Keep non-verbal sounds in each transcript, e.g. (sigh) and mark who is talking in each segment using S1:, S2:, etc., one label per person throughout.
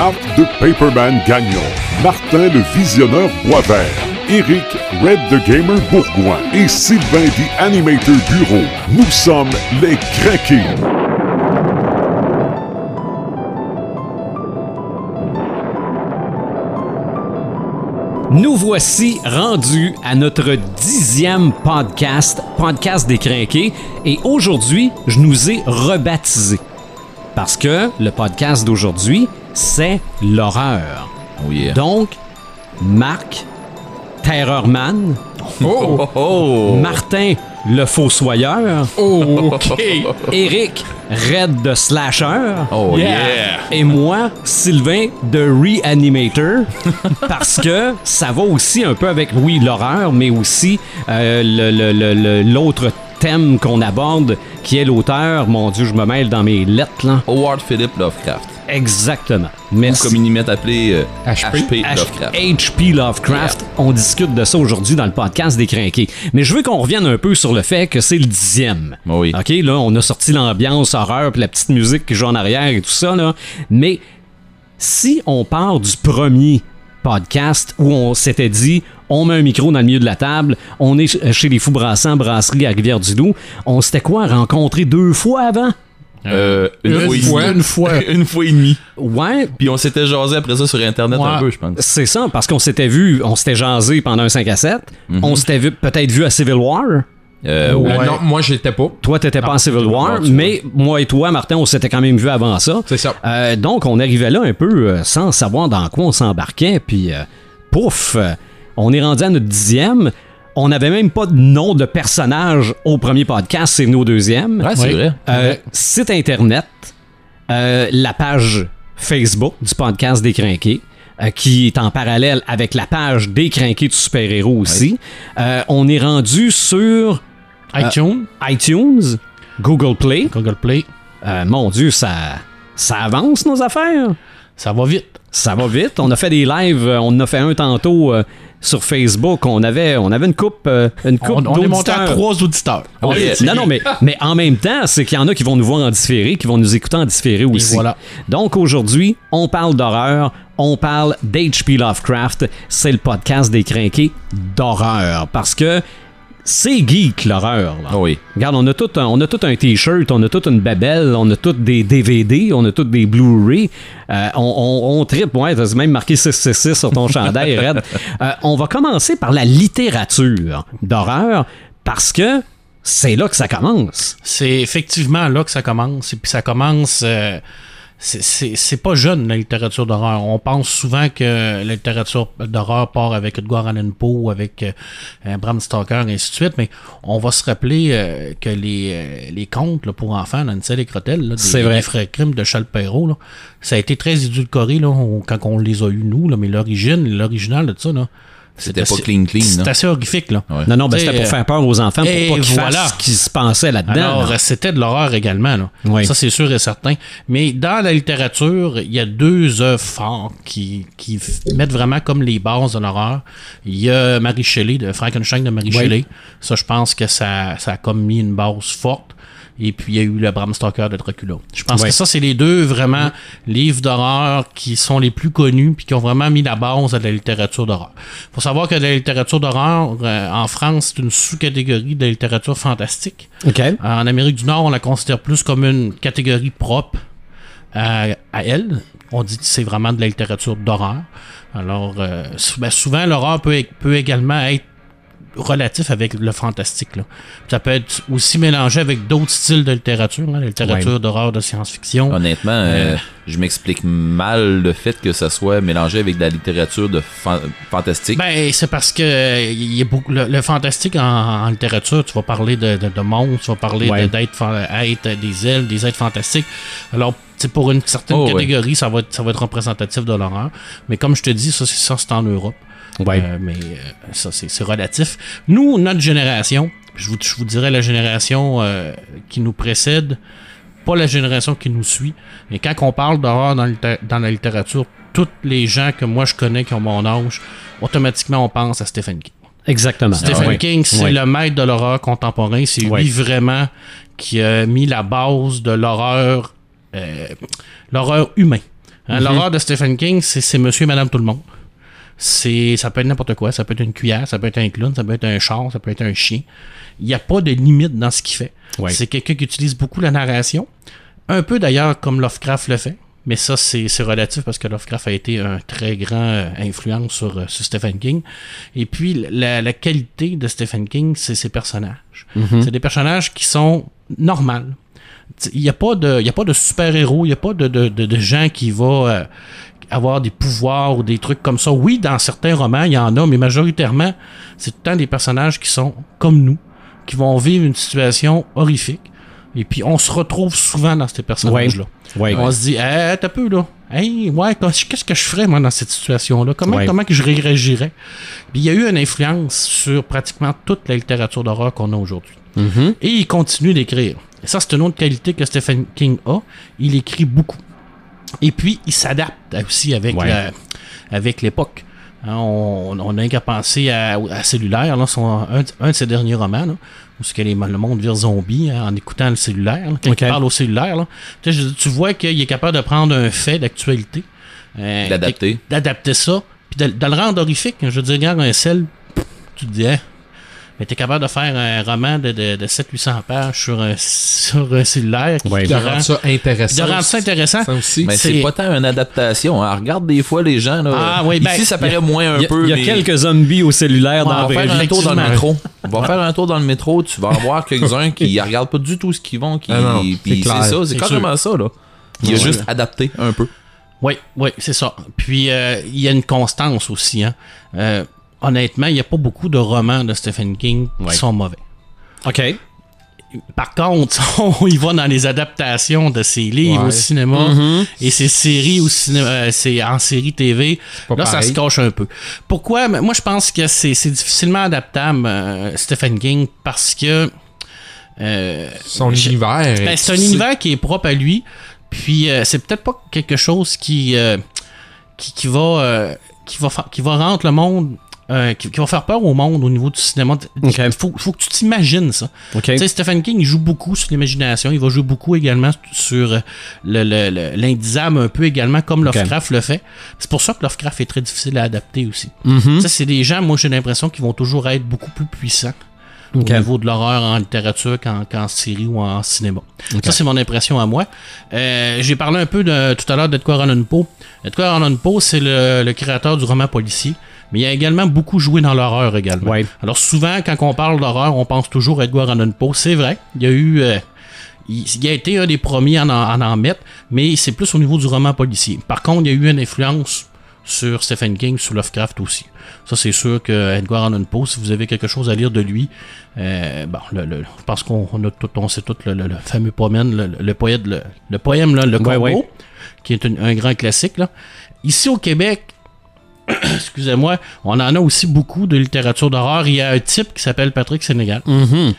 S1: Marc de Paperman Gagnon, Martin le Visionneur Boisvert, Eric Red the Gamer Bourgoin et Sylvain the Animator Bureau. Nous sommes les Craqués.
S2: Nous voici rendus à notre dixième podcast, podcast des crinqués, et aujourd'hui, je nous ai rebaptisé. Parce que le podcast d'aujourd'hui, c'est l'horreur.
S3: Oh yeah.
S2: Donc, Marc, Terrorman,
S3: Oh, oh.
S2: Martin, le Fossoyeur,
S4: Oh, (laughs) OK.
S2: Eric, Red de Slasher,
S3: Oh
S4: Yeah.
S3: yeah.
S2: et moi, Sylvain de Reanimator, (laughs) parce que ça va aussi un peu avec, oui, l'horreur, mais aussi euh, le- le- le- le- l'autre thème qu'on aborde, qui est l'auteur. Mon Dieu, je me mêle dans mes lettres, là.
S3: Howard Philip Lovecraft.
S2: Exactement.
S3: Ou
S2: Merci.
S3: comme il m'est appelé euh,
S4: HP.
S3: Lovecraft.
S2: H.P. Lovecraft. On discute de ça aujourd'hui dans le podcast des Crinqués. Mais je veux qu'on revienne un peu sur le fait que c'est le dixième.
S3: Oui.
S2: OK, là, on a sorti l'ambiance horreur puis la petite musique qui joue en arrière et tout ça, là. Mais si on part du premier podcast où on s'était dit on met un micro dans le milieu de la table, on est ch- chez les Fous Brassants, brasserie à Rivière-du-Loup, on s'était quoi? Rencontré deux fois avant?
S3: Euh, une,
S4: Une
S3: fois, et
S4: fois,
S3: demie.
S4: une fois. (laughs)
S3: une fois et demie.
S2: Ouais,
S3: Puis on s'était jasé après ça sur Internet
S4: Ouais.
S3: un peu, je pense.
S2: C'est ça, parce qu'on s'était vu, on s'était jasé pendant un 5 à 7. On s'était vu, peut-être vu à Civil War.
S3: Euh,
S4: Euh, non, moi, j'étais pas.
S2: Toi, t'étais pas en Civil War, mais moi et toi, Martin, on s'était quand même vu avant ça.
S4: C'est ça.
S2: Euh, donc, on arrivait là un peu euh, sans savoir dans quoi on s'embarquait, puis euh, pouf, euh, on est rendu à notre dixième. On n'avait même pas de nom de personnage au premier podcast, c'est nos deuxième.
S3: Ouais, c'est
S4: Oui.
S3: vrai.
S2: Euh, site internet, euh, la page Facebook du podcast des Crinqués, euh, qui est en parallèle avec la page des Crinqués du super-héros aussi. Euh, on est rendu sur
S4: iTunes,
S2: iTunes, Google Play.
S4: Google Play,
S2: Euh, mon Dieu, ça, ça avance nos affaires.
S4: ça va vite.
S2: Ça va vite. On a fait des lives. On en a fait un tantôt euh, sur Facebook. On avait, on avait une coupe, euh, une coupe
S4: On, on est monté à trois auditeurs.
S2: On
S3: Oui.
S2: est- non, non, mais, mais en même temps, c'est qu'il y en a qui vont nous voir en différé, qui vont nous écouter en différé aussi.
S4: voilà.
S2: Donc aujourd'hui, on parle d'horreur, on parle d'H.P. Lovecraft. C'est le podcast des crinqués d'horreur. Parce que c'est geek l'horreur. là.
S3: Ah oui.
S2: Regarde, on a tout un, on a tout un t-shirt, on a toute une babelle, on a tout des DVD, on a tout des Blu-ray. Euh, on, on, on tripe, ouais, t'as même marqué 666 sur ton chandail, Red. (laughs) Euh, on va commencer par la littérature d'horreur parce que c'est là que ça commence.
S4: C'est effectivement là que ça commence. Et puis ça commence. euh, c'est- c'est c'est pas jeune, la littérature d'horreur. On pense souvent que la littérature d'horreur part avec Edgar Allan Poe, avec euh, Bram Stoker, et ainsi de suite, mais on va se rappeler euh, que les, euh, les contes là, pour enfants, Nancel et Crotel, là, des,
S2: vrai.
S4: des Grimm de Charles Perrault, là, ça a été très édulcoré là, on- quand on les a eus, nous, là, mais l'origine, l'original de ça, là,
S3: C'était
S4: c'est
S3: pas clean clean. Là.
S4: assez horrifique. Là.
S3: Ouais.
S2: Non, non, ben, c'était pour faire peur aux enfants, pour pas qu'ils
S4: voilà.
S2: fassent ce qui se passait là-dedans.
S4: Alors,
S2: là.
S4: c'était de l'horreur également. Là.
S2: Oui.
S4: Ça, c'est sûr et certain. Mais dans la littérature, il y a deux œuvres fortes qui, qui mettent vraiment comme les bases de l'horreur. Il y a Marie Shelley, de Frankenstein de Marie
S2: Oui.
S4: Shelley. Ça, je pense que ça, ça a comme mis une base forte. Et puis, il y a eu le Bram Stoker de Dracula. Je pense que ça, c'est les deux vraiment livres d'horreur qui sont les plus connus puis qui ont vraiment mis la base à la littérature d'horreur. faut savoir que la littérature d'horreur, euh, en France, c'est une sous-catégorie de la littérature fantastique. En Amérique du Nord, on la considère plus comme une catégorie propre à, à elle. On dit que c'est vraiment de la littérature d'horreur. Alors, euh, ben, souvent, l'horreur peut, peut également être relatif avec le fantastique. Là. Ça peut être aussi mélangé avec d'autres styles de littérature, hein, la littérature d'horreur, de science-fiction.
S3: Honnêtement, euh, je m'explique mal le fait que ça soit mélangé avec de la littérature de fan- fantastique.
S4: Ben, c'est parce que euh, il y a beaucoup, le, le fantastique en, en littérature, tu vas parler de, de, de monstres, tu vas parler
S2: Ouais.
S4: d'êtres des ailes, des êtres fantastiques. Alors, c'est pour une certaine
S3: Oh, ouais.
S4: catégorie, ça, va être, ça va être représentatif de l'horreur. Mais comme je te dis, ça, c'est ça, c'est en Europe.
S2: Ouais.
S4: Euh, mais euh, ça, c'est relatif. Nous, notre génération, je vous, je vous dirais la génération euh, qui nous précède, pas la génération qui nous suit. Mais quand on parle d'horreur dans, dans la littérature, tous les gens que moi je connais qui ont mon âge, automatiquement on pense à Stephen King.
S2: Exactement.
S4: Stephen
S2: Ah.
S4: King, c'est le maître de l'horreur contemporain. C'est lui vraiment qui a mis la base de l'horreur, euh, l'horreur humain. Hein, L'horreur de Stephen King, c'est c'est monsieur et madame tout le monde. C'est, ça peut être n'importe quoi. Ça peut être une cuillère, ça peut être un clown, ça peut être un char, ça peut être un chien. Il n'y a pas de limite dans ce qu'il fait.
S2: Ouais.
S4: C'est quelqu'un qui utilise beaucoup la narration. Un peu d'ailleurs comme Lovecraft le fait. Mais ça, c'est relatif parce que Lovecraft a été un très grand euh, influence sur, euh, sur Stephen King. Et puis, la, la qualité de Stephen King, c'est ses personnages. C'est des personnages qui sont normales. Il n'y a pas de, il y a pas de super-héros, il n'y a pas de, de, de, de gens qui vont euh, avoir des pouvoirs ou des trucs comme ça. Oui, dans certains romans, il y en a, mais majoritairement, c'est tout le temps des personnages qui sont comme nous, qui vont vivre une situation horrifique. Et puis, on se retrouve souvent dans ces personnages-là.
S2: Ouais.
S4: On se dit, hey, t'as peu là. Hey, ouais, qu'est-ce que je ferais, moi, dans cette situation-là? Comment, comment que je réagirais? Puis, il y a eu une influence sur pratiquement toute la littérature d'horreur qu'on a aujourd'hui.
S2: Mhm.
S4: Et il continue d'écrire. Et ça, c'est une autre qualité que Stephen King a. Il écrit beaucoup. Et puis, il s'adapte aussi avec
S2: Ouais.
S4: la- avec l'époque. Hein, on, on a qu'à penser à, à Cellulaire, là, son, un, un de ses derniers romans, là, où ce que les- le monde vire zombie hein, en écoutant le cellulaire. là, quand il parle au cellulaire, là. Tu, vois qu'il est capable de prendre un fait d'actualité, euh,
S3: L'adapter.
S4: d'adapter ça, puis de, de le rendre horrifique. Je veux dire, regarde un sel, tu te dis, hein, mais t'es capable de faire un roman de, de, de 700-800 pages sur un, (laughs) sur un cellulaire qui,
S2: Ouais.
S5: De
S4: rend-
S5: rendre ça intéressant.
S4: de rendre ça intéressant.
S5: Ça aussi.
S3: Mais c'est pas tant une adaptation. Hein. Regarde des fois les gens. Là,
S4: Ah oui, ben,
S3: Ici, ça
S4: a-
S3: paraît moins un
S2: Il y a,
S3: peu.
S2: il y a
S3: mais
S2: quelques zombies au cellulaire
S4: Ouais,
S2: dans la
S3: On va faire un tour dans le métro. On va faire un tour dans le métro. Tu vas en voir quelques-uns qui (laughs) regardent pas du tout ce qu'ils vont. Qui,
S5: Ah c'est
S3: ça. C'est carrément ça. là. Il a
S4: Ouais.
S3: juste adapté un peu.
S4: Oui, oui, c'est ça. Puis euh, il y a une constance aussi. Hein. Euh, honnêtement, il n'y a pas beaucoup de romans de Stephen King qui sont mauvais.
S2: OK.
S4: Par contre, (laughs) on y va dans les adaptations de ses livres
S5: Ouais.
S4: au cinéma et ses séries au cinéma, euh, c'est en série TV. Là, ça se cache un peu. Pourquoi? Moi, je pense que c'est difficilement adaptable, euh, Stephen King, parce que euh,
S5: Son
S4: je-
S5: univers.
S4: ben, c'est un univers qui est propre à lui. Puis euh, c'est peut-être pas quelque chose qui euh, qui, qui va euh, qui va qui va rendre le monde euh, qui, qui va faire peur au monde au niveau du cinéma. Il faut, faut que tu t'imagines ça. Tu sais, Stephen King, il joue beaucoup sur l'imagination. Il va jouer beaucoup également sur euh, le- le- le- l'indisable un peu également, comme Lovecraft le fait. C'est pour ça que Lovecraft est très difficile à adapter aussi.
S2: Mhm.
S4: Ça, c'est des gens, moi, j'ai l'impression qu'ils vont toujours être beaucoup plus puissants Au niveau de l'horreur en littérature qu'en série ou en cinéma. Ça, c'est mon impression à moi. Euh, j'ai parlé un peu de, tout à l'heure d'Edgar Allan Poe. Edgar Allan Poe, c'est le, le créateur du roman policier. Mais il a également beaucoup joué dans l'horreur également.
S2: Ouais.
S4: Alors souvent, quand on parle d'horreur, on pense toujours à Edgar Allan Poe. C'est vrai, il y a eu... euh, il, il a été un des premiers à en, à en mettre, mais c'est plus au niveau du roman policier. Par contre, il y a eu une influence sur Stephen King, sur Lovecraft aussi. Ça, c'est sûr que Edgar Allan Poe, si vous avez quelque chose à lire de lui, euh, bon, le, le- je pense qu'on on a tout, on sait tout le, fameux poème, le, le poète, le, le poème, là, le
S2: Ouais,
S4: Corbeau,
S2: ouais.
S4: qui est un, un grand classique. Là. Ici au Québec, (coughs) excusez-moi, on en a aussi beaucoup de littérature d'horreur. Il y a un type qui s'appelle Patrick Sénégal,
S2: Mhm.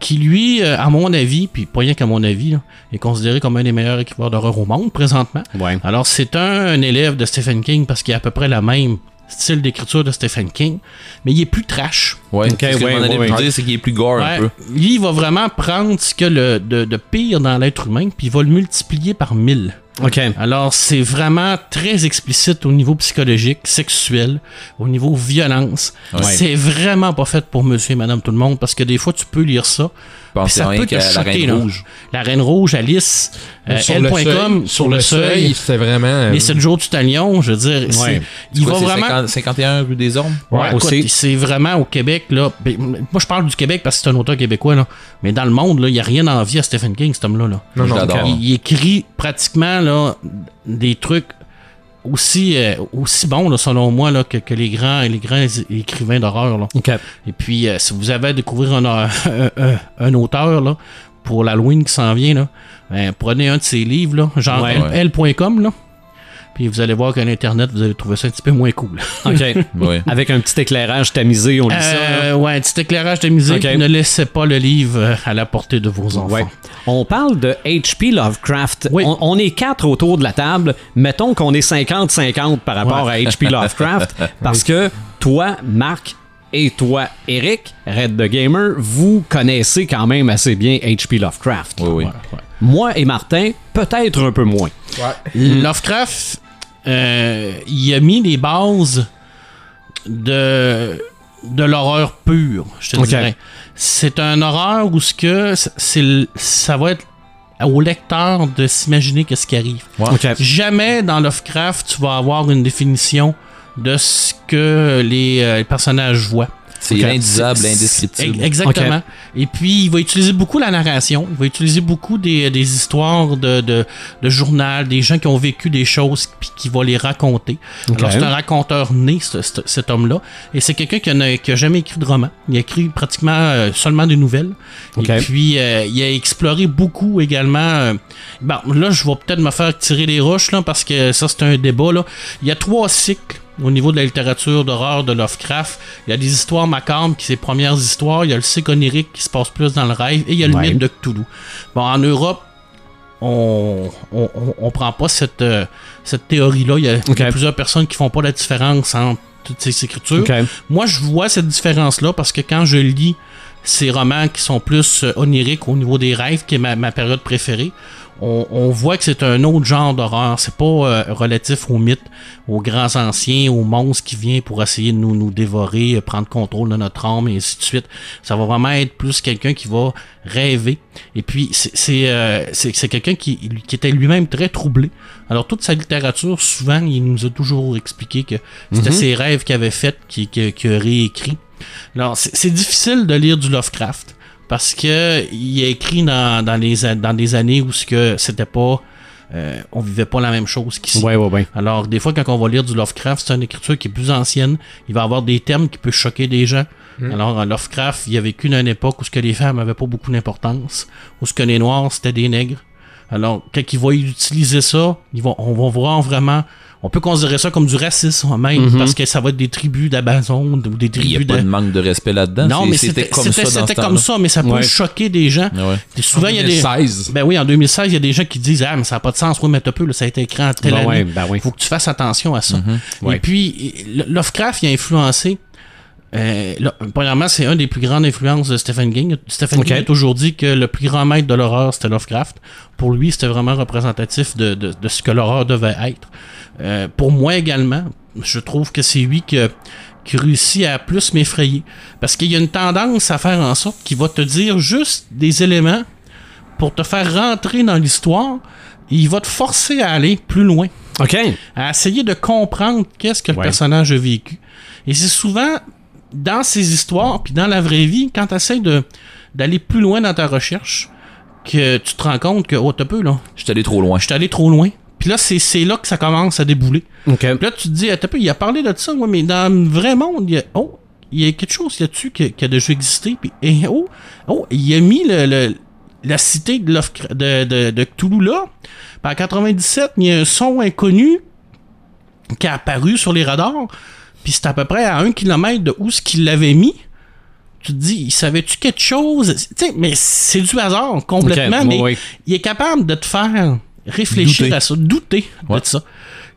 S4: qui lui, euh, à mon avis, puis pas rien qu'à mon avis, là, est considéré comme un des meilleurs écrivains d'horreur au monde présentement.
S2: Ouais.
S4: Alors, c'est un, un élève de Stephen King parce qu'il a à peu près le même style d'écriture de Stephen King, mais il est plus trash.
S3: Ouais.
S2: Ok,
S3: c'est ce que
S2: ouais,
S3: c'est qu'il est plus gore un peu.
S4: lui, il va vraiment prendre ce qu'il y a le- de, de pire dans l'être humain, puis il va le multiplier par mille.
S2: OK.
S4: Alors, c'est vraiment très explicite au niveau psychologique, sexuel, au niveau violence.
S3: Ouais.
S4: C'est vraiment pas fait pour monsieur et madame tout le monde, parce que des fois, tu peux lire ça,
S3: Pensez
S4: ça
S3: rien
S4: peut te
S3: qu'à la
S4: choquer.
S3: Reine
S4: là.
S3: Rouge.
S4: La Reine Rouge, Alice, euh,
S5: sur, le
S4: L.com,
S5: seuil, sur le seuil, c'était vraiment. euh,
S4: Les 7 jours du talion, je veux dire, c'est-
S2: Ouais.
S4: il
S3: Quoi,
S4: va
S3: c'est
S4: vraiment...
S3: 50 51 rue des Ormes?
S4: Ouais, écoute,
S2: aussi.
S4: c'est vraiment au Québec, là. ben, moi, je parle du Québec parce que c'est un auteur québécois, là. Mais dans le monde, là, il n'y a rien d'envie à Stephen King, cet homme-là. Là.
S5: Non,
S3: Je
S5: non,
S3: l'adore.
S4: Il, il écrit pratiquement, là, des trucs aussi, euh, aussi bons, là, selon moi, là, que, que les grands, les grands écrivains d'horreur. Et puis, euh, si vous avez à découvrir un, un, un- un auteur, là, pour l'Halloween qui s'en vient, là, ben, prenez un de ses livres, là, genre
S2: Ouais.
S4: L.com. Puis vous allez voir qu'à l'Internet, vous allez trouver ça un petit peu moins cool. (laughs)
S2: OK.
S3: Ouais.
S2: Avec un petit éclairage tamisé, on lit ça. là.
S4: Euh, ouais, un petit éclairage puis Ne laissez pas le livre euh, à la portée de vos enfants.
S2: Ouais. On parle de H.P. Lovecraft.
S4: Oui.
S2: On, on est quatre autour de la table. Mettons qu'on est 50-50 par rapport à H.P. Lovecraft. (laughs) parce que toi, Marc, et toi, Eric, Red the Gamer, vous connaissez quand même assez bien H.P. Lovecraft.
S3: Oui, oui.
S4: Ouais, ouais.
S2: Moi et Martin, peut-être un peu moins.
S5: Ouais.
S4: Lovecraft, euh, il a mis les bases de, de l'horreur pure, je te dirais. C'est un horreur où ce que c'est, ça va être au lecteur de s'imaginer qu'est-ce qui arrive. Jamais dans Lovecraft tu vas avoir une définition de ce que les, euh, les personnages voient.
S3: C'est
S2: Ok.
S3: indisable, indescriptible.
S4: Exactement. Et puis, il va utiliser beaucoup la narration. Il va utiliser beaucoup des, des histoires de, de, de journal, des gens qui ont vécu des choses, puis qui va les raconter. Alors, c'est un raconteur né, ce- ce- cet homme-là. Et c'est quelqu'un qui n'a qui a jamais écrit de roman. Il a écrit pratiquement euh, seulement des nouvelles. Et puis, euh, il a exploré beaucoup également. euh, bon, là, je vais peut-être me faire tirer les roches, là, parce que ça, c'est un débat. Là. Il y a trois cycles au niveau de la littérature d'horreur de Lovecraft. Il y a des histoires macabres, qui sont les premières histoires. Il y a le cycle onirique qui se passe plus dans le rêve. Et il y a le
S2: Ouais.
S4: mythe de Cthulhu. Bon, en Europe, on, on, prend pas cette, euh, cette théorie-là. Il y, a, plusieurs personnes qui font pas la différence entre toutes ces écritures. Moi, je vois cette différence-là parce que quand je lis ces romans qui sont plus euh, oniriques au niveau des rêves, qui est ma, ma période préférée, on, on voit que c'est un autre genre d'horreur. C'est pas euh, relatif aux mythes, aux grands anciens, aux monstres qui viennent pour essayer de nous, nous dévorer, euh, prendre contrôle de notre âme et ainsi de suite. Ça va vraiment être plus quelqu'un qui va rêver. Et puis, c'est c'est, euh, quelqu'un qui, était lui-même très troublé. Alors, toute sa littérature, souvent, il nous a toujours expliqué que c'était ses rêves qu'il avait fait, qu'il a réécrit. Alors, c'est c'est difficile de lire du Lovecraft parce que il a écrit dans, dans, les, dans des années où ce que c'était pas. euh, on vivait pas la même chose qu'ici.
S2: Ouais, ouais, ouais.
S4: Alors, des fois, quand on va lire du Lovecraft, c'est une écriture qui est plus ancienne. Il va avoir des termes qui peuvent choquer des gens. Alors, à Lovecraft, il a vécu dans une époque où ce que les femmes avaient pas beaucoup d'importance, où ce que les noirs, c'était des nègres. Alors, quand il va utiliser ça, ils vont, on va voir vraiment. On peut considérer ça comme du racisme même,
S2: Mhm.
S4: parce que ça va être des tribus d'Amazon ou des
S3: Il n'y a
S4: tribus
S3: pas
S4: de.
S3: manque de respect là-dedans.
S4: Non, mais
S3: c'était comme ça
S4: c'était comme ça, mais ça peut
S2: Ouais.
S4: choquer des gens.
S3: Ouais.
S4: Souvent, il y a des.
S5: 2016.
S4: Ben oui, en 2016, il y a des gens qui disent Ah, mais ça n'a pas de sens, oui, mais t'as peu, là, ça a été écrit en telle
S2: Ben
S4: année.
S2: ouais, ben oui.
S4: faut que tu fasses attention à ça.
S2: Ouais.
S4: Et puis, Lovecraft, il a influencé. Euh, là, premièrement, c'est un des plus grandes influences de Stephen King. Stephen. King a toujours dit que le plus grand maître de l'horreur, c'était Lovecraft. Pour lui, c'était vraiment représentatif de, de- de ce que l'horreur devait être. Euh, pour moi également, je trouve que c'est lui que- qui réussit à plus m'effrayer. Parce qu'il y a une tendance à faire en sorte qu'il va te dire juste des éléments pour te faire rentrer dans l'histoire. et Il va te forcer à aller plus loin
S2: Ok.
S4: à essayer de comprendre qu'est-ce que le personnage a vécu. Et c'est souvent dans ces histoires, puis dans la vraie vie, quand tu essaies de, d'aller plus loin dans ta recherche, que tu te rends compte que, oh, t'as peu, là,
S3: Je suis allé trop loin.
S4: je suis allé trop loin. Puis là, c'est, c'est là que ça commence à débouler.
S2: Ok.
S4: Puis là, tu te dis, attends un peu, il a parlé de ça, ouais, mais dans le vrai monde, il y a, oh, il y a quelque chose là-dessus qui, qui a déjà existé. Puis, et, oh, oh, il a mis le, le- la cité de, de, de, de Cthulhu là. Puis en 97, il y a un son inconnu qui a apparu sur les radars. Puis c'est à peu près à un kilomètre de où ce qu'il l'avait mis. Tu te dis, savais-tu quelque chose? Tu sais, mais c'est du hasard complètement, mais il est capable de te faire réfléchir
S3: Douter.
S4: à ça, douter
S3: Ouais.
S4: de ça.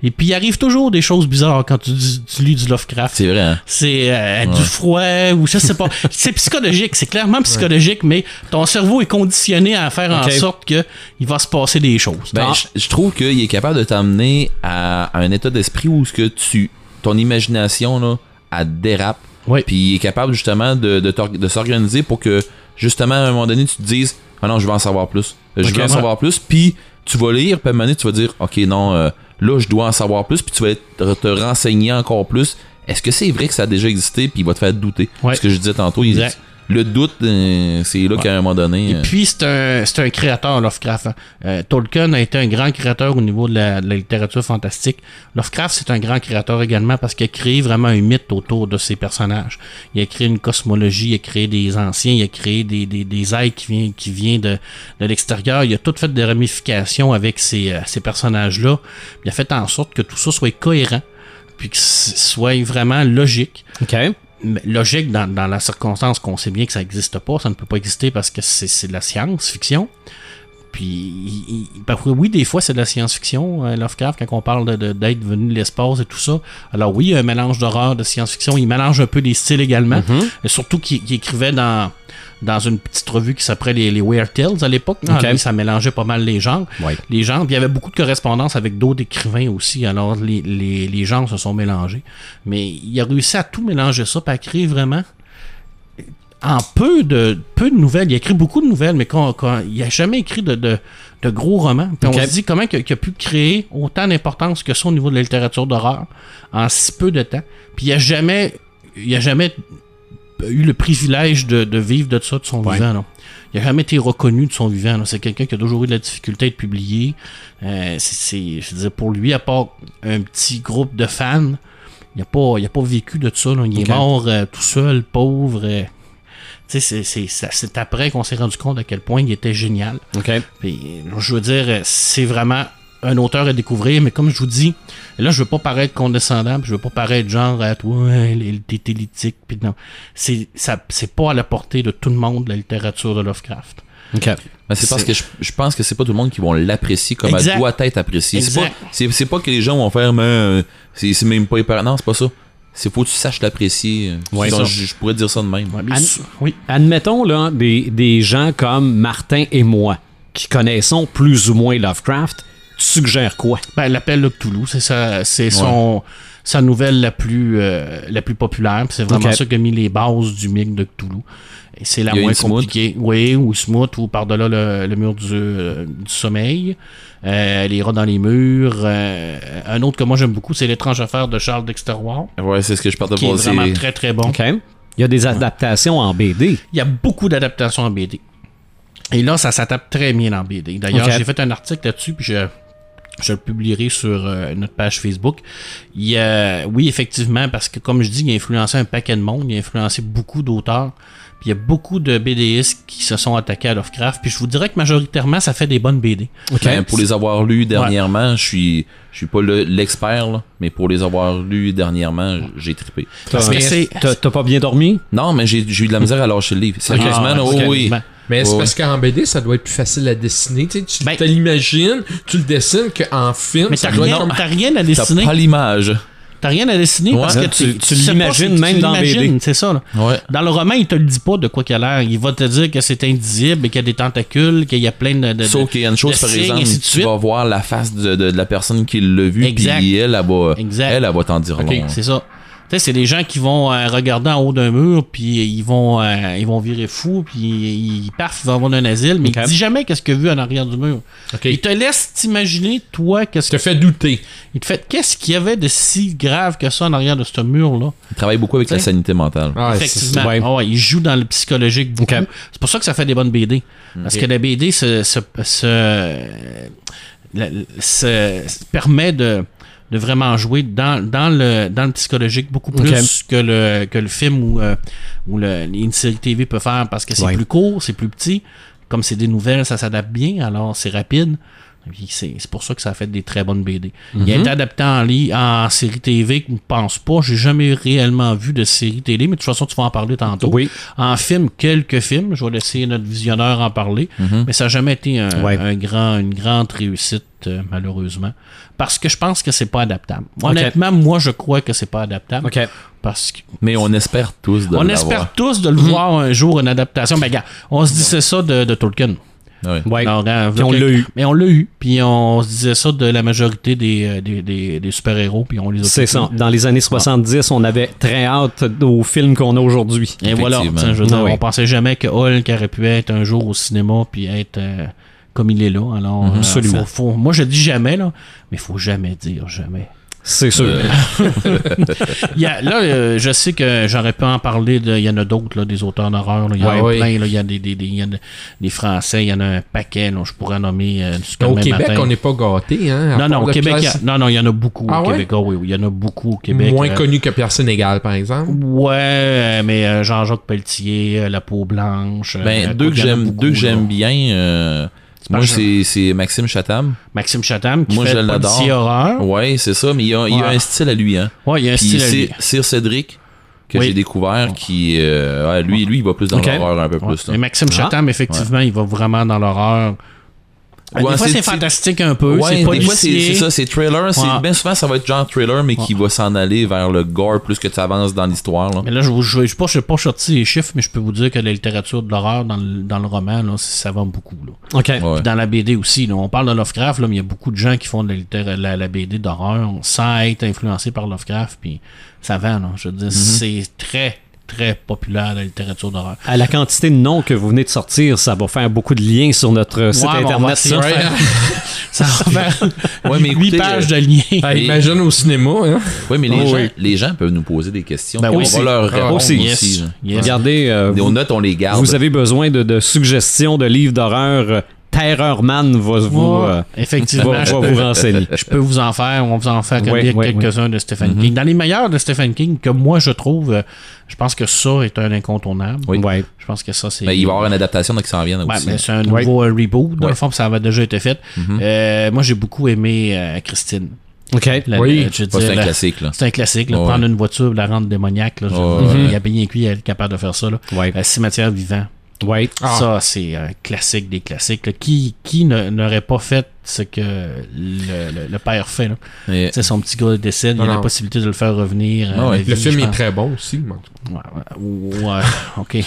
S4: Et puis il arrive toujours des choses bizarres quand tu, tu lis du Lovecraft.
S3: C'est vrai, hein?
S4: C'est euh, du froid ou je sais pas. (laughs) c'est psychologique, c'est clairement psychologique, mais ton cerveau est conditionné à faire en sorte que il va se passer des choses.
S3: Ben, je, je trouve qu'il est capable de t'amener à un état d'esprit où ce que tu, ton imagination là, elle dérape.
S4: Ouais.
S3: Puis il est capable justement de, de, t'or- de s'organiser pour que justement à un moment donné tu te dises ah non je veux en savoir plus. Je veux en savoir plus. Puis tu vas lire puis à un moment donné tu vas dire ok non euh, là je dois en savoir plus puis tu vas te, te renseigner encore plus. Est-ce que c'est vrai que ça a déjà existé? Puis il va te faire douter.
S4: Ouais.
S3: Ce que je disais tantôt, il-. Le doute euh, c'est là qu'à un moment donné.
S4: Et
S3: euh,
S4: puis, c'est un, c'est un créateur, Lovecraft. hein. Euh, Tolkien a été un grand créateur au niveau de la, de la littérature fantastique. Lovecraft, c'est un grand créateur également parce qu'il a créé vraiment un mythe autour de ses personnages. Il a créé une cosmologie, il a créé des anciens, il a créé des, des, des êtres qui viennent qui vient de, de l'extérieur. Il a tout fait des ramifications avec ces, euh, ces personnages-là. Il a fait en sorte que tout ça soit cohérent puis que ce soit vraiment logique
S2: Ok.
S4: Logique dans, dans la circonstance qu'on sait bien que ça n'existe pas, ça ne peut pas exister parce que c'est de la science-fiction. Puis, il- il- parfois, oui, des fois, c'est de la science-fiction, euh, Lovecraft, quand on parle d'être venu de l'espace et tout ça. Alors oui, il y a un mélange d'horreur, de science-fiction. Il mélange un peu les styles également. Et surtout qu'il qu'il écrivait dans, dans une petite revue qui s'appelait les, les Weird Tales à l'époque.
S2: Ok.
S4: lui, ça mélangeait pas mal les genres.
S2: Ouais.
S4: Les genres. Puis il y avait beaucoup de correspondance avec d'autres écrivains aussi. Alors les, les, les genres se sont mélangés. Mais il a réussi à tout mélanger ça, puis à créer vraiment en peu de peu de nouvelles. Il a écrit beaucoup de nouvelles, mais quand, quand- il a jamais écrit de, de, de gros romans. Puis on se dit comment qu'il a, pu créer autant d'importance que ça au niveau de la littérature d'horreur en si peu de temps. Puis il a jamais il a jamais eu le privilège de, de vivre de ça de son
S2: Ouais.
S4: vivant. là. Il a jamais été reconnu de son vivant. C'est quelqu'un qui a toujours eu de la difficulté à être publié. Euh, c'est, je veux dire, pour lui, à part un petit groupe de fans, il n'a pas, il a pas vécu de ça. là. Il est mort euh, tout seul, pauvre. euh. C'est, c'est, ça- c'est après qu'on s'est rendu compte à quel point il était génial. Puis, je veux dire, euh, c'est vraiment un auteur à découvrir, mais comme je vous dis, là, je veux pas paraître condescendant, puis je veux pas paraître genre à toi, t'es élitique, puis non. C'est, ça, c'est pas à la portée de tout le monde, la littérature de Lovecraft.
S2: OK.
S3: Mais c'est parce que je, je pense que c'est pas tout le monde qui vont l'apprécier comme
S4: Exact.
S3: elle doit être appréciée. C'est pas,
S4: Exact.
S3: c'est, c'est pas que les gens vont faire, mais euh, c'est, c'est même pas hyper. Non, c'est pas ça. C'est faut que tu saches l'apprécier.
S2: Ouais,
S3: je, je pourrais dire ça de même.
S4: Ouais, oui.
S2: Admettons là, des, des gens comme Martin et moi, qui connaissons plus ou moins Lovecraft, tu suggères quoi?
S4: Ben, l'appel de Cthulhu, c'est ça, c'est son sa nouvelle la plus euh, la plus populaire. C'est vraiment ça qui a mis les bases du mythe de Cthulhu. Et c'est la moins compliquée. Oui, ou Smooth, ou par-delà le, le mur du, euh, du sommeil. Euh, les rats dans les murs. Euh, un autre que moi j'aime beaucoup, c'est L'étrange affaire de Charles Dexter Ward,
S3: Ouais, c'est ce que je parle de
S4: qui est vraiment très très bon.
S2: Il y a des adaptations en BD.
S4: Il y a beaucoup d'adaptations en BD. Et là, ça s'adapte très bien en BD. D'ailleurs, j'ai fait un article là-dessus, puis je, je le publierai sur euh, notre page Facebook. Il y a, oui, effectivement, parce que comme je dis, il a influencé un paquet de monde, il a influencé beaucoup d'auteurs. Puis il y a beaucoup de BDistes qui se sont attaqués à Lovecraft. Puis je vous dirais que majoritairement, ça fait des bonnes BD.
S2: OK.
S3: Ben, pour les avoir lus dernièrement, je suis je suis pas le- l'expert, là, mais pour les avoir lus dernièrement, j'ai trippé.
S2: T'as t'as pas bien dormi?
S3: Non, mais j'ai j'ai eu de la misère à lâcher le livre. Sérieusement,
S4: Ah, parce
S3: oh, oui.
S5: Mais c'est
S3: Ouais.
S5: parce qu'en BD, ça doit être plus facile à dessiner. Tu, sais, tu
S4: Ben-
S5: l'imagines, tu le dessines qu'en film,
S4: mais
S5: ça
S4: t'as
S5: doit
S4: rien,
S5: être...
S4: t'as rien à
S3: T'as
S4: dessiner.
S3: pas l'image.
S4: T'as rien à dessiner
S3: Ouais,
S4: parce que
S2: tu- l'imagines
S4: si-
S2: même
S4: tu
S2: dans BD.
S4: l'imagines, C'est ça, là.
S3: Ouais.
S4: Dans le roman, il te le dit pas de quoi qu'il a l'air. Il va te dire que c'est indisible et qu'il y a des tentacules, qu'il y a plein de. de-
S3: Sauf qu'il y a une chose,
S4: de
S3: par exemple, tu
S4: suite.
S3: vas voir la face de, de- de la personne qui l'a vu, puis elle, elle, va,
S4: Exact.
S3: elle, elle va t'en dire
S4: Ok,
S3: long.
S4: c'est ça. Tu sais, c'est des gens qui vont euh, regarder en haut d'un mur, puis ils vont, euh, ils vont virer fou, puis ils, paf, ils vont avoir un asile, mais
S2: Ok.
S4: il dit jamais qu'est-ce qu'il a vu en arrière du mur.
S5: Ok.
S4: Il te laisse t'imaginer, toi, qu'est-ce
S5: te
S4: que.
S5: fait douter.
S4: Il te fait, qu'est-ce qu'il y avait de si grave que ça en arrière de ce mur-là?
S3: Il travaille beaucoup avec la sanité mentale.
S5: Ah, c'est
S4: Effectivement.
S2: ça. Ouais.
S4: Ah ouais, il joue dans le psychologique beaucoup. C'est pour ça que ça fait des bonnes BD. Parce que la BD se, se, se- la- se- se permet de, de vraiment jouer dans, dans, le, dans le psychologique beaucoup plus que, le, que le film ou, euh, ou le- une série TV peut faire parce que c'est
S2: Ouais.
S4: plus court, c'est plus petit. Comme c'est des nouvelles, ça s'adapte bien, alors c'est rapide. C'est pour ça que ça a fait des très bonnes BD. Il a été adapté en, lit, en série TV, je ne pense pas. J'ai jamais réellement vu de série télé, mais de toute façon, tu vas en parler tantôt.
S2: Oui.
S4: En film, quelques films. Je vais laisser notre visionneur en parler. Mais ça n'a jamais été un,
S2: Ouais.
S4: un grand, une grande réussite, euh, malheureusement. Parce que je pense que c'est pas adaptable. Honnêtement, moi, je crois que c'est pas adaptable.
S2: OK.
S4: Parce que
S3: Mais on espère tous de
S4: on espère tous de le voir un jour, une adaptation. Ben, regarde, on se disait ça de, de Tolkien.
S3: Ouais.
S2: Ouais.
S4: Alors, regarde,
S2: Puis on l'a eu.
S4: Mais on l'a eu. Puis on se disait ça de la majorité des, euh, des, des, des super-héros. Puis on les a
S2: C'est ça. Dans les années 70, on avait très hâte au film qu'on a aujourd'hui.
S4: Et voilà, je veux dire,
S2: Ah oui.
S4: on pensait jamais que Hulk aurait pu être un jour au cinéma puis être euh, comme il est là. Alors, euh,
S2: Absolument.
S4: faut- faut- moi je dis jamais là, mais faut jamais dire jamais.
S2: C'est sûr.
S4: Il y a- là, euh, je sais que j'aurais pu en parler. de- Il y en a d'autres, des auteurs d'horreur. Il y en a
S5: Ouais, oui.
S4: plein. là. Il y a des, des, des, y a des Français. Il y en a un paquet. là, je pourrais nommer euh,
S5: Au Québec,
S4: matin.
S5: on n'est pas gâtés. Hein,
S4: Non, non, au Québec, a- non, non, il y en a beaucoup
S5: Ah
S4: au
S5: ouais?
S4: Québec. Ah oui, oui, il y en a beaucoup au Québec.
S5: Moins
S4: euh,
S5: connu que Personne égale, par exemple.
S4: Ouais, euh, mais euh, Jean-Jacques Pelletier, euh, La peau blanche. euh,
S3: Ben, deux que j'aime bien. Moi, c'est Maxime Chatham.
S4: Maxime Chatham qui
S3: Moi,
S4: fait
S3: je l'adore.
S4: horreur.
S3: Ouais, c'est ça, mais il y a, il a un style à lui. Hein.
S4: Ouais, il y a un
S3: Puis
S4: style à lui.
S3: c'est Sir Cédric que
S4: Oui.
S3: j'ai découvert qui euh, lui lui il va plus dans l'horreur un peu
S4: Ouais.
S3: plus là.
S4: Mais Maxime
S2: Ah.
S4: Chatham, effectivement, il va vraiment dans l'horreur.
S3: Ouais,
S4: des fois,
S3: c'est-
S4: fantastique un peu.
S3: Ouais,
S4: c'est
S3: des fois, c'est ça, c'est trailer.
S4: Ouais.
S3: Bien souvent, ça va être genre trailer, mais qui va s'en aller vers le gore plus que tu avances dans l'histoire. là.
S4: Mais là, je ne je, je, pas, je pas sorti les chiffres, mais je peux vous dire que la littérature de l'horreur dans le, dans le roman, là, ça vend beaucoup. Là.
S2: OK.
S3: Ouais.
S4: Puis Dans la BD aussi. là. On parle de Lovecraft, là, mais il y a beaucoup de gens qui font de la, la, la BD d'horreur sans être influencés par Lovecraft. Puis ça vend. Là. Je veux dire, c'est très, très populaire la littérature d'horreur.
S2: À la quantité de noms que vous venez de sortir, ça va faire beaucoup de liens sur notre site
S4: Ouais,
S2: internet. ça.
S4: de faire- (laughs) Ça va faire
S3: Ouais, mais
S4: 8
S3: écoutez,
S4: pages de
S3: euh,
S4: liens.
S5: Ah, imagine au cinéma, hein.
S3: Oui, mais les,
S2: Oh,
S3: gens,
S2: oui.
S3: les gens peuvent nous poser des questions.
S4: Ben oui,
S3: on va leur
S5: Ah,
S3: répondre
S2: aussi,
S3: aussi.
S4: yes.
S3: là.
S4: Yes.
S2: Regardez, euh,
S3: Nos
S2: vous,
S3: notes, on les garde.
S2: vous avez besoin de, de suggestions de livres d'horreur. Euh, Terror Man va vous,
S4: Ouais,
S2: euh,
S4: effectivement,
S2: va- va vous renseigner.
S4: je peux vous en faire, on va vous en faire
S2: Ouais,
S4: lire
S2: ouais,
S4: quelques-uns de Stephen
S3: Mhm.
S4: King. Dans les meilleurs de Stephen King, que moi je trouve, euh, je pense que ça est un incontournable.
S3: Oui.
S2: Ouais.
S4: Je pense que ça c'est.
S3: Ben, il va y avoir une adaptation donc, qui s'en vient
S4: Ouais,
S3: aussi.
S4: mais c'est un nouveau euh, reboot, dans
S3: Ouais.
S4: le fond, ça avait déjà été fait. Euh, moi j'ai beaucoup aimé euh, Christine.
S2: OK.
S4: La-
S5: Oui.
S3: c'est un
S4: la-
S3: classique. Là.
S4: C'est un classique, prendre une voiture, la rendre démoniaque. Là, je-
S3: Ouais,
S4: Il y a bien cuit, elle est capable de faire ça. Là.
S2: Ouais.
S4: Euh, Cimetière vivant.
S2: Ouais.
S5: Ah.
S4: Ça, c'est un classique des classiques. là. Qui, qui ne- n'aurait pas fait ce que le, le- le père fait? Là? Son petit gars décède, il y a
S5: Non,
S4: la
S5: non.
S4: possibilité de le faire revenir.
S3: Ah ouais.
S4: vie,
S5: Le film est très bon aussi.
S4: Ouais, ouais, ouais, (laughs) ok.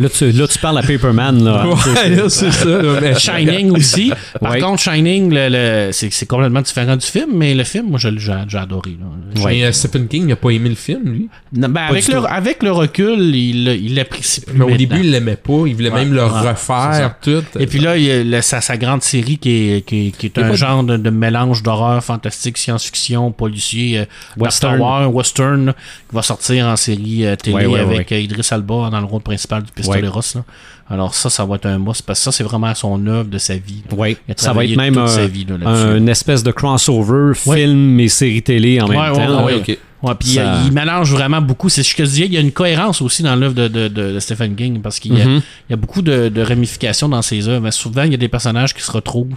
S2: Là, tu, là, tu parles à Paperman. Là. (laughs)
S5: Ouais, c'est ça.
S4: Shining aussi. Par
S2: Ouais.
S4: contre, Shining, le, le- c'est, c'est complètement différent du film, mais le film, moi, je, l'ai- j'ai, j'ai adoré. là.
S2: Ouais.
S5: Mais euh, Stephen King n'a pas aimé le film, lui?
S4: Non, ben, avec, le,
S2: tout.
S4: avec le recul, il, il l'apprécie plus
S5: Mais au
S4: maintenant.
S5: début, il l'aimait pas. Il voulait
S4: Ouais,
S5: même le refaire, tout.
S4: Et puis là, il y a le- sa, sa grande série qui est, qui est, qui un genre de, de mélange d'horreur, fantastique, science-fiction, policier, euh,
S2: Western.
S4: Western, western, qui va sortir en série euh, télé
S2: Ouais, ouais,
S4: avec euh, Idris Alba dans le rôle principal du Pistoleros. là. Alors ça, ça va être un must, parce que ça, c'est vraiment son œuvre de sa vie. a
S2: Ça va être même un,
S4: sa vie, là, là-dessus.
S2: un espèce de crossover film et série télé en même
S4: Ouais,
S2: temps.
S3: Ah
S4: ouais.
S3: oui, ok.
S4: Ouais, puis
S2: Ça-
S4: il, il mélange vraiment beaucoup. C'est ce que je disais, il y a une cohérence aussi dans l'œuvre de, de, de- de Stephen King parce qu'il y, a-
S2: Mhm.
S4: il y a beaucoup de, de ramifications dans ses œuvres. Mais souvent, il y a des personnages qui se retrouvent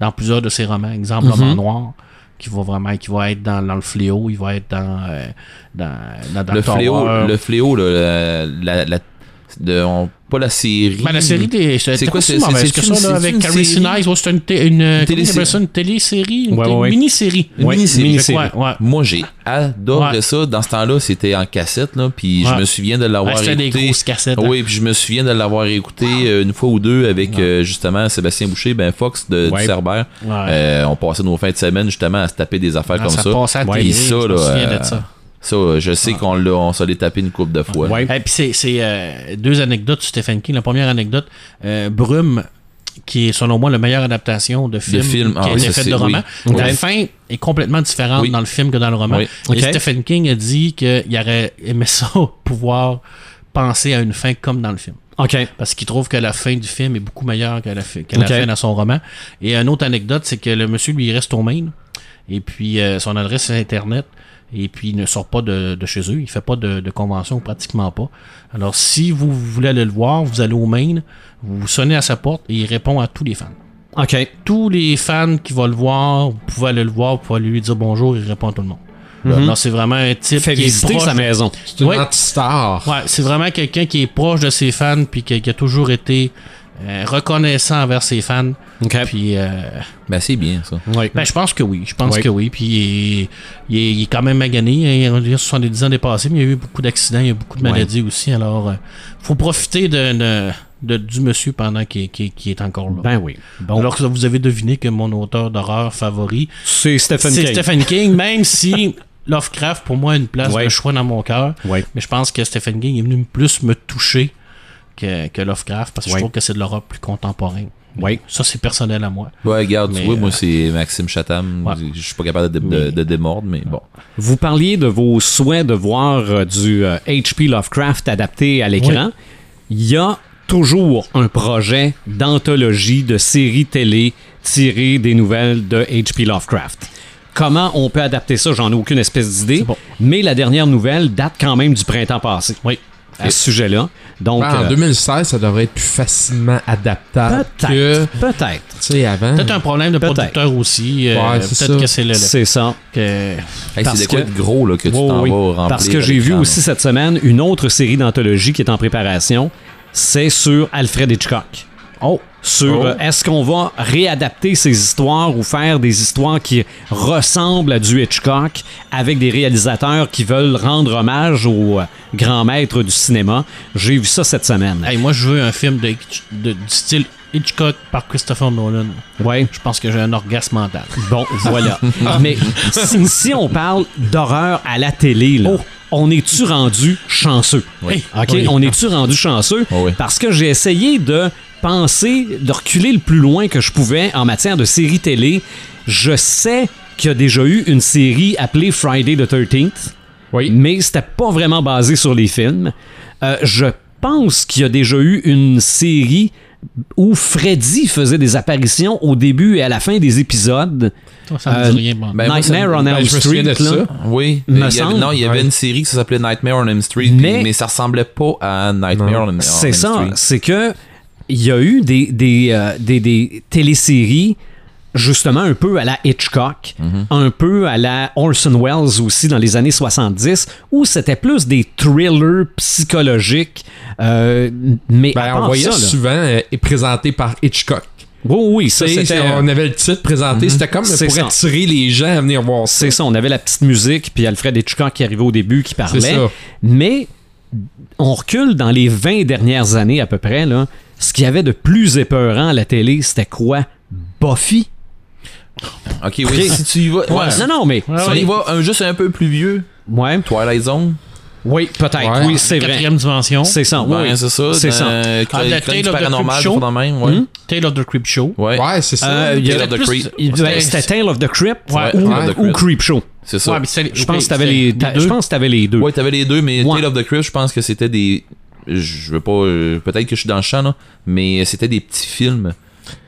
S4: dans plusieurs de ses romans. Exemple,
S2: Mhm.
S4: Roman Noir, qui va vraiment qui va être dans, dans le fléau, il va être dans, euh, dans, dans
S3: Le fléau, le fléau, là, la, la, la- de, on- pas la série.
S4: Ben, la série des. C'est
S3: quoi, c'est- c'est-
S4: que ça, là, avec Carrie? Sinise. C'est une, une, une, télésérie, une, mini-série.
S3: Mini-série. Moi, j'ai adoré
S4: Ouais.
S3: ça. Dans ce temps-là, c'était en cassette, là, puis
S4: Ouais.
S3: je me souviens de l'avoir
S4: Ouais, C'était des
S3: écouté.
S4: grosses cassettes. hein.
S3: Oui, puis je me souviens de l'avoir écouté euh, une fois ou deux avec euh, justement Sébastien Boucher, ben Fox de.
S2: Ouais.
S3: Euh, on passait nos fins de semaine justement à se taper des affaires
S4: Ah,
S3: comme
S4: ça
S3: ça.
S4: passait à
S3: ça,
S4: je me
S3: là,
S4: souviens de ça.
S3: Euh, je sais qu'on l'a, on s'en est tapé une coupe de fois.
S2: Ouais.
S4: Et puis c'est, c'est, euh, deux anecdotes sur Stephen King. La première anecdote, euh, Brume, qui est selon moi la meilleure adaptation de film,
S3: film,
S4: qui
S3: ah
S4: a
S3: oui,
S4: été faite de roman.
S3: oui.
S4: La fin est complètement différente
S3: Oui.
S4: dans le film que dans le roman.
S3: Oui.
S4: Et. Stephen King a dit qu'il aurait aimé ça (laughs) pouvoir penser à une fin comme dans le film.
S2: OK.
S4: Parce qu'il trouve que la fin du film est beaucoup meilleure que la, fi- que la fin dans son roman. Et une autre anecdote, c'est que le monsieur, lui, il reste au Maine. Et puis, euh, son adresse Internet. Et puis, il ne sort pas de, de chez eux. Il fait pas de, de convention, pratiquement pas. Alors, si vous voulez aller le voir, vous allez au Maine, vous sonnez à sa porte et il répond à tous les fans.
S2: OK.
S4: Tous les fans qui vont le voir, vous pouvez aller le voir, vous pouvez aller lui dire bonjour, il répond à tout le monde. Alors, c'est vraiment un type
S2: Fait
S4: qui est proche
S2: sa maison.
S5: C'est une
S4: Ouais.
S5: anti-star.
S4: Ouais, c'est vraiment quelqu'un qui est proche de ses fans puis qui, qui a toujours été euh, reconnaissant envers ses fans.
S2: OK.
S4: Puis euh,
S3: Ben, c'est bien ça.
S2: Ouais.
S4: ben, je pense que oui, je pense
S2: Ouais.
S4: que oui. Puis il est, il est- il est quand même magané. Il a 70 ans dépassés, mais il y a eu beaucoup d'accidents, il y a eu beaucoup de
S2: Ouais.
S4: maladies aussi. Alors, euh, faut profiter de, de- de- du monsieur pendant qu'il est encore là.
S2: Ben oui. Bon.
S4: Alors que vous avez deviné que mon auteur d'horreur favori,
S2: c'est Stephen
S4: c'est
S2: King.
S4: Stephen King, même si (laughs) Lovecraft, pour moi, a une place
S2: Ouais.
S4: de choix dans mon cœur.
S2: Ouais.
S4: Mais je pense que Stephen King est venu plus me toucher que, que Lovecraft parce que
S2: Ouais.
S4: je trouve que c'est de l'horreur plus contemporain.
S2: Ouais.
S4: Ça, c'est personnel à moi.
S3: Ouais, regarde,
S4: Mais,
S3: tu vois,
S4: euh,
S3: moi, c'est Maxime Chatham.
S4: Ouais.
S3: Je suis pas capable de, de, de démordre, mais bon.
S2: Vous parliez de vos souhaits de voir euh, du euh, H.P. Lovecraft adapté à l'écran. Il y a toujours un projet d'anthologie de séries télé tirées des nouvelles de H.P. Lovecraft. Comment on peut adapter ça, j'en ai aucune espèce d'idée.
S4: Bon.
S2: Mais la dernière nouvelle date quand même du printemps passé.
S4: Oui.
S2: À ce sujet-là. Donc,
S5: en
S2: euh,
S5: 2016, ça devrait être plus facilement adaptable que,
S2: peut-être.
S5: tu
S2: Peut-être.
S5: sais, avant.
S4: Peut-être un problème de
S2: Peut-être.
S4: producteur aussi. euh,
S5: Ouais, c'est
S4: Peut-être
S5: ça.
S4: que c'est le.
S2: C'est ça.
S4: que-
S3: Hey,
S2: Parce
S3: c'est de quoi
S2: que-
S3: de gros là, que tu t'en
S2: oui.
S3: vas remplir.
S2: Parce que j'ai vu aussi cette semaine une autre série d'anthologie qui est en préparation. C'est sur Alfred Hitchcock.
S4: Oh!
S2: Sur
S5: Oh.
S2: euh, est-ce qu'on va réadapter ces histoires ou faire des histoires qui ressemblent à du Hitchcock avec des réalisateurs qui veulent rendre hommage au euh, grand maître du cinéma? J'ai vu ça cette semaine.
S4: Hey, moi, je veux un film de, du style Hitchcock par Christopher Nolan.
S2: Ouais.
S4: Je pense que j'ai un orgasme mental. (laughs)
S2: Bon, voilà. Mais si, si on parle d'horreur à la télé, là, on est-tu rendu chanceux?
S4: Oui.
S2: OK?
S4: Oui.
S2: On est-tu rendu chanceux?
S3: Oh oui.
S2: Parce que j'ai essayé de penser, de reculer le plus loin que je pouvais en matière de séries télé. Je sais qu'il y a déjà eu une série appelée Friday the 13th,
S5: Oui.
S2: mais c'était pas vraiment basé sur les films. Euh, je pense qu'il y a déjà eu une série où Freddy faisait des apparitions au début et à la fin des épisodes.
S4: Ça, ça me
S2: Euh,
S4: dit rien. bon.
S3: Ben, moi, ça
S2: Nightmare on
S5: ben,
S2: Elm
S5: me
S2: Street. là.
S5: ça.
S3: Oui,
S2: Me
S3: mais il y avait- non, il y avait
S5: Ouais.
S3: une série qui s'appelait Nightmare on Elm Street,
S2: Mais-
S3: mais, ça ressemblait pas à Nightmare on, on
S2: C'est
S3: Elm
S2: ça,
S3: Street.
S2: c'est que il y a eu des, des, euh, des, des téléséries justement un peu à la Hitchcock,
S3: Mhm.
S2: un peu à la Orson Welles aussi dans les années 70, où c'était plus des thrillers psychologiques, euh, mais
S5: Ben, on voyait
S2: ça,
S5: souvent euh, est présenté par Hitchcock.
S2: Oui, oui, ça, c'était...
S5: on avait le titre présenté, c'était comme
S2: C'est
S5: pour
S2: ça.
S5: attirer les gens à venir voir ça.
S2: C'est ça, on avait la petite musique, puis Alfred Hitchcock qui arrivait au début qui parlait.
S5: C'est ça.
S2: Mais on recule dans les 20 dernières années à peu près, là. Ce qu'il y avait de plus épeurant à la télé, c'était quoi? Buffy?
S3: Ok, oui, si tu y vas. Ouais.
S2: Non, non, mais.
S3: Si on y va un, juste un peu plus vieux,
S2: Ouais.
S3: Twilight Zone.
S2: Oui, peut-être.
S5: Ouais.
S2: Oui, c'est vrai.
S4: Quatrième dimension.
S2: C'est ça. Oui,
S3: Ouais,
S2: oui.
S3: c'est ça.
S2: C'est ça.
S4: Ah,
S3: Chronique
S4: la Tale of the
S3: paranormale,
S4: Creep Show.
S3: tout dans le même, ouais.
S2: Hmm?
S4: Tale of the Creep Show.
S3: Ouais.
S5: Ouais, c'est ça.
S2: Euh, il y a-
S3: Tale of the
S4: plus-
S3: Creep.
S4: C'était-
S2: Tale of the Crypt
S4: Ouais,
S2: ou, ou
S3: Crypt.
S2: Creep Show.
S3: C'est ça.
S4: Ouais, mais c'est-
S2: Je pense que t'avais les,
S4: deux.
S2: je pense que t'avais les deux.
S3: Ouais, t'avais les deux, mais
S2: Ouais.
S3: Tale of the Crypt, je pense que c'était des. Je veux pas. euh, Peut-être que je suis dans le champ, là, mais c'était des petits films.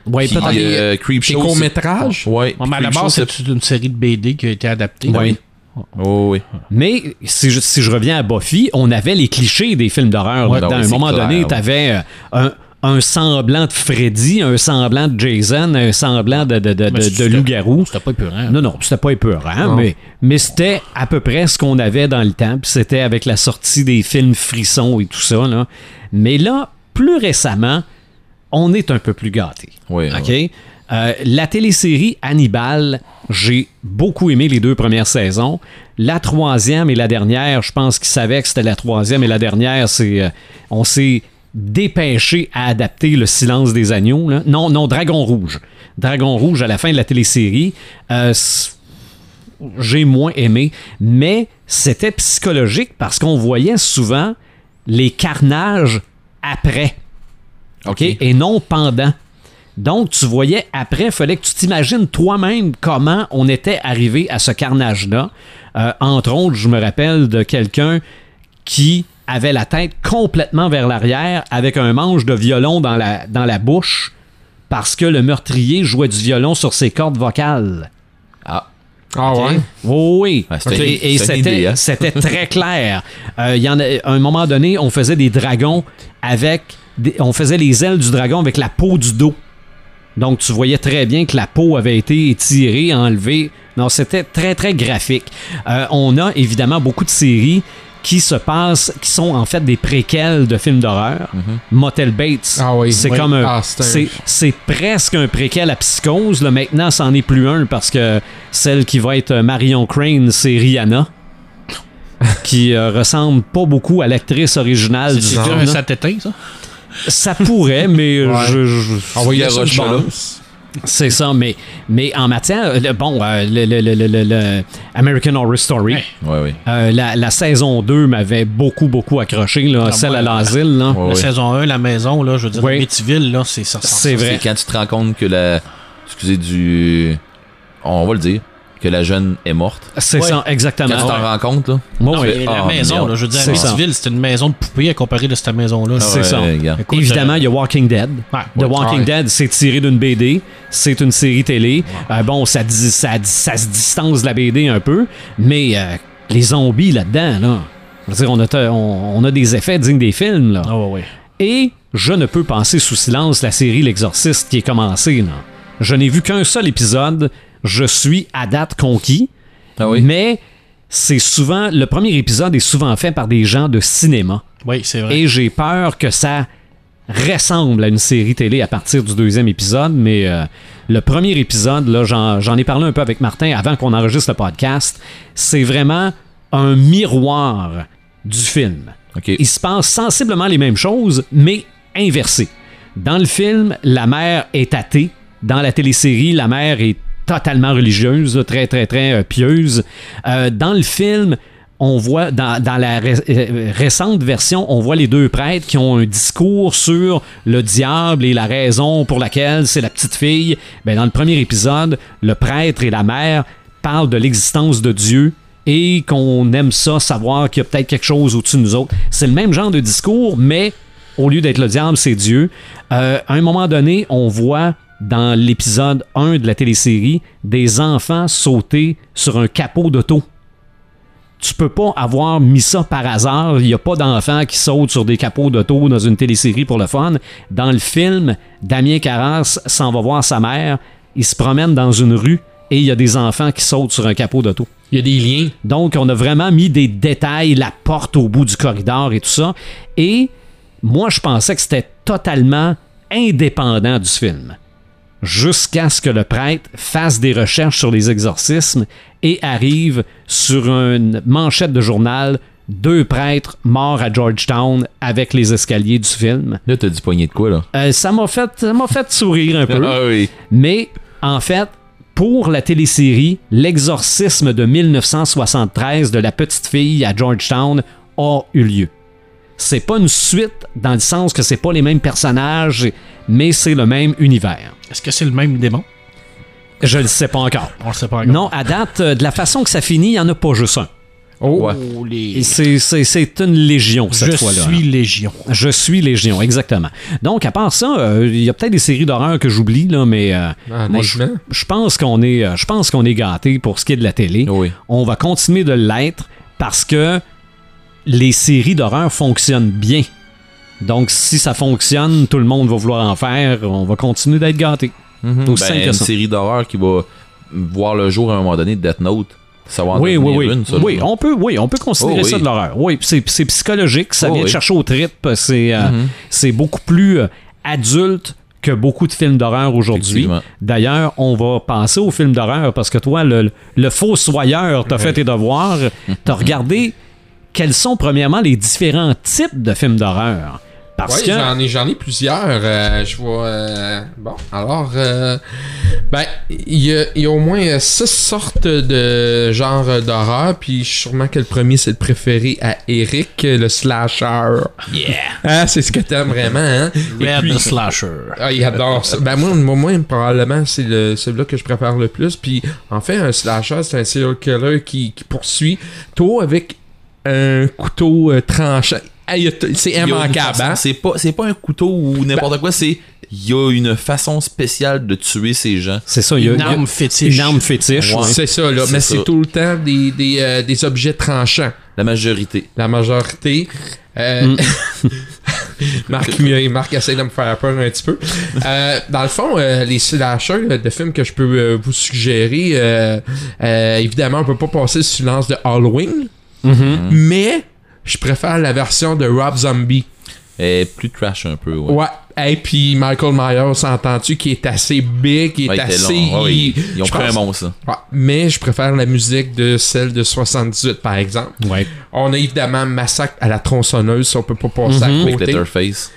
S2: Ouais, peut-être.
S3: euh, Creep
S5: Des courts-métrages?
S3: Ouais.
S4: Ouais, mais à la base, c'est une série de BD qui a été adaptée.
S2: Ouais.
S3: Oh, oui.
S2: Mais si je, si je reviens à Buffy, on avait les clichés des films d'horreur.
S3: Ouais,
S2: à un moment
S3: clair,
S2: donné,
S3: ouais.
S2: t'avais euh, un, un semblant de Freddy, un semblant de Jason, un semblant de, de, de, de- loup-garou.
S4: C'était pas épeurant.
S2: Non, non, c'était pas épeurant,
S5: Non.
S2: mais, mais c'était à peu près ce qu'on avait dans le temps. Puis c'était avec la sortie des films frissons et tout ça. Là. Mais là, plus récemment, on est un peu plus gâtés.
S3: Ouais,
S2: OK?
S3: ouais.
S2: Euh, la télésérie Hannibal, j'ai beaucoup aimé les deux premières saisons. La troisième et la dernière, je pense qu'ils savaient que c'était la troisième et la dernière, c'est euh, on s'est dépêché à adapter le silence des agneaux. là. Non, non, Dragon Rouge. Dragon Rouge à la fin de la télésérie. euh, j'ai moins aimé, mais c'était psychologique parce qu'on voyait souvent les carnages après. OK? Et non pendant. Donc, tu voyais après, il fallait que tu t'imagines toi-même comment on était arrivé à ce carnage-là. Euh, entre autres, je me rappelle de quelqu'un qui avait la tête complètement vers l'arrière avec un manche de violon dans la, dans la bouche parce que le meurtrier jouait du violon sur ses cordes vocales.
S3: Ah.
S5: Ah ouais?
S2: Oh oui.
S3: Ah, c'était-
S2: Et,
S3: c'était hein? (laughs)
S2: c'était très clair. (laughs) Euh, il y en a, à un moment donné, on faisait des dragons avec. des- on faisait les ailes du dragon avec la peau du dos. Donc, tu voyais très bien que la peau avait été étirée, enlevée. Non, c'était très, très graphique. Euh, on a évidemment beaucoup de séries qui se passent, qui sont en fait des préquels de films d'horreur. Motel Bates,
S5: Ah oui,
S2: c'est
S5: oui.
S2: comme un,
S5: Ah, c'est un-
S2: c'est, c'est presque un préquel à Psychose. Là. Maintenant, c'en est plus un parce que celle qui va être Marion Crane, c'est Rihanna. (laughs) qui euh, ressemble pas beaucoup à l'actrice originale du
S4: C'est
S2: film.
S4: un
S2: là.
S4: satétain, ça?
S2: Ça pourrait, mais
S5: Ouais.
S2: je, je-
S5: une
S3: là.
S5: chance.
S2: C'est ça. Mais, mais en matière, le- bon, euh, le, le- le- le- le- le American Horror Story,
S4: Ouais.
S3: Ouais, ouais.
S2: euh, la, la saison 2 m'avait beaucoup, beaucoup accroché, là,
S4: Ah,
S2: celle
S4: moi,
S2: à l'asile. là.
S3: Ouais,
S4: La
S3: ouais.
S4: saison 1, la maison, là, je veux dire,
S2: Oui.
S4: Amityville, là, c'est ça.
S2: C'est vrai.
S3: C'est quand tu te rends compte que la. Excusez, du. On va le dire. Que la jeune est morte.
S2: C'est
S4: Ouais.
S2: ça, exactement.
S3: Quand tu t'en rends compte, là.
S4: Non, mais la
S3: Ah,
S4: maison, là, je veux dire,
S2: C'est.
S4: Amityville, c'était une maison de poupée à comparer de cette maison-là.
S2: C'est
S3: Ouais,
S2: ça.
S4: Écoute,
S2: Évidemment, il y a Walking Dead.
S4: Ouais,
S2: The. Walking
S5: Ouais.
S2: Dead, c'est tiré d'une BD. C'est une série télé. Euh, bon, ça, se distance de la BD un peu, mais euh, les zombies là-dedans, là. Je veux dire, on a, on, on a des effets dignes des films, là.
S4: Ah ouais, ouais.
S2: Et je ne peux passer sous silence la série L'Exorciste qui est commencée, là. Je n'ai vu qu'un seul épisode. Je suis à date conquis.
S3: Ah oui?
S2: Mais c'est souvent. Le premier épisode est souvent fait par des gens de cinéma.
S4: Oui, c'est vrai.
S2: Et j'ai peur que ça ressemble à une série télé à partir du deuxième épisode, mais euh, le premier épisode, là, j'en, j'en ai parlé un peu avec Martin avant qu'on enregistre le podcast, c'est vraiment un miroir du film.
S3: Ok.
S2: Il se passe sensiblement les mêmes choses, mais inversées. Dans le film, la mère est athée. Dans la télésérie, la mère est totalement religieuse, très, très, très euh, pieuse. Euh, dans le film, on voit, dans, la euh, récente version, on voit les deux prêtres qui ont un discours sur le diable et la raison pour laquelle c'est la petite fille. Ben, dans le premier épisode, le prêtre et la mère parlent de l'existence de Dieu et qu'on aime ça, savoir qu'il y a peut-être quelque chose au-dessus de nous autres. C'est le même genre de discours, mais au lieu d'être le diable, c'est Dieu. Euh, à un moment donné, on voit dans l'épisode 1 de la télésérie des enfants sauter sur un capot d'auto. Tu peux pas avoir mis ça par hasard. Il n'y a pas d'enfants qui sautent sur des capots d'auto dans une télésérie pour le fun. Dans le film, Damien Carras s'en va voir sa mère. Il se promène dans une rue et il y a des enfants qui sautent sur un capot d'auto.
S5: Il y a des liens.
S2: Donc, on a vraiment mis des détails, la porte au bout du corridor et tout ça. Et moi, je pensais que c'était totalement indépendant du film. Jusqu'à ce que le prêtre fasse des recherches sur les exorcismes et arrive sur une manchette de journal deux prêtres morts à Georgetown avec les escaliers du film.
S3: Là, t'as du poignet de quoi, là?
S2: Euh, ça m'a fait, ça fait sourire un (laughs) peu.
S3: Ah oui.
S2: Mais en fait, pour la télésérie, l'exorcisme de 1973 de la petite fille à Georgetown a eu lieu. C'est pas une suite dans le sens que c'est pas les mêmes personnages, mais c'est le même univers.
S4: Est-ce que c'est le même démon?
S2: Je le sais pas encore.
S4: On le sait pas encore.
S2: Non, à date, euh, de la façon que ça finit, il y en a pas juste un.
S5: Oh,
S3: Ouais.
S2: Et c'est, une légion cette
S4: Je
S2: fois-là.
S4: suis Légion.
S2: Je suis Légion, exactement. Donc, à part ça, euh, il y a peut-être des séries d'horreur que j'oublie, là, mais euh, moi, je, je pense qu'on est, euh, je pense qu'on est gâté pour ce qui est de la télé.
S3: Oui.
S2: On va continuer de l'être parce que les séries d'horreur fonctionnent bien. Donc, si ça fonctionne, tout le monde va vouloir en faire. On va continuer d'être gâté. Aussi simple
S3: Ben, une série d'horreur qui va voir le jour à un moment donné, Death Note. Ça va en
S2: Oui, oui,
S3: devenir
S2: oui.
S3: une, ça,
S2: oui, on peut, oui, on peut considérer
S3: Oh, oui.
S2: ça de l'horreur. Oui, c'est, psychologique, ça
S3: Oh,
S2: vient de chercher au trip. C'est, euh,
S3: Mhm.
S2: c'est beaucoup plus euh, adulte que beaucoup de films d'horreur aujourd'hui. D'ailleurs, on va passer aux films d'horreur parce que toi, le, le faux soyeur, t'as fait tes devoirs. (laughs) T'as regardé quels sont premièrement les différents types de films d'horreur. Parce que
S5: j'en ai, j'en ai plusieurs. euh, je vois. euh, bon, alors, euh, ben, il y, a- il y a au moins six sortes de genres d'horreur, puis sûrement que le premier c'est le préféré à Eric, le slasher.
S4: Yeah!
S5: Ah, c'est ce que t'aimes vraiment, hein?
S4: Red
S5: puis-
S4: Slasher.
S5: Ah, il adore ça. Ben moi, moi, moi, probablement, c'est le, celui-là que je préfère le plus. Puis, en fait, un slasher, c'est un serial killer qui, qui poursuit toi avec un couteau tranchant. Il y a t- c'est immanquable, hein?
S3: C'est pas, c'est pas un couteau ou n'importe quoi, c'est. Il y a une façon spéciale de tuer ces gens.
S2: c'est ça, il y a
S4: Une arme fétiche.
S2: Une arme fétiche.
S3: Ouais.
S2: ouais.
S5: C'est ça, là.
S3: C'est
S5: Mais
S3: ça.
S5: c'est tout le temps des, des, euh, des objets tranchants.
S3: La majorité.
S5: La majorité. Euh,
S2: Mm. (laughs)
S5: Marc, Marc, Marc essaie de me faire peur un petit peu. Euh, dans le fond, euh, les slashers euh, de films que je peux euh, vous suggérer, euh, euh, évidemment, on peut pas passer le silence de Halloween,
S2: Mhm.
S5: mais je préfère la version de Rob Zombie.
S3: Plus trash un peu, ouais.
S5: Ouais. Et puis Michael Myers, s'entends-tu, qui est assez big, qui est
S3: Ouais,
S5: assez.
S3: long. Ouais,
S5: il-
S3: ils, ont pris un monstre. ça.
S5: Ouais, mais je préfère la musique de celle de 78, par exemple.
S2: Ouais.
S5: On a évidemment Massacre à la tronçonneuse, ça on peut pas passer
S2: Mhm.
S5: à
S3: Avec
S5: côté.
S3: Letterface.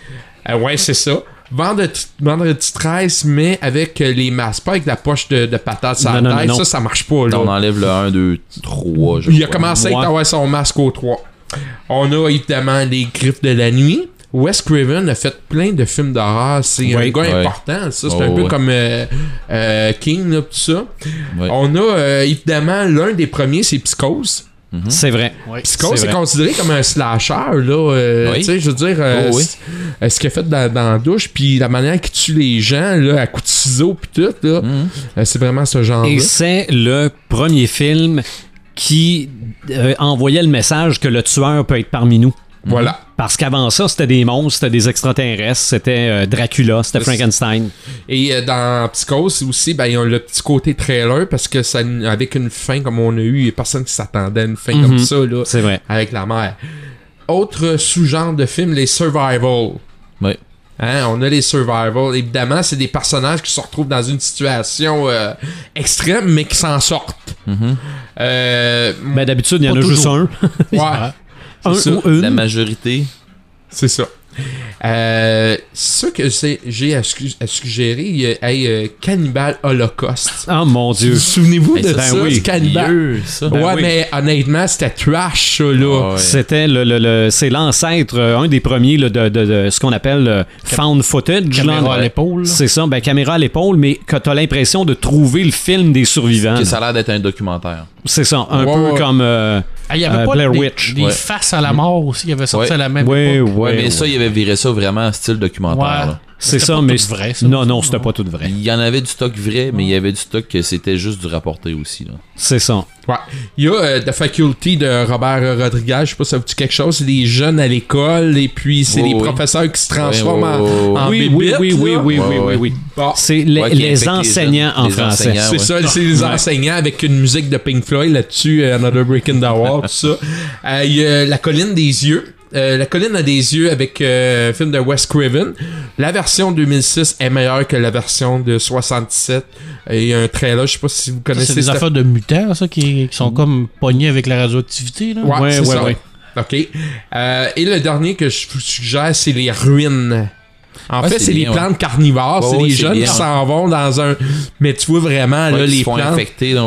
S5: Euh, ouais, c'est ça. Vendredi, vendredi 13, mais avec euh, les masques, pas avec la poche de, de patate sur la tête,
S2: non, non.
S5: ça, ça marche pas. Là.
S3: On enlève le 1, 2, 3. Je
S5: Il a commencé
S2: Ouais.
S5: à avoir son masque au 3. On a évidemment les griffes de la nuit. Wes Craven a fait plein de films d'horreur. C'est un gars
S3: Ouais.
S5: important, ça. C'est
S3: Oh,
S5: un peu comme euh, euh, King, là, tout ça.
S3: Ouais.
S5: On a euh, évidemment l'un des premiers, c'est Psychose.
S2: C'est vrai.
S4: Ouais.
S5: Psychose,
S2: vrai.
S5: considéré comme un slasher, là. euh,
S3: Oui.
S5: Tu sais, je veux dire, euh,
S3: Oh,
S5: euh, ce qu'il a fait dans, dans la douche, puis la manière qu'il tue les gens, là, à coups de ciseaux, puis tout, là,
S3: Mhm.
S5: euh, c'est vraiment ce genre-là.
S2: Et c'est le premier film qui euh, envoyait le message que le tueur peut être parmi nous.
S5: Voilà.
S2: Parce qu'avant ça, c'était des monstres, c'était des extraterrestres, c'était euh, Dracula, c'était Frankenstein.
S5: Et euh, dans Psychose aussi, ben, ils ont le petit côté trailer, parce que ça, avec une fin comme on a eu, il y a personne qui s'attendait à une fin comme ça, là,
S2: C'est vrai.
S5: avec la mère. Autre sous-genre de film, les survival.
S3: Ouais.
S5: Hein, on a les survival. Évidemment, c'est des personnages qui se retrouvent dans une situation euh, extrême, mais qui s'en sortent. Euh,
S2: Ben, d'habitude, il y en a juste un.
S5: ouais, (laughs)
S2: un
S5: ça.
S2: ou une.
S3: La majorité.
S5: c'est ça. (laughs) Euh, ce que j'ai à, su- à suggérer, il y a hey, euh, Cannibal Holocaust.
S2: Oh mon dieu.
S5: Souvenez-vous
S3: Hey,
S5: de
S3: ça,
S5: ça,
S2: ben oui.
S5: du Cannibal?
S3: Ça.
S5: ouais,
S2: oui.
S5: mais honnêtement, c'était trash, ça, là.
S3: Ouais.
S2: C'était le, le- le- c'est l'ancêtre, euh, un des premiers là, de, de- de ce qu'on appelle euh, found footage.
S4: Caméra
S2: là.
S4: à l'épaule.
S2: C'est ça, ben caméra à l'épaule, mais que t'as l'impression de trouver le film des survivants.
S3: Que ça a l'air d'être un documentaire.
S2: C'est ça, un
S5: Ouais,
S2: peu
S5: ouais.
S2: comme euh,
S4: Ah, il y avait
S2: euh,
S4: pas
S2: Blair
S4: des,
S2: Witch.
S4: des
S3: Ouais.
S4: faces à la mort aussi qui avaient sorti
S3: Ouais.
S4: à la même époque.
S2: ouais,
S3: mais ça, il avait viré ça vraiment style documentaire.
S2: C'est ça,
S4: pas
S2: mais
S4: tout vrai, ça.
S2: non, non, c'était pas tout vrai.
S3: Il y en avait du stock vrai, mais il y avait du stock que c'était juste du rapporté aussi. Là.
S2: C'est ça.
S5: Ouais. Il y a euh, The Faculty de Robert Rodriguez, je sais pas si ça vous dit quelque chose, c'est des jeunes à l'école et puis c'est
S3: Oui,
S5: les
S3: oui.
S5: professeurs qui se transforment en, en
S2: oui, oui, oui, oui, oui, oui, oui,
S3: ouais.
S2: oui.
S5: Bon,
S2: C'est les,
S3: Ouais,
S2: les
S3: les
S2: enseignants
S3: jeunes.
S2: en
S3: Les
S2: français.
S3: enseignants.
S5: c'est
S3: ouais.
S5: ça, c'est les (laughs) enseignants avec une musique de Pink Floyd là-dessus, euh, Another Break in the Wall, tout ça. (laughs) Euh, Il y a La colline des yeux. Euh, la colline a des yeux avec euh, un film de Wes Craven. La version 2006 est meilleure que la version de 67. Et il y a un trailer, je sais pas si vous connaissez
S4: C'est des
S5: cette-
S4: affaires de mutants, ça, qui, qui sont comme pognés avec la radioactivité. Là.
S5: Ouais,
S2: Ouais,
S5: c'est
S2: ouais,
S5: ça.
S2: ouais.
S5: OK. Euh, et le dernier que je vous suggère, c'est les ruines. En
S3: Ouais,
S5: fait,
S3: c'est
S5: les plantes carnivores. C'est les jeunes
S3: bien,
S5: qui s'en vont dans un. Mais tu vois vraiment, là, les plantes.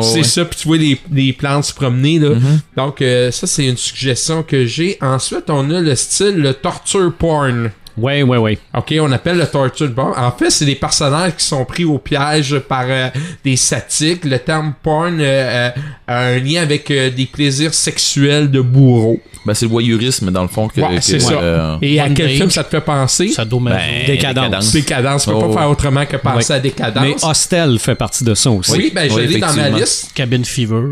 S5: C'est ça, puis tu vois les, les plantes se promener, là.
S3: Mhm.
S5: Donc, euh, ça, c'est une suggestion que j'ai. Ensuite, on a le style, le torture porn.
S2: Ouais, ouais, ouais.
S5: OK, on appelle le torture porn. En fait, c'est des personnages qui sont pris au piège par euh, des satiques. Le terme porn euh, euh, a un lien avec euh, des plaisirs sexuels de bourreaux.
S3: Ben, c'est le voyeurisme, dans le fond. Que,
S5: Ouais,
S3: que-
S5: c'est ça.
S3: euh,
S5: Et à quel film ça te fait penser?
S4: Sadomaso.
S3: ben,
S2: Décadence.
S5: Décadence. Tu peux
S3: Oh,
S5: pas
S3: ouais.
S5: faire autrement que penser
S2: Ouais.
S5: à Décadence.
S2: Mais Hostel fait partie de ça aussi.
S5: oui, ben je
S3: Oui,
S5: l'ai dans ma liste.
S4: Cabin Fever.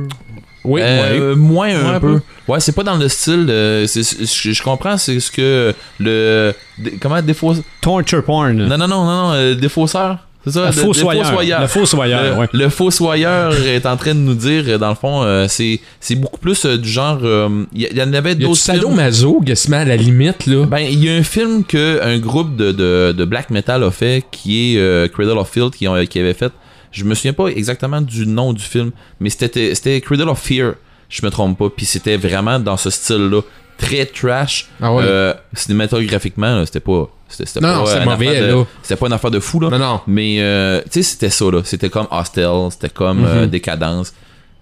S5: Oui,
S3: Euh, moins un peu.
S4: peu.
S3: Ouais, c'est pas dans le style. euh, je, comprends, c'est ce que le. dé- comment défausse.
S2: Torture porn.
S3: Non, non, non, non, non, euh, défausseur. C'est ça?
S2: Le
S3: le- le
S2: fossoyeur.
S3: fossoyeur.
S2: Le
S3: Le, le fossoyeur (laughs) est en train de nous dire, euh, dans le fond, euh, c'est c'est beaucoup plus euh, du genre. euh, Il y, en avait d'autres.
S5: se met à la limite, là?
S3: Ben, il y a un film que un groupe de, de, de black metal a fait, qui est Cradle of Filth, qui, ont- qui avait fait. Je me souviens pas exactement du nom du film, mais c'était c'était Cradle of Fear, je me trompe pas. Puis c'était vraiment dans ce style-là, très trash.
S5: Ah ouais.
S3: Euh, cinématographiquement, là, c'était pas. C'était c'était
S5: Non, non,
S3: pas
S5: c'était
S3: une
S5: mauvais,
S3: affaire de-
S5: là.
S3: C'était pas une affaire de fou, là.
S5: non, non.
S3: Mais, euh, tu sais, c'était ça, là. C'était comme Hostel, c'était comme euh,
S5: Mhm.
S3: Décadence.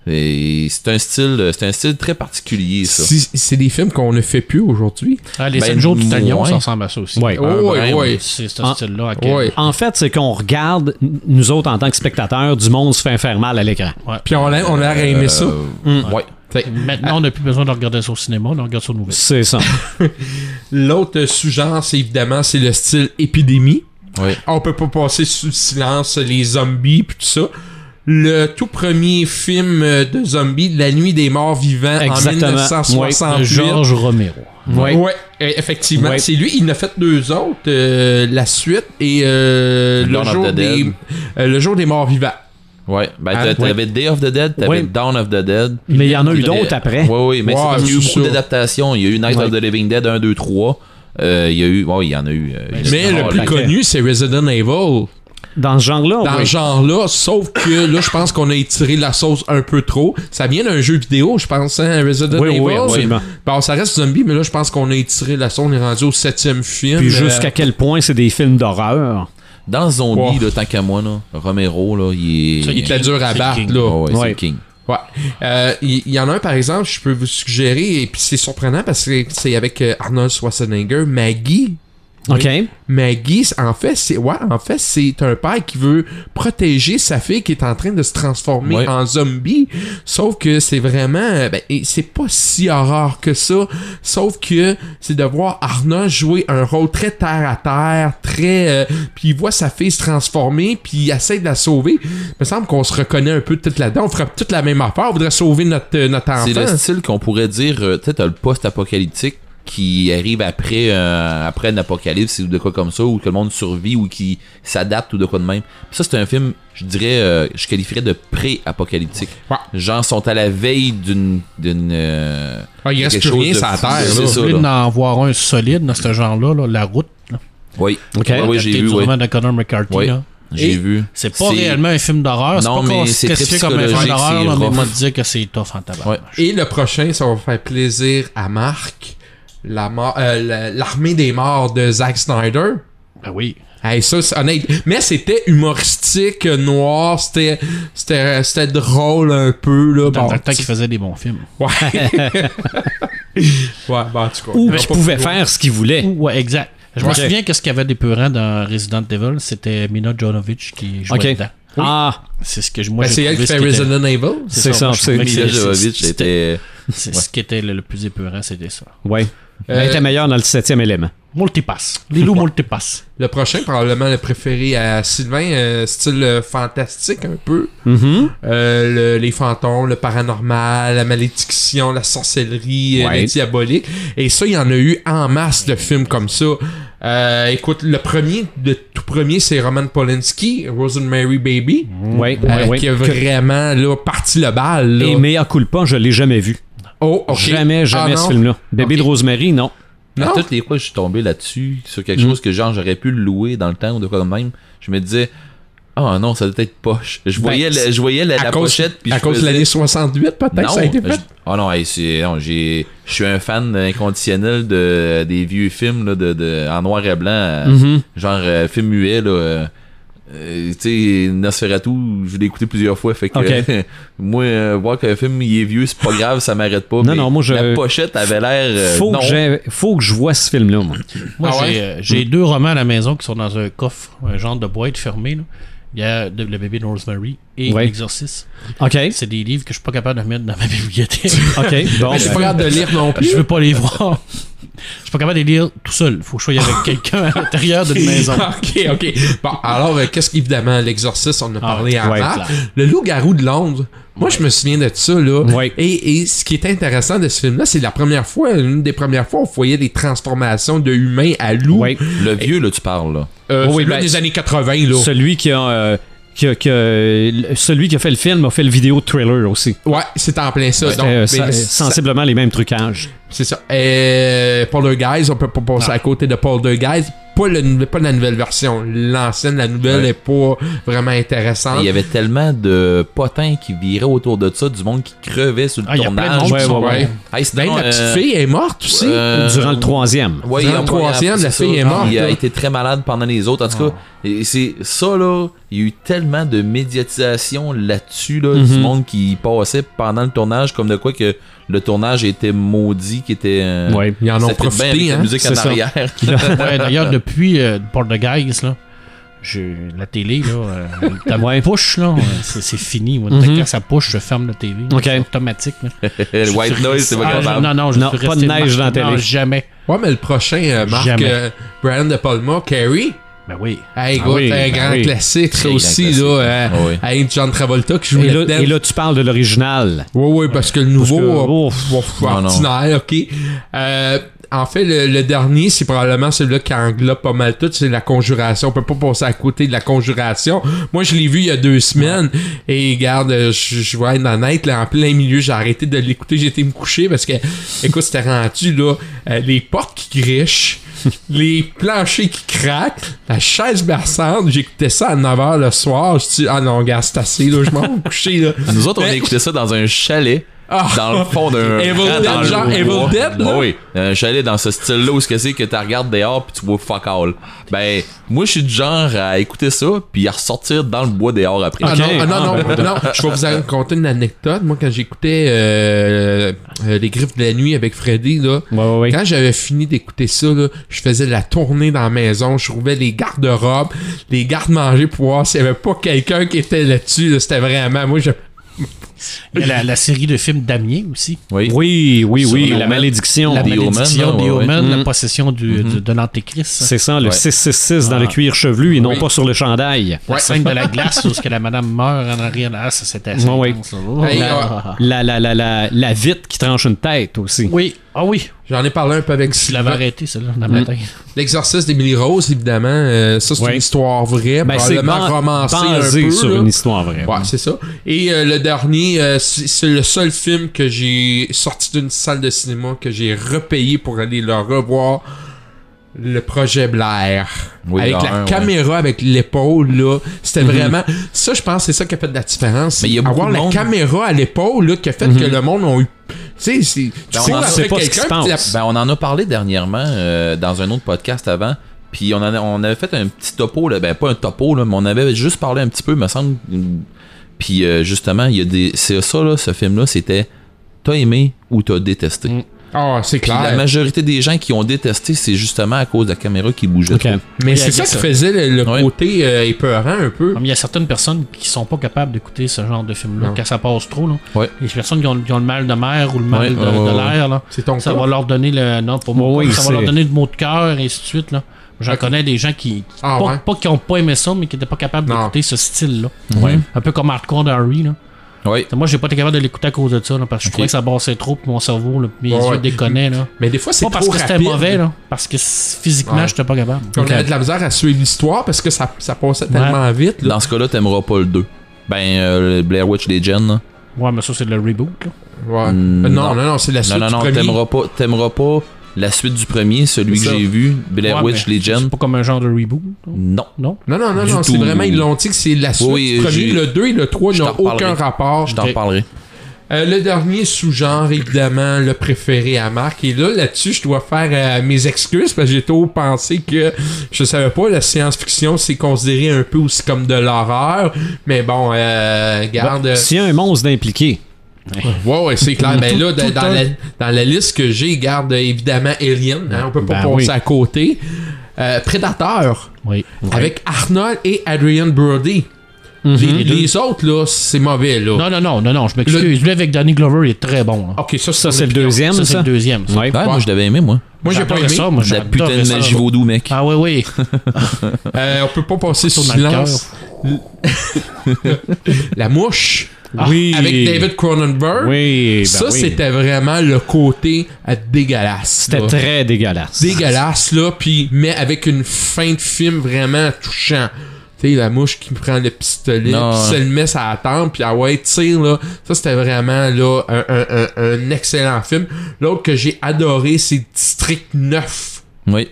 S3: C'est un style, c'est un style très particulier, ça.
S5: C'est des films qu'on ne fait plus aujourd'hui.
S4: Ah, les
S3: Ben,
S4: 7 jours du talion, ça ressemble à ça aussi.
S2: Ouais.
S5: Ouais,
S3: ben,
S5: ouais.
S4: C'est ce style-là.
S5: Ouais.
S2: En fait, c'est qu'on regarde, nous autres, en tant que spectateurs, du monde se fait faire mal à l'écran.
S5: Puis on a, on a aimé ça.
S3: Euh,
S2: Mm.
S3: Ouais.
S5: Fait-
S4: Maintenant, on n'a plus besoin de regarder ça au cinéma, on regarde ça aux nouvelles.
S2: C'est ça. (laughs)
S5: L'autre sous-genre, c'est évidemment, c'est le style épidémie. On peut pas passer sous silence les zombies puis tout ça. Le tout premier film euh, de zombies, La Nuit des Morts Vivants,
S2: Exactement.
S5: en
S4: De
S5: 1968.
S4: Georges Romero.
S2: Ouais.
S5: Ouais, effectivement.
S2: Ouais.
S5: C'est lui, il en a fait deux autres, euh, la suite et euh, le, jour
S3: the
S5: des,
S3: Dead.
S5: euh, le jour des morts vivants.
S3: Ouais, ben
S5: Ah,
S3: t'a- t'avais Day of the Dead, t'avais
S2: Ouais.
S3: Dawn of the Dead.
S2: Mais il y en a eu d'autres après.
S3: Ouais, ouais, mais
S5: Ouais,
S3: c'est parce qu'il y a eu beaucoup d'adaptations. Il y a eu Night
S2: Ouais.
S3: of the Living Dead 1, 2, 3. Euh, il y a eu. Ouais, il y en a eu. euh, il a
S5: Mais le plus connu, c'est Resident Evil.
S2: Dans ce genre-là,
S5: Dans
S2: oui.
S5: ce genre-là, sauf que là, je pense qu'on a étiré la sauce un peu trop. Ça vient d'un jeu vidéo, je pense, hein, Resident
S2: Oui,
S5: Evil.
S2: oui, absolument.
S5: Bon, ça reste zombie, mais là, je pense qu'on a étiré la sauce. On est rendu au septième film.
S2: Puis
S5: Euh,
S2: jusqu'à quel point c'est des films d'horreur?
S3: Dans Zombie, là, tant qu'à moi, là, Romero, là, il est.
S4: Ça,
S5: il était dur à battre, là.
S3: Oh, ouais,
S2: Ouais.
S3: King.
S5: Ouais. Euh, Il il y, en a un, par exemple, je peux vous suggérer, et puis c'est surprenant parce que c'est avec euh, Arnold Schwarzenegger, Maggie. Maggie, c'est- en fait, c'est ouais, en fait, c'est un père qui veut protéger sa fille qui est en train de se transformer
S3: Ouais.
S5: en zombie. Sauf que c'est vraiment, euh, ben, c'est pas si horreur que ça. Sauf que c'est de voir Arnold jouer un rôle très terre à terre, très, euh, puis il voit sa fille se transformer, puis il essaie de la sauver. Il me semble qu'on se reconnaît un peu tout là-dedans. On ferait toute la même affaire. On voudrait sauver notre euh, notre enfant.
S3: C'est le style qu'on pourrait dire, euh, tu sais, t'as le post-apocalyptique qui arrive après euh, après un apocalypse ou de quoi comme ça, ou que le monde survit ou qui s'adapte ou de quoi de même. Puis ça, c'est un film, je dirais, euh, je qualifierais de pré-apocalyptique.
S5: Ouais.
S3: Gens sont à la veille d'une... d'une euh,
S5: Ah, il reste
S3: quelque
S5: plus rien
S3: chose
S5: sur
S3: de
S5: la terre.
S3: c'est
S5: là.
S3: ça.
S4: Vous voulez
S3: là.
S4: en voir un solide dans ce genre-là, là, la route. là.
S3: Oui.
S2: Ok.
S3: Ouais, ouais, j'ai vu,
S4: roman de Connor McCarthy.
S3: Ouais.
S4: là.
S3: J'ai
S4: Et
S3: vu.
S4: C'est pas réellement un film d'horreur. C'est
S3: Non,
S4: pas
S3: mais c'est très
S4: comme un film
S3: psychologique,
S4: d'horreur,
S3: c'est
S4: là, mais moi dire que c'est tough en tabac.
S3: Ouais.
S5: Et le prochain, ça va faire plaisir à Marc. La mort- euh, la- L'armée des morts de Zack Snyder.
S4: Ben oui.
S5: Hey, ça, c'est honnête. Mais c'était humoristique, euh, noir, c'était, c'était, c'était drôle un peu, là.
S4: Dans
S5: Bon,
S4: le temps qu'il faisait des bons films.
S5: Ouais. (laughs) ouais, bon, en tout cas.
S2: Ou
S5: pas
S2: pouvait faire ce qu'il voulait.
S4: Ouais, exact. Je me souviens que ce qu'il y avait d'épeurant dans Resident Evil, c'était Mina Jonovic qui jouait dedans.
S2: Ah,
S4: C'est ce que je- moi
S5: Ben,
S4: j'ai
S5: c'est elle qui
S4: ce
S5: fait
S4: qui était-
S5: Resident Evil.
S2: c'est ça, c'est
S3: Jovovich
S4: c'était-
S3: était.
S4: C'est ce qui était le, le plus épeurant, c'était ça.
S2: ouais.
S5: Euh,
S2: Elle était meilleure dans le septième élément.
S4: Multipass. Les loups multipass.
S5: Le prochain, probablement le préféré à Sylvain, euh, style euh, fantastique un peu. Euh, le- les fantômes, le paranormal, la malédiction, la sorcellerie,
S2: Ouais.
S5: le diabolique. Et ça, il y en a eu en masse de films comme ça. Euh, écoute, le premier, le tout premier, c'est Roman Polanski, Rosemary Baby,
S2: Ouais,
S5: euh,
S2: ouais, ouais.
S5: qui a vraiment là, parti le bal. Là.
S2: Et Mea Culpa, je l'ai jamais vu.
S5: Oh.
S2: Jamais, jamais
S5: Ah,
S2: ce film-là. Bébé de Rosemary, non.
S5: Non?
S3: À toutes les fois, je suis tombé là-dessus, sur quelque
S2: Mm.
S3: chose que genre j'aurais pu le louer dans le temps ou de quoi de même. Je me disais, ah non, ça doit être poche. Je voyais,
S2: Ben,
S3: le- je voyais la,
S5: à
S3: la
S5: cause,
S3: pochette. Puis
S5: à
S3: je
S5: cause de l'année 68, peut-être, ça a été fait?
S3: je- Ah non, hey, c'est, non, j'ai, je suis un fan inconditionnel de, des vieux films là, de, de, en noir et blanc, euh,
S2: Mhm.
S3: genre euh, film muet. Là, euh, tu sais, Nosferatu, je l'ai écouté plusieurs fois. Fait que (laughs) moi, euh, voir qu'un film il est vieux, c'est pas grave, ça m'arrête pas.
S2: Non,
S3: mais
S2: non, moi, je-
S3: La pochette avait l'air. euh,
S2: Faut, que faut que je vois ce film-là, moi.
S4: Moi,
S5: Ah ouais?
S4: j'ai, euh, j'ai deux romans à la maison qui sont dans un coffre, un genre de boîte fermée. là. Il y a Le bébé de Rosemary et
S2: Ouais.
S4: L'Exorciste.
S2: OK.
S4: C'est des livres que je suis pas capable de mettre dans ma (laughs) bibliothèque.
S2: OK. Bon,
S5: Mais je suis pas
S2: ben,
S5: capable de lire non plus.
S4: je veux pas les voir. (laughs) Je suis pas capable de les lire tout seul. Faut que je sois avec (laughs) quelqu'un à l'intérieur d'une maison.
S5: ok, ok. Bon, alors, euh, qu'est-ce qu'évidemment, l'exorciste, on en a parlé
S4: ouais,
S5: avant.
S2: ouais,
S4: clair.
S5: le loup-garou de Londres. Moi, je me souviens de ça, là.
S2: Ouais.
S5: Et, et ce qui est intéressant de ce film-là, c'est la première fois, une des premières fois, on voyait des transformations de humains à loup.
S2: ouais.
S3: Le vieux, là, tu parles, là.
S5: Euh,
S2: Oui,
S5: celui-là
S2: ben,
S5: des années 80, là.
S2: Celui qui a, euh, a- le- celui qui a fait le film a fait le vidéo trailer aussi.
S5: Ouais, c'est en plein ça. Donc,
S2: euh,
S5: mais
S2: sa-
S5: ça-
S2: sensiblement les mêmes trucages.
S5: C'est ça. Euh, Poltergeist, on peut pas passer à côté de Poltergeist. Pas, le, pas la nouvelle version. L'ancienne, la nouvelle
S3: Ouais.
S5: est pas vraiment intéressante.
S3: Il y avait tellement de potins qui viraient autour de ça, du monde qui crevait sur le
S4: Ah,
S3: tournage.
S2: Ouais.
S3: Hey,
S5: Ben, la petite
S3: euh,
S5: fille est morte aussi.
S3: euh,
S2: Durant le troisième.
S3: Il a-
S5: le troisième, la
S3: c'est
S5: fille
S3: ça.
S5: est morte,
S3: Il a
S5: là.
S3: été très malade pendant les autres. En tout cas, et c'est ça là. Il y a eu tellement de médiatisation là-dessus là, du
S2: Mhm.
S3: monde qui passait pendant le tournage, comme de quoi que le tournage était maudit, qui était. euh,
S2: Ouais.
S5: Ils en ont
S3: fit bien
S5: profité,
S3: avec la
S5: hein.
S3: musique en
S2: ça.
S3: arrière. (laughs)
S4: Ouais, (laughs) D'ailleurs, depuis euh, Poltergeist, là, je, la télé, là, euh,
S2: Ouais.
S4: push, là, euh, c'est fini. Moi,
S2: Mhm.
S4: Dès que ça push, je ferme la télé.
S2: Ok.
S4: C'est automatique. là. (laughs)
S3: le white noise, c'est pas
S4: Ah, je-
S3: capable.
S4: Non, non, je
S2: Non, pas de neige dans la.
S4: Non,
S2: télé.
S4: jamais.
S5: Ouais, mais le prochain, euh, Marc, euh, Brian De Palma, Carrie?
S4: Ben oui.
S5: Hey,
S2: Ah oui,
S5: un
S2: ben
S5: grand
S2: oui.
S5: classique, ça
S3: Très
S5: aussi,
S3: grand classique.
S5: là. euh,
S3: Ah oui.
S5: Avec John Travolta qui joue
S2: Et là, et là, tu parles de l'original.
S5: Oui, oui, parce que le
S2: Parce
S5: nouveau,
S2: que, ouf.
S5: ouf,
S3: Non, non.
S5: ordinaire, ok. Euh, en fait, le, le dernier, c'est probablement celui-là qui englobe pas mal tout, c'est la conjuration. On peut pas passer à côté de la conjuration. Moi, je l'ai vu il y a deux semaines, et regarde, euh, je, je vais être honnête, là, en plein milieu, j'ai arrêté de l'écouter, j'ai été me coucher, parce que, écoute, c'était rendu, là, euh, les portes qui grichent, (laughs) les planchers qui craquent, la chaise berçante, j'écoutais ça à 9h le soir, je dis, ah non, gars, c'est assez, là, je m'en vais me coucher, là.
S3: Nous autres, on a
S5: Mais-
S3: écouté ça dans un chalet.
S5: Ah.
S3: Dans le fond d'un. (laughs)
S5: Evil Dead, genre. Evil Dead, là?
S3: Oui, un chalet dans ce style-là où ce que c'est que tu regardes dehors puis tu vois fuck all. Ben, moi, je suis du genre à écouter ça puis à ressortir dans le bois dehors après.
S5: Ah non, ah non,
S2: Ah,
S5: non,
S2: ben,
S5: non, je vais vous raconter une anecdote. Moi, quand j'écoutais euh, euh, Les Griffes de la Nuit avec Freddy, là,
S2: Ouais, ouais, ouais.
S5: quand j'avais fini d'écouter ça, là, je faisais la tournée dans la maison, je trouvais les garde-robes, les garde-manger pour voir s'il y avait pas quelqu'un qui était là-dessus. là. C'était vraiment... Moi, je...
S4: Il y a la, la série de films Damien aussi.
S3: Oui.
S2: Oui, oui, oui, la
S3: Omen.
S2: malédiction.
S4: La
S3: The Omen,
S4: malédiction,
S3: là,
S4: The
S3: ouais, ouais.
S4: Omen, la
S2: Mhm.
S4: possession du, du- de l'antéchrist.
S2: C'est ça, le
S3: Ouais.
S2: 666 dans
S4: Ah.
S2: le cuir chevelu et non
S5: Oui.
S2: pas sur le chandail.
S4: La scène de la glace (laughs) où ce que la madame meurt en arrière. Ah, ça c'était assez. Oh.
S2: La, la, la, la, la vitre qui tranche une tête aussi.
S4: Oui, ah oui.
S5: J'en ai parlé un peu avec
S4: Tu l'avais arrêté, celle-là, dans le
S2: Mm.
S4: matin.
S5: L'exorcisme d'Emily Rose, évidemment. euh, ça, c'est
S2: Ouais.
S5: une histoire vraie,
S2: Ben, c'est
S5: probablement romancée un peu.
S2: sur
S5: là.
S2: une histoire vraie.
S5: Ouais, c'est ça. Et euh, le dernier, euh, c'est le seul film que j'ai sorti d'une salle de cinéma que j'ai repayé pour aller le revoir. le projet Blair.
S3: Oui,
S5: avec la
S3: un, ouais.
S5: caméra, avec l'épaule, là. C'était vraiment. Ça, je pense, c'est ça qui a fait de la différence.
S3: Mais il y a beaucoup
S5: Avoir la
S3: monde-
S5: caméra à l'épaule, là, qui a fait que le monde a eu. Tu sais,
S3: Ben, on
S5: la-.
S3: Ben, on en a parlé dernièrement euh, dans un autre podcast avant. Puis on, en a- on avait fait un petit topo, là, ben pas un topo, là, mais on avait juste parlé un petit peu, me semble. Puis euh, justement, il y a des. C'est ça, là, ce film-là, c'était t'as aimé ou t'as détesté.
S2: Mm.
S5: Ah, c'est
S3: Puis
S5: clair.
S3: la majorité des gens qui ont détesté, c'est justement à cause de la caméra qui bougeait. Trop.
S5: Mais c'est ça qui faisait le, le
S3: Ouais.
S5: côté euh, épeurant un peu.
S4: Il y a certaines personnes qui sont pas capables d'écouter ce genre de film-là quand ça passe trop. Là.
S3: Ouais.
S4: Les personnes qui ont, qui ont le mal de mer ou le mal
S3: Ouais,
S4: de, l'air, là,
S5: C'est ton
S4: ça
S5: cas.
S4: va leur donner le. Non, pour moi,
S2: Oui,
S4: pas, ça va leur donner le mot de cœur et ainsi de suite. Là. J'en connais des gens qui.
S5: Ah,
S4: pas,
S5: ouais?
S4: pas qui ont pas aimé ça, mais qui étaient pas capables d'écouter ce style-là.
S3: Ouais.
S4: Un peu comme Hardcore d'Harry. Là.
S3: Ouais.
S4: Moi, j'ai pas été capable de l'écouter à cause de ça, là, parce que je trouvais que ça bassait trop, puis mon cerveau, là, puis mes
S5: Ouais,
S4: yeux déconnaient. Là.
S5: Mais des fois, c'est
S4: Pas parce
S5: trop
S4: que c'était mauvais, là, parce que physiquement,
S5: Ouais.
S4: j'étais pas capable.
S5: Puis On avait de la misère à suivre l'histoire parce que ça, ça passait tellement vite. Là.
S3: Dans ce cas-là, t'aimeras pas le 2. Ben, euh, le Blair Witch Legend. là.
S4: Ouais, mais ça, c'est le reboot. Là.
S5: Ouais.
S3: Mm,
S5: non,
S3: non.
S5: non, non, c'est la suite
S3: Non, non, non,
S5: premier.
S3: t'aimeras pas, t'aimeras pas la suite du premier, celui que j'ai vu, Blair
S4: Ouais,
S3: Witch Legend.
S4: C'est pas comme un genre de reboot.
S3: Non?
S4: Non?
S5: Non, non, non, non, c'est vraiment, ils l'ont dit que c'est la suite
S3: Oui,
S5: du premier. Le 2 et le 3
S3: Je
S5: n'ont aucun rapport.
S3: Je t'en
S4: Ok.
S3: reparlerai.
S5: Euh, le dernier sous-genre, évidemment, le préféré à Marc. Et là, là-dessus, je dois faire euh, mes excuses parce que j'ai trop pensé que je savais pas, la science-fiction, c'est considéré un peu aussi comme de l'horreur. Mais bon, euh, garde.
S2: Bon, S'il y a un monstre d'impliqué,
S5: Ouais, ouais, c'est clair. Ben là,
S4: Tout-
S5: dans, la, dans la liste que j'ai, garde euh, évidemment Alien. hein, on peut pas
S2: Ben
S5: passer
S2: oui.
S5: à côté. Euh, Prédateur,
S4: Oui.
S5: avec Arnold et Adrian Brody. les, les autres, là, c'est mauvais, là.
S4: Non, non, non, non, non, je m'excuse. Lui avec Danny Glover, il est très bon. Là.
S5: Ok, ça,
S2: ça c'est le deuxième,
S4: Ça,
S2: ça?
S4: c'est le deuxième. ça.
S2: Ouais.
S3: Ouais, moi, je l'avais aimé, moi.
S5: Moi, j'ai pas aimé.
S4: ça. Moi,
S3: La putain de magie vaudou, mec.
S4: Ah oui, oui. (laughs)
S5: Euh, on peut pas passer sous
S4: Sur
S5: silence. (laughs) La mouche.
S2: Oui.
S5: Avec David Cronenberg.
S2: Oui, ben
S5: ça,
S2: oui.
S5: c'était vraiment le côté euh, dégueulasse.
S2: C'était
S5: là.
S2: très dégueulasse.
S5: dégueulasse là puis mais avec une fin de film vraiment touchant tu sais la mouche qui prend le pistolet puis se le met à la tempe puis ah ouais tire là ça c'était vraiment là un, un- un- un excellent film l'autre que j'ai adoré c'est District 9
S3: Oui.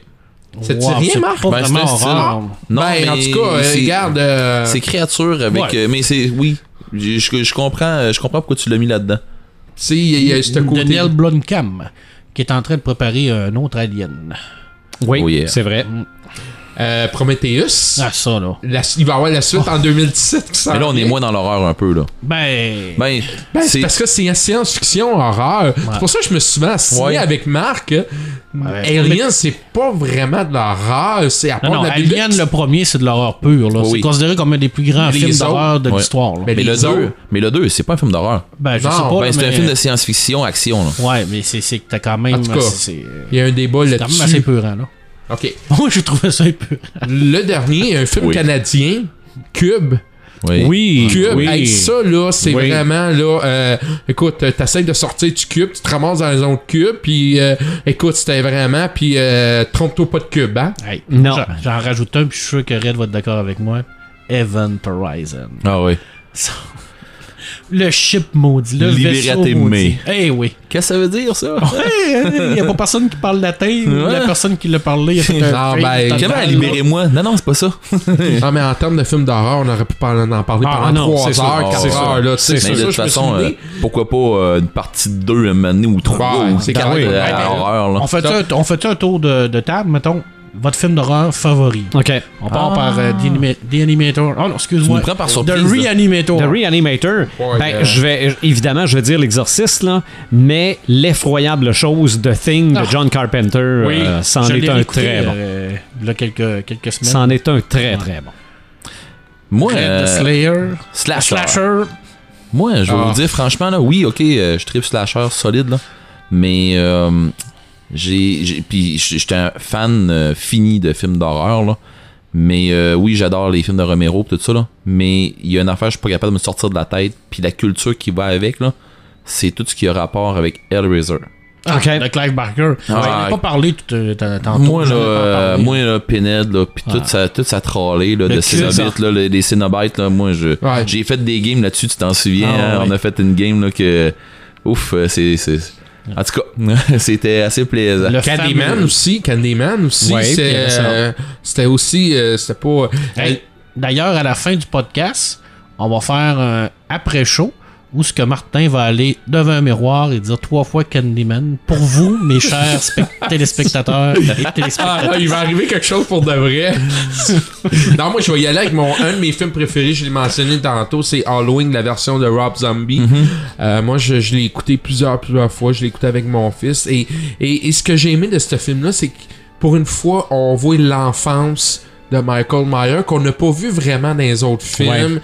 S5: ça te dit
S4: Wow,
S5: rien
S4: c'est
S5: Marc?
S3: Ben,
S4: vraiment
S3: c'est un style. Non,
S5: ben, en
S3: mais
S5: tout cas euh,
S3: c'est-
S5: regarde euh,
S3: C'est créature avec.
S4: Ouais.
S3: euh, mais c'est. Oui. Je, je- je comprends, je comprends pourquoi tu l'as mis là-dedans.
S5: tu sais il y a- il y a ce côté
S4: Daniel Blomkamp, qui est en train de préparer un autre Alien.
S2: Oui,
S3: Oh yeah.
S2: c'est vrai.
S5: Euh, Prometheus
S4: Ah, ça, là.
S5: La- il va y avoir la suite en 2017 qui s'en
S3: Mais là, on est moins dans l'horreur un peu, là.
S4: Ben.
S3: Ben,
S5: Ben, c'est parce que c'est science-fiction horreur. C'est pour ça que je me suis souvent assigné
S3: Ouais.
S5: avec Marc. euh,
S4: Ouais.
S5: Alien, c'est pas vraiment de l'horreur. C'est à part
S4: Non, non,
S5: de la
S4: Alien, le premier, c'est de l'horreur pure.
S3: Oui,
S4: C'est considéré comme un des plus grands
S5: Les
S4: films d'horreur de l'histoire.
S5: Mais
S3: Mais le
S5: les
S3: 2,
S5: autres-
S3: mais le 2, c'est pas un film d'horreur.
S4: Ben, je
S5: Non,
S4: sais pas.
S3: Ben, c'est un film de science-fiction, action, là.
S4: Ouais, mais c'est que t'as quand même.
S5: En tout cas, Il y a un débat
S4: c'est quand même assez
S5: là-dessus.
S4: peurant, là.
S5: Ok. (laughs)
S4: Moi, j'ai trouvé ça peu.
S5: Le dernier, un film
S3: Oui.
S5: canadien, Cube.
S3: Oui.
S2: Oui.
S5: Cube,
S2: oui.
S5: hey, ça là, c'est
S2: Oui.
S5: vraiment là. euh, écoute, euh, t'essayes de sortir du cube, tu te ramasses dans les autres cubes, puis euh, écoute, c'était vraiment, puis euh, trompe-toi pas de cube, hein?
S4: Hey,
S2: Non.
S4: j'en- J'en rajoute un, puis je suis sûr que Red va être d'accord avec moi. Event Horizon.
S3: Ah oui.
S4: Ça- Le ship maudit, le
S3: Libérate
S4: vaisseau maudit. Eh oui.
S3: Qu'est-ce que ça veut dire, ça?
S4: Il n'y a pas personne qui parle latin. Il y a
S3: Ouais.
S4: personne qui l'a parlé. Il a fait un
S5: Non,
S4: fake
S5: ben,
S3: Comment libérez-moi? Non, non, c'est pas ça. (laughs)
S5: Ah, mais en termes de films d'horreur, on aurait pu en parler
S2: Ah,
S5: pendant
S2: non,
S5: 3
S2: c'est sûr.
S5: heures,
S3: Ah,
S5: 4
S3: c'est sûr.
S5: heures, là. c'est
S3: de
S5: ça,
S3: toute
S5: me suis
S3: façon, euh, pourquoi pas euh, une partie 2 un moment donné ou 3
S5: Ouais,
S3: ou
S5: c'est
S3: quatre,
S5: carré.
S3: euh,
S5: Ouais,
S3: là.
S4: On fait, fait un tour de, de table, mettons, votre film d'horreur favori?
S2: OK.
S4: On part par euh, The, Anima- The Animator. Oh non, excuse-moi.
S3: Tu me par
S4: The
S3: surprise, là.
S4: Reanimator.
S2: The Reanimator,
S5: Ouais,
S2: ben, je vais, évidemment, je vais dire l'exorciste, là, mais l'effroyable chose de Thing de
S4: Ah.
S2: John Carpenter,
S4: Oui,
S2: euh, c'en est un très bon.
S4: euh, il y a quelques, quelques semaines.
S2: C'en est un très, très bon.
S3: Moi,
S4: Red
S3: euh,
S4: Slayer.
S3: slasher.
S4: Slasher.
S3: Moi, je vais
S5: Ah.
S3: vous dire franchement, là, oui, ok, euh, je tripe slasher solide, là, mais euh, j'ai, j'ai- puis j'étais un fan euh, fini de films d'horreur, là. Mais euh, oui, j'adore les films de Romero tout ça, là. Mais il y a une affaire, je suis pas capable de me sortir de la tête. Puis la culture qui va avec, là, c'est tout ce qui a rapport avec Hellraiser.
S4: Ah,
S2: Ok.
S4: De Clive Barker.
S3: Ah,
S4: J'en ai
S3: ouais.
S4: pas parlé tout, euh, tantôt.
S3: moi, là, euh, moi, là, Pinhead, là, pis
S4: Ah.
S3: toute sa, toute sa là,
S4: Le
S3: de Cénobites, là, les, les Cénobites, là, moi, je,
S5: Ouais.
S3: j'ai fait des games là-dessus, tu t'en souviens,
S4: Ah,
S3: hein,
S4: ouais.
S3: on a fait une game, là, que, ouf, c'est, c'est, En tout cas, (laughs) c'était assez plaisant.
S4: Le
S5: Candyman
S4: fameux-
S5: aussi, Candyman aussi,
S2: Ouais,
S5: euh, c'était aussi, euh, c'était pas...
S4: Hey, D'ailleurs, à la fin du podcast, on va faire un après-show où ce que Martin va aller devant un miroir et dire trois fois Candyman pour vous, mes chers spec- (laughs) téléspectateurs et
S5: Ah,
S4: téléspectateurs.
S5: il va arriver quelque chose pour de vrai. (laughs) non, moi, je vais y aller avec mon, un de mes films préférés, je l'ai mentionné tantôt, c'est Halloween, la version de Rob Zombie. Euh, moi, je, je l'ai écouté plusieurs, plusieurs fois, je l'ai écouté avec mon fils. Et, et, et ce que j'ai aimé de ce film-là, c'est que pour une fois, on voit l'enfance de Michael Myers qu'on n'a pas vu vraiment dans les autres films.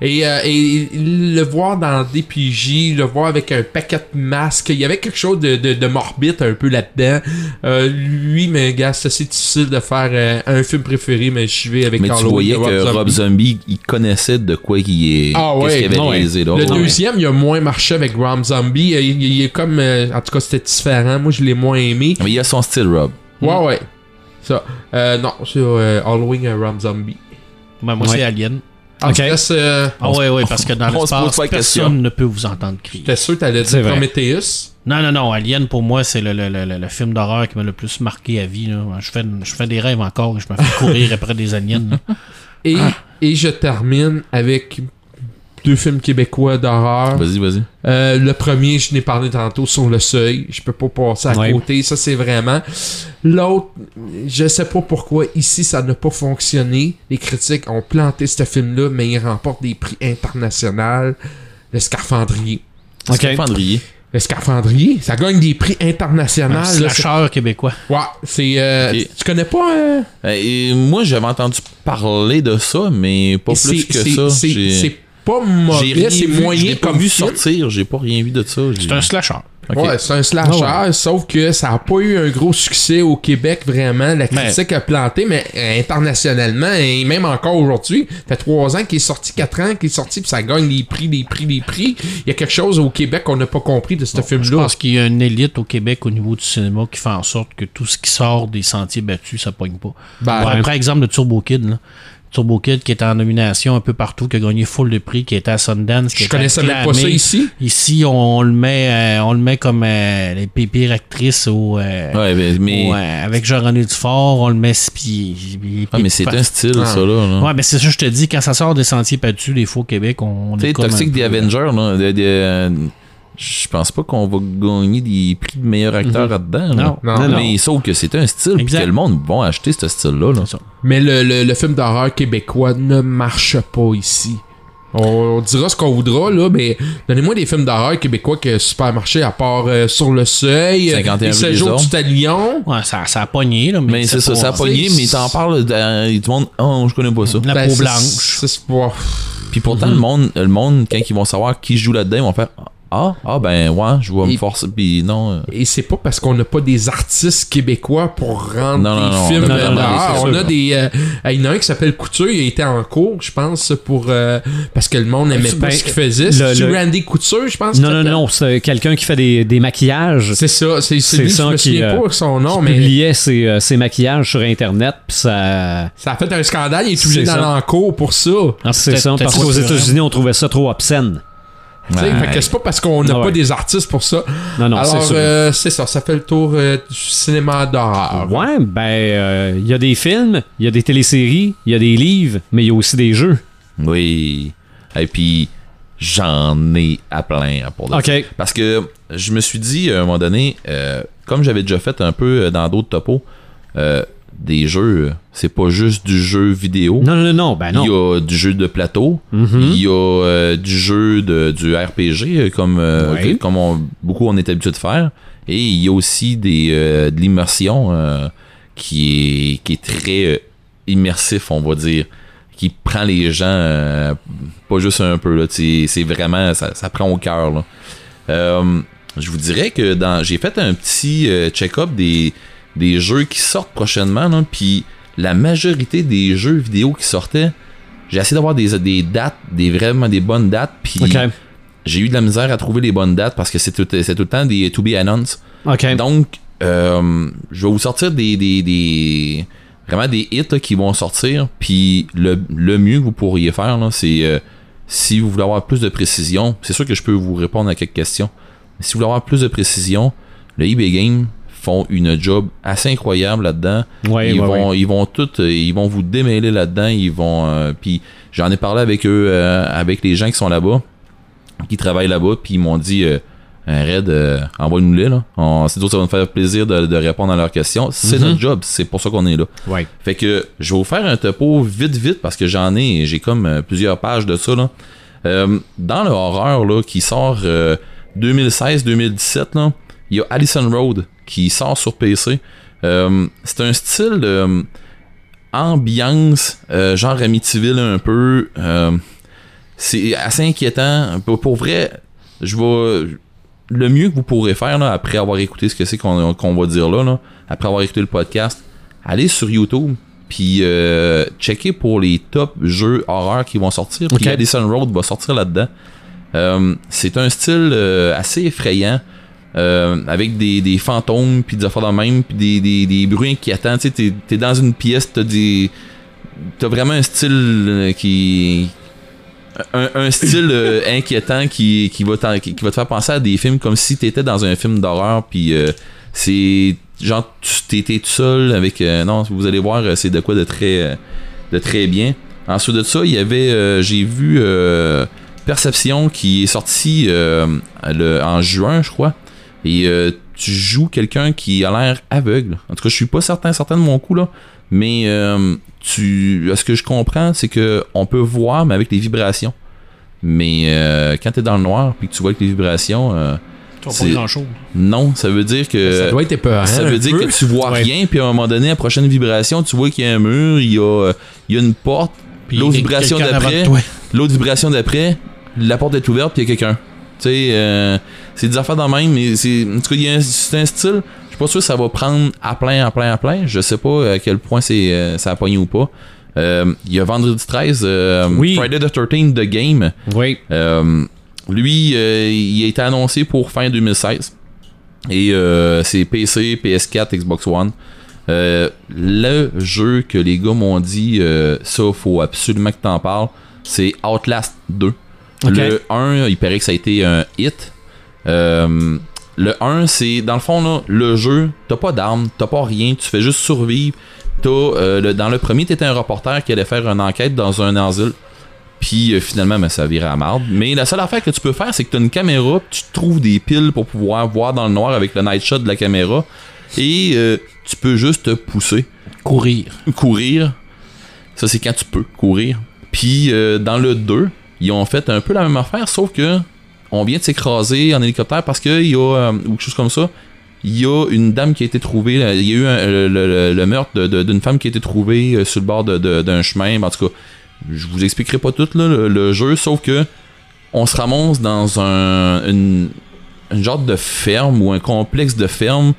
S5: Et, euh, et le voir dans DPJ, le voir avec un paquet de masques, il y avait quelque chose de, de, de morbide un peu là-dedans. Euh, lui, mais gars, c'est assez difficile de faire euh, un film préféré, mais je vais avec
S3: Mais tu
S5: Halloween
S3: voyais que Rob Zombie, il connaissait de quoi il est.
S5: Ah ouais,
S3: avait
S2: ouais.
S3: réalisé là.
S5: Le
S3: Ouais.
S5: deuxième, il a moins marché avec Rob Zombie. Il, il est comme. en tout cas, c'était différent. Moi, je l'ai moins aimé.
S3: Mais il a son style, Rob.
S5: Ouais, ouais. Ça. Euh, non, c'est euh, Halloween euh, Rob Zombie.
S4: Ben, moi,
S2: Ouais.
S4: c'est Alien.
S5: Ah, euh,
S4: Ah ouais, ouais, parce que dans
S3: pose
S4: l'espace,
S3: question.
S4: personne ne peut vous entendre crier.
S5: J'étais sûr que t'allais dire. Prometheus.
S4: Non, non, non, Alien, pour moi, c'est le, le, le, le- le film d'horreur qui m'a le plus marqué à vie. Là. Je, fais, je fais des rêves encore et je me fais courir (laughs) après des aliens. là.
S5: Et,
S3: Ah.
S5: et je termine avec deux films québécois d'horreur.
S3: Vas-y, vas-y.
S5: Euh, le premier, je n'ai parlé tantôt, Sur le seuil. Je peux pas passer à
S2: Ouais.
S5: côté. Ça, c'est vraiment. L'autre, je sais pas pourquoi ici ça n'a pas fonctionné. Les critiques ont planté ce film-là, mais il remporte des prix internationaux. Le Scarfandrier.
S2: Ok.
S3: Scaphandrier.
S5: Le Scarfandrier, ça gagne des prix internationaux.
S4: Un slasher québécois.
S5: Ouais, c'est. euh. Tu connais pas. euh,
S3: Euh, Et moi, j'avais entendu parler de ça, mais pas plus que ça.
S5: C'est pas
S3: j'ai
S5: mauvais, c'est
S3: je
S5: moyen
S3: l'ai pas
S5: comme
S3: vu
S5: film.
S3: sortir, j'ai pas rien vu de ça.
S4: C'est un slasher.
S5: Ouais, c'est un slasher,
S2: Ah
S5: sauf que ça a pas eu un gros succès au Québec vraiment. La critique a planté, mais internationalement, et même encore aujourd'hui, ça fait trois ans qu'il est sorti, quatre ans qu'il est sorti, puis ça gagne des prix, des prix, des prix. Il y a quelque chose au Québec qu'on n'a pas compris de ce
S4: Je
S5: film-là.
S4: pense qu'il y a une élite au Québec au niveau du cinéma qui fait en sorte que tout ce qui sort des sentiers battus, ça pogne pas.
S5: Ben,
S4: exemple, le Turbo Kid. Là. Turbo Kid qui est en nomination un peu partout, qui a gagné full de prix, qui était à Sundance. Qui
S5: Je
S4: était
S5: connaissais même pas ça ici.
S4: Ici, on, le met, euh, on le met comme euh, les pi- pires actrices au, euh,
S3: Ouais, mais, mais,
S4: au, euh, avec Jean-René Dufort, on le met puis, puis-
S3: ah, mais c'est un style,
S5: Ah.
S3: ça, là.
S4: Ouais, mais c'est ça, je te dis, quand ça sort des sentiers battus, des fois au Québec, on, on
S3: Tu sais,
S4: est
S3: Toxic
S4: un
S3: The
S4: peu-
S3: Avenger, là, de- de- je pense pas qu'on va gagner des prix de meilleur acteur
S4: Mhm.
S3: là-dedans. là.
S4: Non,
S5: Non,
S2: non.
S3: Mais sauf que c'est un style, puis que le monde va acheter ce style-là. là.
S5: Mais le, le- le film d'horreur québécois ne marche pas ici. On, on dira ce qu'on voudra, là, mais donnez-moi des films d'horreur québécois qui ont super marché, à part euh, Sur le Seuil,
S3: 51
S5: Les 7
S3: rue des
S5: jours du Talion.
S4: Ouais, ça, ça a pogné, là. Mais,
S3: Mais c'est ça, ça a pogné, mais t'en parles, euh, et tout le monde, oh, je connais pas ça.
S4: La
S5: Ben,
S4: peau
S5: c'est-
S4: blanche.
S5: c'est- c'est pas-
S3: Puis pourtant, le monde, le monde, quand ils vont savoir qui joue là-dedans, ils vont faire, ah, ah, ben, ouais, je vais me forcer, puis non. euh,
S5: Et c'est pas parce qu'on n'a pas des artistes québécois pour rendre
S3: Non,
S5: des
S3: non,
S5: films
S3: non,
S5: euh,
S3: non,
S5: On
S3: sûr.
S5: a des. euh, il y en a un qui s'appelle Couture, il a été en cours, je pense, pour. euh, parce que le monde n'aimait pas
S2: Ben,
S5: ce qu'il faisait.
S2: le-
S5: C'est
S2: le-
S5: Randy Couture, je pense.
S2: Non, non, non, c'est quelqu'un qui fait des, des maquillages.
S5: C'est ça, c'est c'est
S2: C'est
S5: lui,
S2: ça
S5: je me
S2: qui,
S5: souviens
S2: euh,
S5: pas son nom,
S2: qui
S5: mais.
S2: publiait ses, euh, ses maquillages sur Internet, puis ça...
S5: Ça a fait un scandale, il est obligé d'aller en cours pour ça.
S2: Ah, c'est ça, parce qu'aux États-Unis, on trouvait ça trop obscène.
S3: Ouais.
S5: fait que c'est pas parce qu'on n'a
S2: Ah ouais.
S5: pas des artistes pour ça.
S2: Non, non, c'est
S5: Alors,
S2: sûr.
S5: euh, c'est ça, ça fait le tour euh, du cinéma d'horreur.
S2: Ouais, ben, euh, il y a des films, il y a des téléséries, il y a des livres, mais il y a aussi des jeux.
S3: Oui. Et puis, j'en ai à plein pour de
S2: OK.
S3: Parce que je me suis dit, à un moment donné, euh, comme j'avais déjà fait un peu euh, dans d'autres topos, euh, des jeux, c'est pas juste du jeu vidéo.
S2: Non, non, non, ben
S3: Il
S2: non.
S3: y a du jeu de plateau,
S2: Mhm.
S3: il y a euh, du jeu de, du RPG, euh, comme, euh,
S2: Ouais.
S3: que- comme on- beaucoup on est habitué de faire. Et il y a aussi des, euh, de l'immersion qui, est, qui est très immersif, on va dire. Qui prend les gens, pas juste un peu, c'est vraiment, ça, ça prend au cœur. je vous dirais que dans j'ai fait un petit check-up des, des jeux qui sortent prochainement, là, puis la majorité des jeux vidéo qui sortaient, j'ai essayé d'avoir des, des dates, des vraiment des bonnes dates, puis j'ai eu de la misère à trouver les bonnes dates parce que c'est tout, le temps des to be announced. Donc, euh, je vais vous sortir des, des, des- vraiment des hits là, qui vont sortir. Puis le, le mieux que vous pourriez faire, c'est euh, si vous voulez avoir plus de précision, c'est sûr que je peux vous répondre à quelques questions. Mais si vous voulez avoir plus de précision, le eBay Game font une job assez incroyable là-dedans.
S2: Ouais,
S3: ils
S2: ouais,
S3: vont
S2: ouais.
S3: ils vont tout euh, ils vont vous démêler là-dedans, ils vont euh, puis j'en ai parlé avec eux euh, avec les gens qui sont là-bas qui travaillent là-bas puis ils m'ont dit euh, un raid euh, envoie-nous-les là. C'est sûr ça va nous faire plaisir de, de répondre à leurs questions. C'est
S2: Mhm.
S3: notre job, c'est pour ça qu'on est là. Fait que je vais vous faire un topo vite vite parce que j'en ai, j'ai comme plusieurs pages de ça là. Dans le horreur là qui sort euh, 2016-2017 là, il y a Allison Road qui sort sur PC. Euh, c'est un style de ambiance euh, genre Amityville un peu. euh, c'est assez inquiétant. Pour, pour vrai, je vais le mieux que vous pourrez faire là, après avoir écouté ce que c'est qu'on va dire là, là, après avoir écouté le podcast, allez sur YouTube puis euh, checker pour les top jeux horreur qui vont sortir. Puis
S2: Ok.
S3: Addison Road va sortir là-dedans. Euh, c'est un style euh, assez effrayant. Euh, avec des, des fantômes puis des affaires de même puis des, des, des bruits inquiétants. Tu sais t'es, t'es dans une pièce t'as des t'as vraiment un style euh, qui un, un style euh, inquiétant qui, qui, va qui, va te faire penser à des films comme si t'étais dans un film d'horreur puis euh, c'est genre tu t'étais tout seul avec euh, non vous allez voir c'est de quoi de très de très bien. Ensuite de ça il y avait j'ai vu Perception qui est sorti le- en juin je crois et euh, tu joues quelqu'un qui a l'air aveugle en tout cas je suis pas certain certain de mon coup là mais euh, tu ce que je comprends c'est que on peut voir mais avec les vibrations mais euh, quand t'es dans le noir puis que tu vois avec les vibrations euh,
S4: Tu pas grand chose.
S3: non ça veut dire que
S5: ça doit être épeurant.
S3: ça veut dire
S5: peu.
S3: que tu vois
S2: Ouais.
S3: rien, puis à un moment donné, à la prochaine vibration, tu vois qu'il y a un mur, il y a, il y a une porte,
S4: Puis
S3: l'autre vibration d'après, l'autre vibration d'après, la porte est ouverte, puis il y a quelqu'un. Tu sais, euh, c'est des affaires dans le même, mais c'est, en tout cas, il y a un- c'est un style, je suis pas sûr que ça va prendre à plein, à plein, à plein. Je sais pas à quel point c'est, euh, ça a pogné ou pas. Euh, Il y a Vendredi 13, euh,
S2: Oui.
S3: Friday the 13 The Game.
S2: Oui.
S3: Euh, lui, euh, il a été annoncé pour fin 2016. Et euh, c'est PC, PS4, Xbox One. Euh, le jeu que les gars m'ont dit, euh, ça, faut absolument que t'en parles, c'est Outlast 2.
S2: Ok.
S3: Le 1, il paraît que ça a été un hit. Euh, le 1, c'est dans le fond, là, le jeu, t'as pas d'armes, t'as pas rien, tu fais juste survivre. T'as, euh, le- dans le premier, t'étais un reporter qui allait faire une enquête dans un asile. Puis euh, finalement, ben, ça virait à marde. Mais la seule affaire que tu peux faire, c'est que tu as une caméra, tu trouves des piles pour pouvoir voir dans le noir avec le night shot de la caméra. Et euh, tu peux juste te pousser,
S4: Courir.
S3: courir. Ça, c'est quand tu peux courir. Puis dans le 2, ils ont fait un peu la même affaire, sauf que on vient de s'écraser en hélicoptère parce qu'il y a, euh, ou quelque chose comme ça, il y a une dame qui a été trouvée, là, il y a eu le, meurtre d'une femme qui a été trouvée euh, sur le bord d'un chemin. En tout cas, je vous expliquerai pas tout le, jeu, sauf que on se ramasse dans un une, genre de ferme ou un complexe de ferme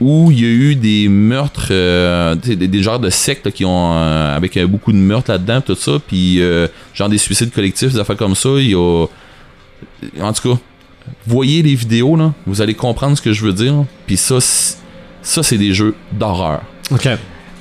S3: où il y a eu des meurtres, euh, des, genres de sectes qui ont euh, avec euh, beaucoup de meurtres là-dedans, tout ça, puis euh, genre des suicides collectifs, des affaires comme ça. Il en tout cas, voyez les vidéos là, vous allez comprendre ce que je veux dire. Puis ça, c'est- ça c'est des jeux d'horreur
S2: OK.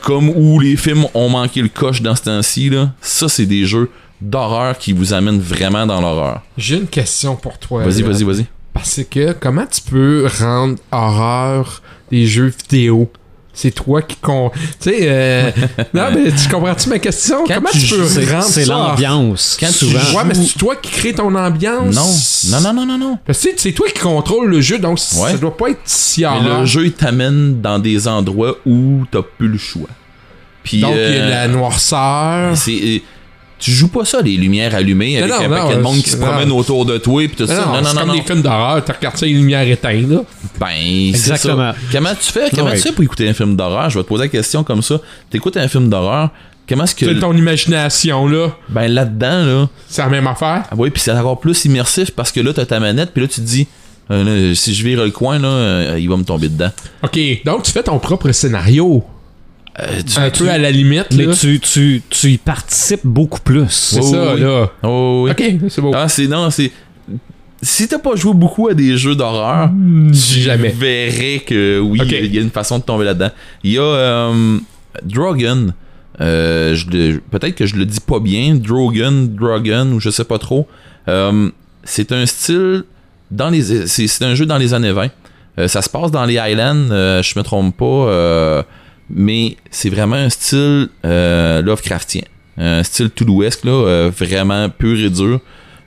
S3: comme où les films ont manqué le coche dans ce temps-ci, là, ça, c'est des jeux d'horreur qui vous amènent vraiment dans l'horreur.
S5: J'ai une question pour toi.
S3: Vas-y, vas-y, vas-y.
S5: Parce que comment tu peux rendre horreur des jeux vidéo? C'est toi qui con. Tu sais, euh... (laughs) non, mais tu comprends-tu ma question?
S3: Quand
S5: comment
S3: tu
S5: tu, peux rendre
S2: c'est l'ambiance.
S3: Quand tu joues-
S5: Ouais, mais c'est toi qui crée ton ambiance.
S3: Non, non, non, non, non, non.
S5: Parce que c'est toi qui contrôle le jeu, donc
S3: Ouais.
S5: ça doit pas être si
S3: Mais
S5: horreur.
S3: le jeu il t'amène dans des endroits où t'as plus le choix. Puis,
S5: Donc, il y a
S3: euh,
S5: la noirceur.
S3: c'est, euh, tu joues pas ça, les lumières allumées, avec
S5: non,
S3: un
S5: non,
S3: paquet de monde qui se promène autour de toi, puis tout ça.
S5: Non,
S3: Non, non,
S5: c'est comme des films d'horreur, t'as regardé ça, les lumières éteintes, là.
S3: Ben, c'est
S2: Exactement.
S3: ça. Comment tu fais? Comment
S2: Ouais.
S3: tu fais pour écouter un film d'horreur? Je vais te poser la question comme ça. T'écoutes un film d'horreur, comment est-ce que...
S5: C'est ton imagination, là.
S3: Ben, là-dedans, là...
S5: C'est la même affaire?
S3: Ah oui, puis c'est encore plus immersif parce que là, t'as ta manette, puis là, tu te dis, euh, là, si je vire le coin, là, euh, il va me tomber dedans.
S5: Ok, donc tu fais ton propre scénario.
S3: Euh, tu-
S5: Un
S3: tu-
S5: peu à la limite,
S2: Mais
S5: là.
S2: tu, tu, tu y participes beaucoup plus.
S5: C'est
S3: Oh,
S5: ça,
S3: oui.
S5: là.
S3: Oh, oui.
S5: Ok, c'est beau.
S3: Ah, c'est non, c'est. Si t'as pas joué beaucoup à des jeux d'horreur, tu
S5: Jamais.
S3: verrais que oui, il y a une façon de tomber là-dedans. Il y a euh, Drogon. Euh, Peut-être que je le dis pas bien. Drogon, Drogon, ou je sais pas trop. Euh, c'est un style dans les. C'est c'est un jeu dans les années 20. Euh, ça se passe dans les Highlands, je me trompe pas, mais c'est vraiment un style euh, Lovecraftien. Un style Toulouesque, là, euh, vraiment pur et dur.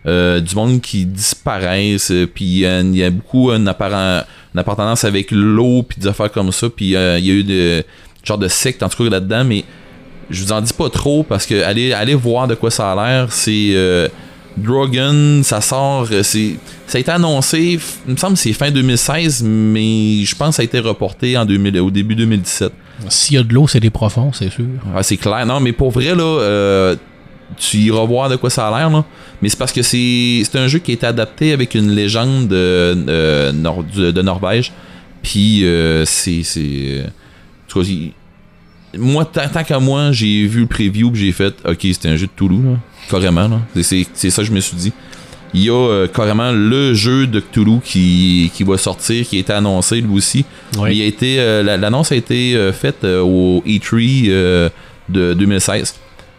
S3: Euh, du monde qui disparaissent, puis il y a beaucoup une, appartenance avec l'eau, puis des affaires comme ça, puis il y a eu de genre de secte en tout cas là-dedans, mais je vous en dis pas trop parce que allez, allez voir de quoi ça a l'air. C'est Drogon, ça sort, c'est ça a été annoncé, il me semble que c'est fin 2016, mais je pense que ça a été reporté en 2000, au début 2017.
S4: S'il y a de l'eau, c'est des profonds, c'est sûr.
S3: Ouais, c'est clair. Non, mais pour vrai, là, euh, tu iras voir de quoi ça a l'air, là. Mais c'est parce que c'est c'est un jeu qui été adapté avec une légende de, euh, Nor- de, de Norvège. Puis euh, c'est. c'est- en tout moi, tant, qu'à moi, j'ai vu le preview puis j'ai fait Ok, c'était un jeu de Toulouse, là. Carrément, là. C'est c'est ça que je me suis dit. Il y a euh, carrément le jeu de Cthulhu qui, qui va sortir, qui a été annoncé lui aussi.
S2: Oui.
S3: Il a été, euh, la- l'annonce a été euh, faite au E3 euh, de 2016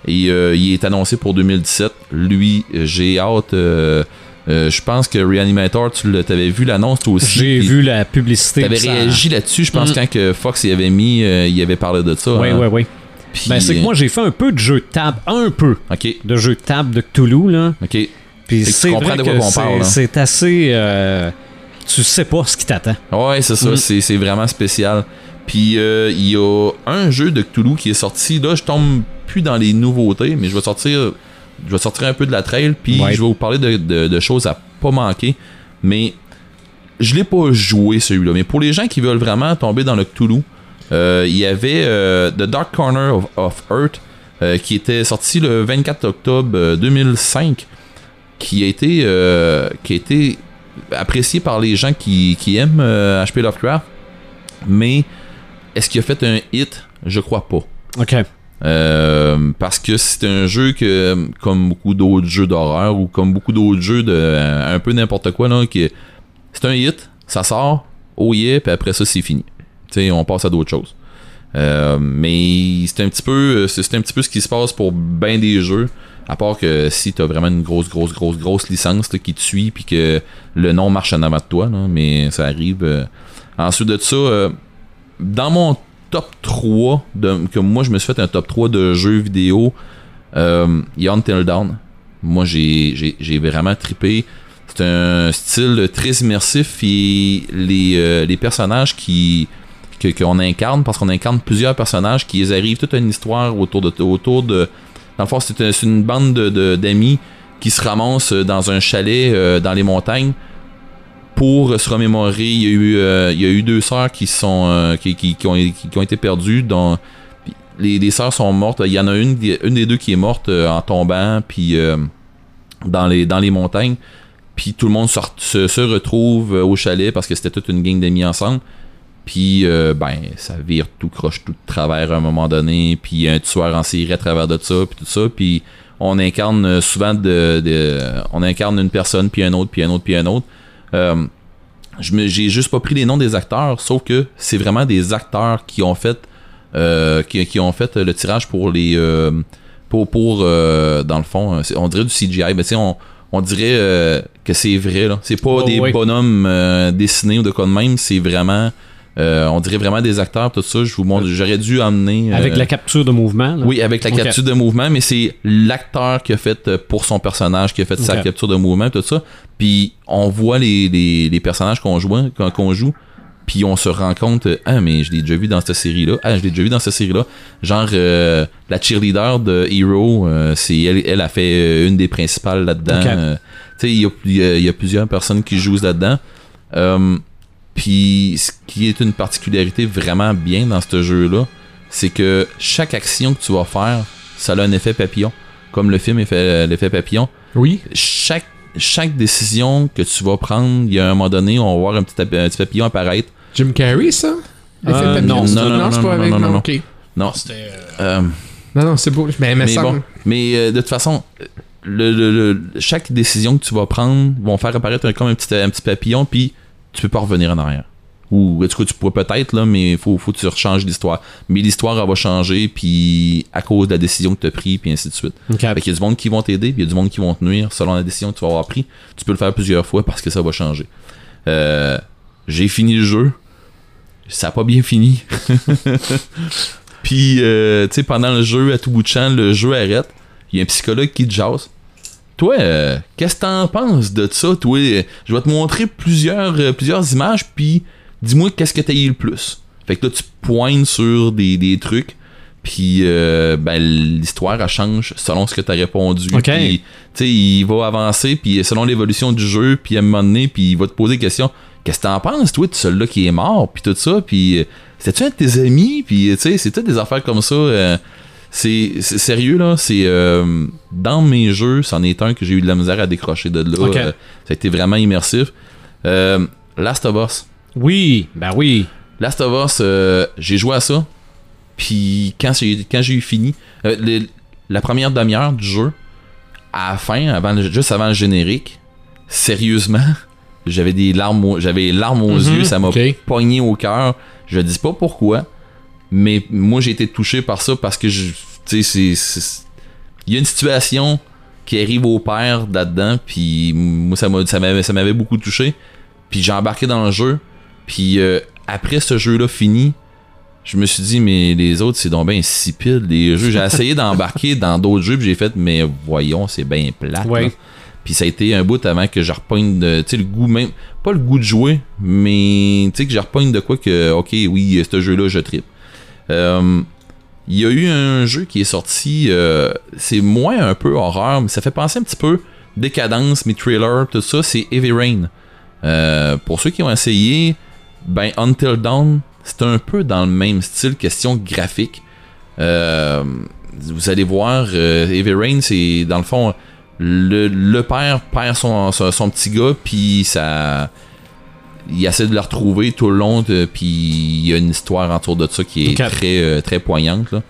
S3: et il est annoncé pour 2017. Lui, j'ai hâte. euh, je pense que Reanimator, tu t'avais vu l'annonce toi aussi.
S2: J'ai vu la publicité.
S3: T'avais
S2: puis ça-
S3: réagi là-dessus, je pense,
S2: Mm.
S3: quand que Fox y avait mis, euh, il avait parlé de ça.
S2: Oui,
S3: hein.
S2: oui, oui. Ben, c'est que moi, j'ai fait un peu de jeu de table, un peu
S3: Ok,
S2: de jeu de table de Cthulhu, là.
S3: ok.
S2: Puis c'est
S3: comprends
S2: vrai
S3: de quoi
S2: que
S3: qu'on parle,
S2: c'est- assez... euh, tu sais pas ce qui t'attend.
S3: Ouais, c'est ça,
S2: Mm.
S3: c'est, vraiment spécial. Puis euh, il y a un jeu de Cthulhu qui est sorti. Là, je tombe plus dans les nouveautés, mais je vais sortir, je vais sortir un peu de la trail. Puis
S2: Ouais.
S3: je vais vous parler de, de- de choses à pas manquer. Mais je l'ai pas joué celui-là. Mais pour les gens qui veulent vraiment tomber dans le Cthulhu, euh, il y avait euh, The Dark Corner of, of Earth euh, qui était sorti le 24 octobre euh, 2005, qui a été, euh, qui a été apprécié par les gens qui, qui aiment euh, HP Lovecraft. Mais est-ce qu'il a fait un hit? Je crois pas.
S2: OK.
S3: Euh, parce que c'est un jeu que, comme beaucoup d'autres jeux d'horreur ou comme beaucoup d'autres jeux de euh, un peu n'importe quoi, là, qui c'est un hit, ça sort, oh yeah, puis après ça c'est fini. Tu sais, on passe à d'autres choses. Euh, mais c'est un petit peu c'est c'est un petit peu ce qui se passe pour bien des jeux. À part que si t'as vraiment une grosse, grosse, grosse, grosse licence qui te suit puis que le nom marche en avant de toi, là, mais ça arrive. euh. Ensuite de ça, euh, dans mon top 3 de, que moi je me suis fait un top 3 de jeux vidéo euh, il y a Until Dawn moi j'ai, vraiment trippé c'est un style très immersif et les, euh, les personnages qui qu'on incarne parce qu'on incarne plusieurs personnages qui arrivent toute une histoire autour de autour de dans le fond c'est, un- c'est une bande de, de- d'amis qui se ramassent dans un chalet euh, dans les montagnes pour se remémorer, il y a eu, euh, deux sœurs qui euh, ont, été perdues. Les, sœurs sont mortes. Il y en a une, des- deux qui est morte euh, en tombant, puis euh, dans les montagnes. Puis tout le monde se, se, retrouve euh, au chalet parce que c'était toute une gang d'amis ensemble. Puis euh, ben ça vire tout croche tout de travers à un moment donné. Puis un tueur en série à travers de ça, puis tout ça. Puis on incarne euh, souvent de, de- on incarne une personne puis un autre puis un autre puis un autre. Euh, j'ai juste pas pris les noms des acteurs, sauf que c'est vraiment des acteurs qui ont fait euh, qui, qui ont fait le tirage pour les pour pour dans le fond, on dirait du CGI, mais tu sais on on dirait euh, que c'est vrai là. C'est pas
S2: Oh,
S3: des
S2: oui.
S3: bonhommes euh, dessinés ou de quoi de même, c'est vraiment euh, on dirait vraiment des acteurs tout ça. Je vous montre, j'aurais dû amener
S2: Avec
S3: euh,
S2: la capture de mouvement. là.
S3: oui, avec la capture de mouvement, mais c'est l'acteur qui a fait euh, pour son personnage, qui a fait sa capture de mouvement, tout ça. Puis on voit les, les, les personnages qu'on joue, qu'on qu'on joue, puis on se rend compte, ah mais je l'ai déjà vu dans cette série-là, ah je l'ai déjà vu dans cette série-là. Genre euh, la cheerleader de Hero, euh, c'est elle, elle a fait euh, une des principales là-dedans.
S2: Ok.
S3: Euh, tu sais, il y a, y a- il y a plusieurs personnes qui jouent là-dedans. Euh, puis ce qui est une particularité vraiment bien dans ce jeu-là, c'est que chaque action que tu vas faire, ça a un effet papillon. Comme le film fait l'effet papillon.
S5: Oui.
S3: Chaque, chaque décision que tu vas prendre, il y a un moment donné, on va voir un petit, ap- un petit papillon apparaître.
S5: Jim Carrey, ça? L'effet
S2: Euh,
S5: papillon,
S2: non,
S5: c'est
S3: non, non, non,
S5: c'est
S3: non,
S5: pas
S3: non,
S5: avec.
S3: non, non, non.
S5: ok.
S3: Non.
S4: C'était. euh,
S3: euh,
S5: Non, non, c'est beau. Mais, mais,
S3: mais bon, mais euh, de toute façon, le, le- le- chaque décision que tu vas prendre vont faire apparaître un, comme un petit, un petit papillon, puis tu peux pas revenir en arrière. Ou en tout cas, tu pourrais peut-être, là, mais il faut, faut que tu rechanges l'histoire. Mais l'histoire, elle va changer, puis à cause de la décision que tu as prise, puis ainsi de suite. Fait qu'il y a du monde qui vont t'aider, puis il y a du monde qui vont te nuire selon la décision que tu vas avoir pris. Tu peux le faire plusieurs fois parce que ça va changer. Euh, J'ai fini le jeu. Ça a pas bien fini. (laughs) Puis, euh, tu sais, pendant le jeu, à tout bout de champ, le jeu arrête. Il y a un psychologue qui te jase. Toi, euh, qu'est-ce que t'en penses de ça, toi? Je vais te montrer plusieurs, euh, plusieurs images, puis dis-moi qu'est-ce que t'as eu le plus. Fait que là, tu pointes sur des, des trucs, puis euh, ben, l'histoire, elle change selon ce que t'as répondu.
S2: Ok.
S3: Puis, tu sais, il va avancer, puis selon l'évolution du jeu, puis à un moment donné, puis il va te poser des questions. Qu'est-ce que t'en penses, toi, de celui-là qui est mort, puis tout ça, puis euh, c'était-tu un de tes amis, puis tu sais, c'est toutes des affaires comme ça. C'est sérieux là, c'est euh, dans mes jeux, c'en est un que j'ai eu de la misère à décrocher de là. Euh, ça a été vraiment immersif. Euh, Last of Us.
S2: Oui, ben oui.
S3: Last of Us, j'ai joué à ça. Puis quand j'ai quand j'ai eu fini, les- la première demi-heure du jeu, à la fin, avant, juste avant le générique, sérieusement, (laughs) j'avais des larmes, aux- j'avais larmes aux
S2: Mhm,
S3: yeux, ça m'a
S5: ok.
S3: pogné au cœur. Je dis pas pourquoi, mais moi j'ai été touché par ça parce que tu sais, c'est- il y a une situation qui arrive au père là-dedans, puis moi ça m'a, ça m'avait, ça m'avait beaucoup touché. Puis j'ai embarqué dans le jeu, puis euh, après ce jeu-là fini, je me suis dit mais les autres c'est donc bien insipide les jeux. J'ai essayé (laughs) d'embarquer dans d'autres jeux, puis j'ai fait mais voyons c'est bien plate.
S2: Ouais.
S3: Puis ça a été un bout avant que je repogne de, tu sais, le goût même, pas le goût de jouer, mais tu sais que je repogne de quoi que, ok, oui, ce jeu-là, je tripe. Euh, Il y a eu un jeu qui est sorti, euh, c'est moins un peu horreur, mais ça fait penser un petit peu décadence, mes trailers, tout ça, c'est Heavy Rain. Euh, pour ceux qui ont essayé, ben Until Dawn, c'est un peu dans le même style, question graphique. Euh, vous allez voir, euh, Heavy Rain, c'est dans le fond, le, le père perd son, son petit gars, puis ça. Il essaie de le retrouver tout le long, de- puis il y a une histoire autour de ça qui est très, euh, très poignante. là.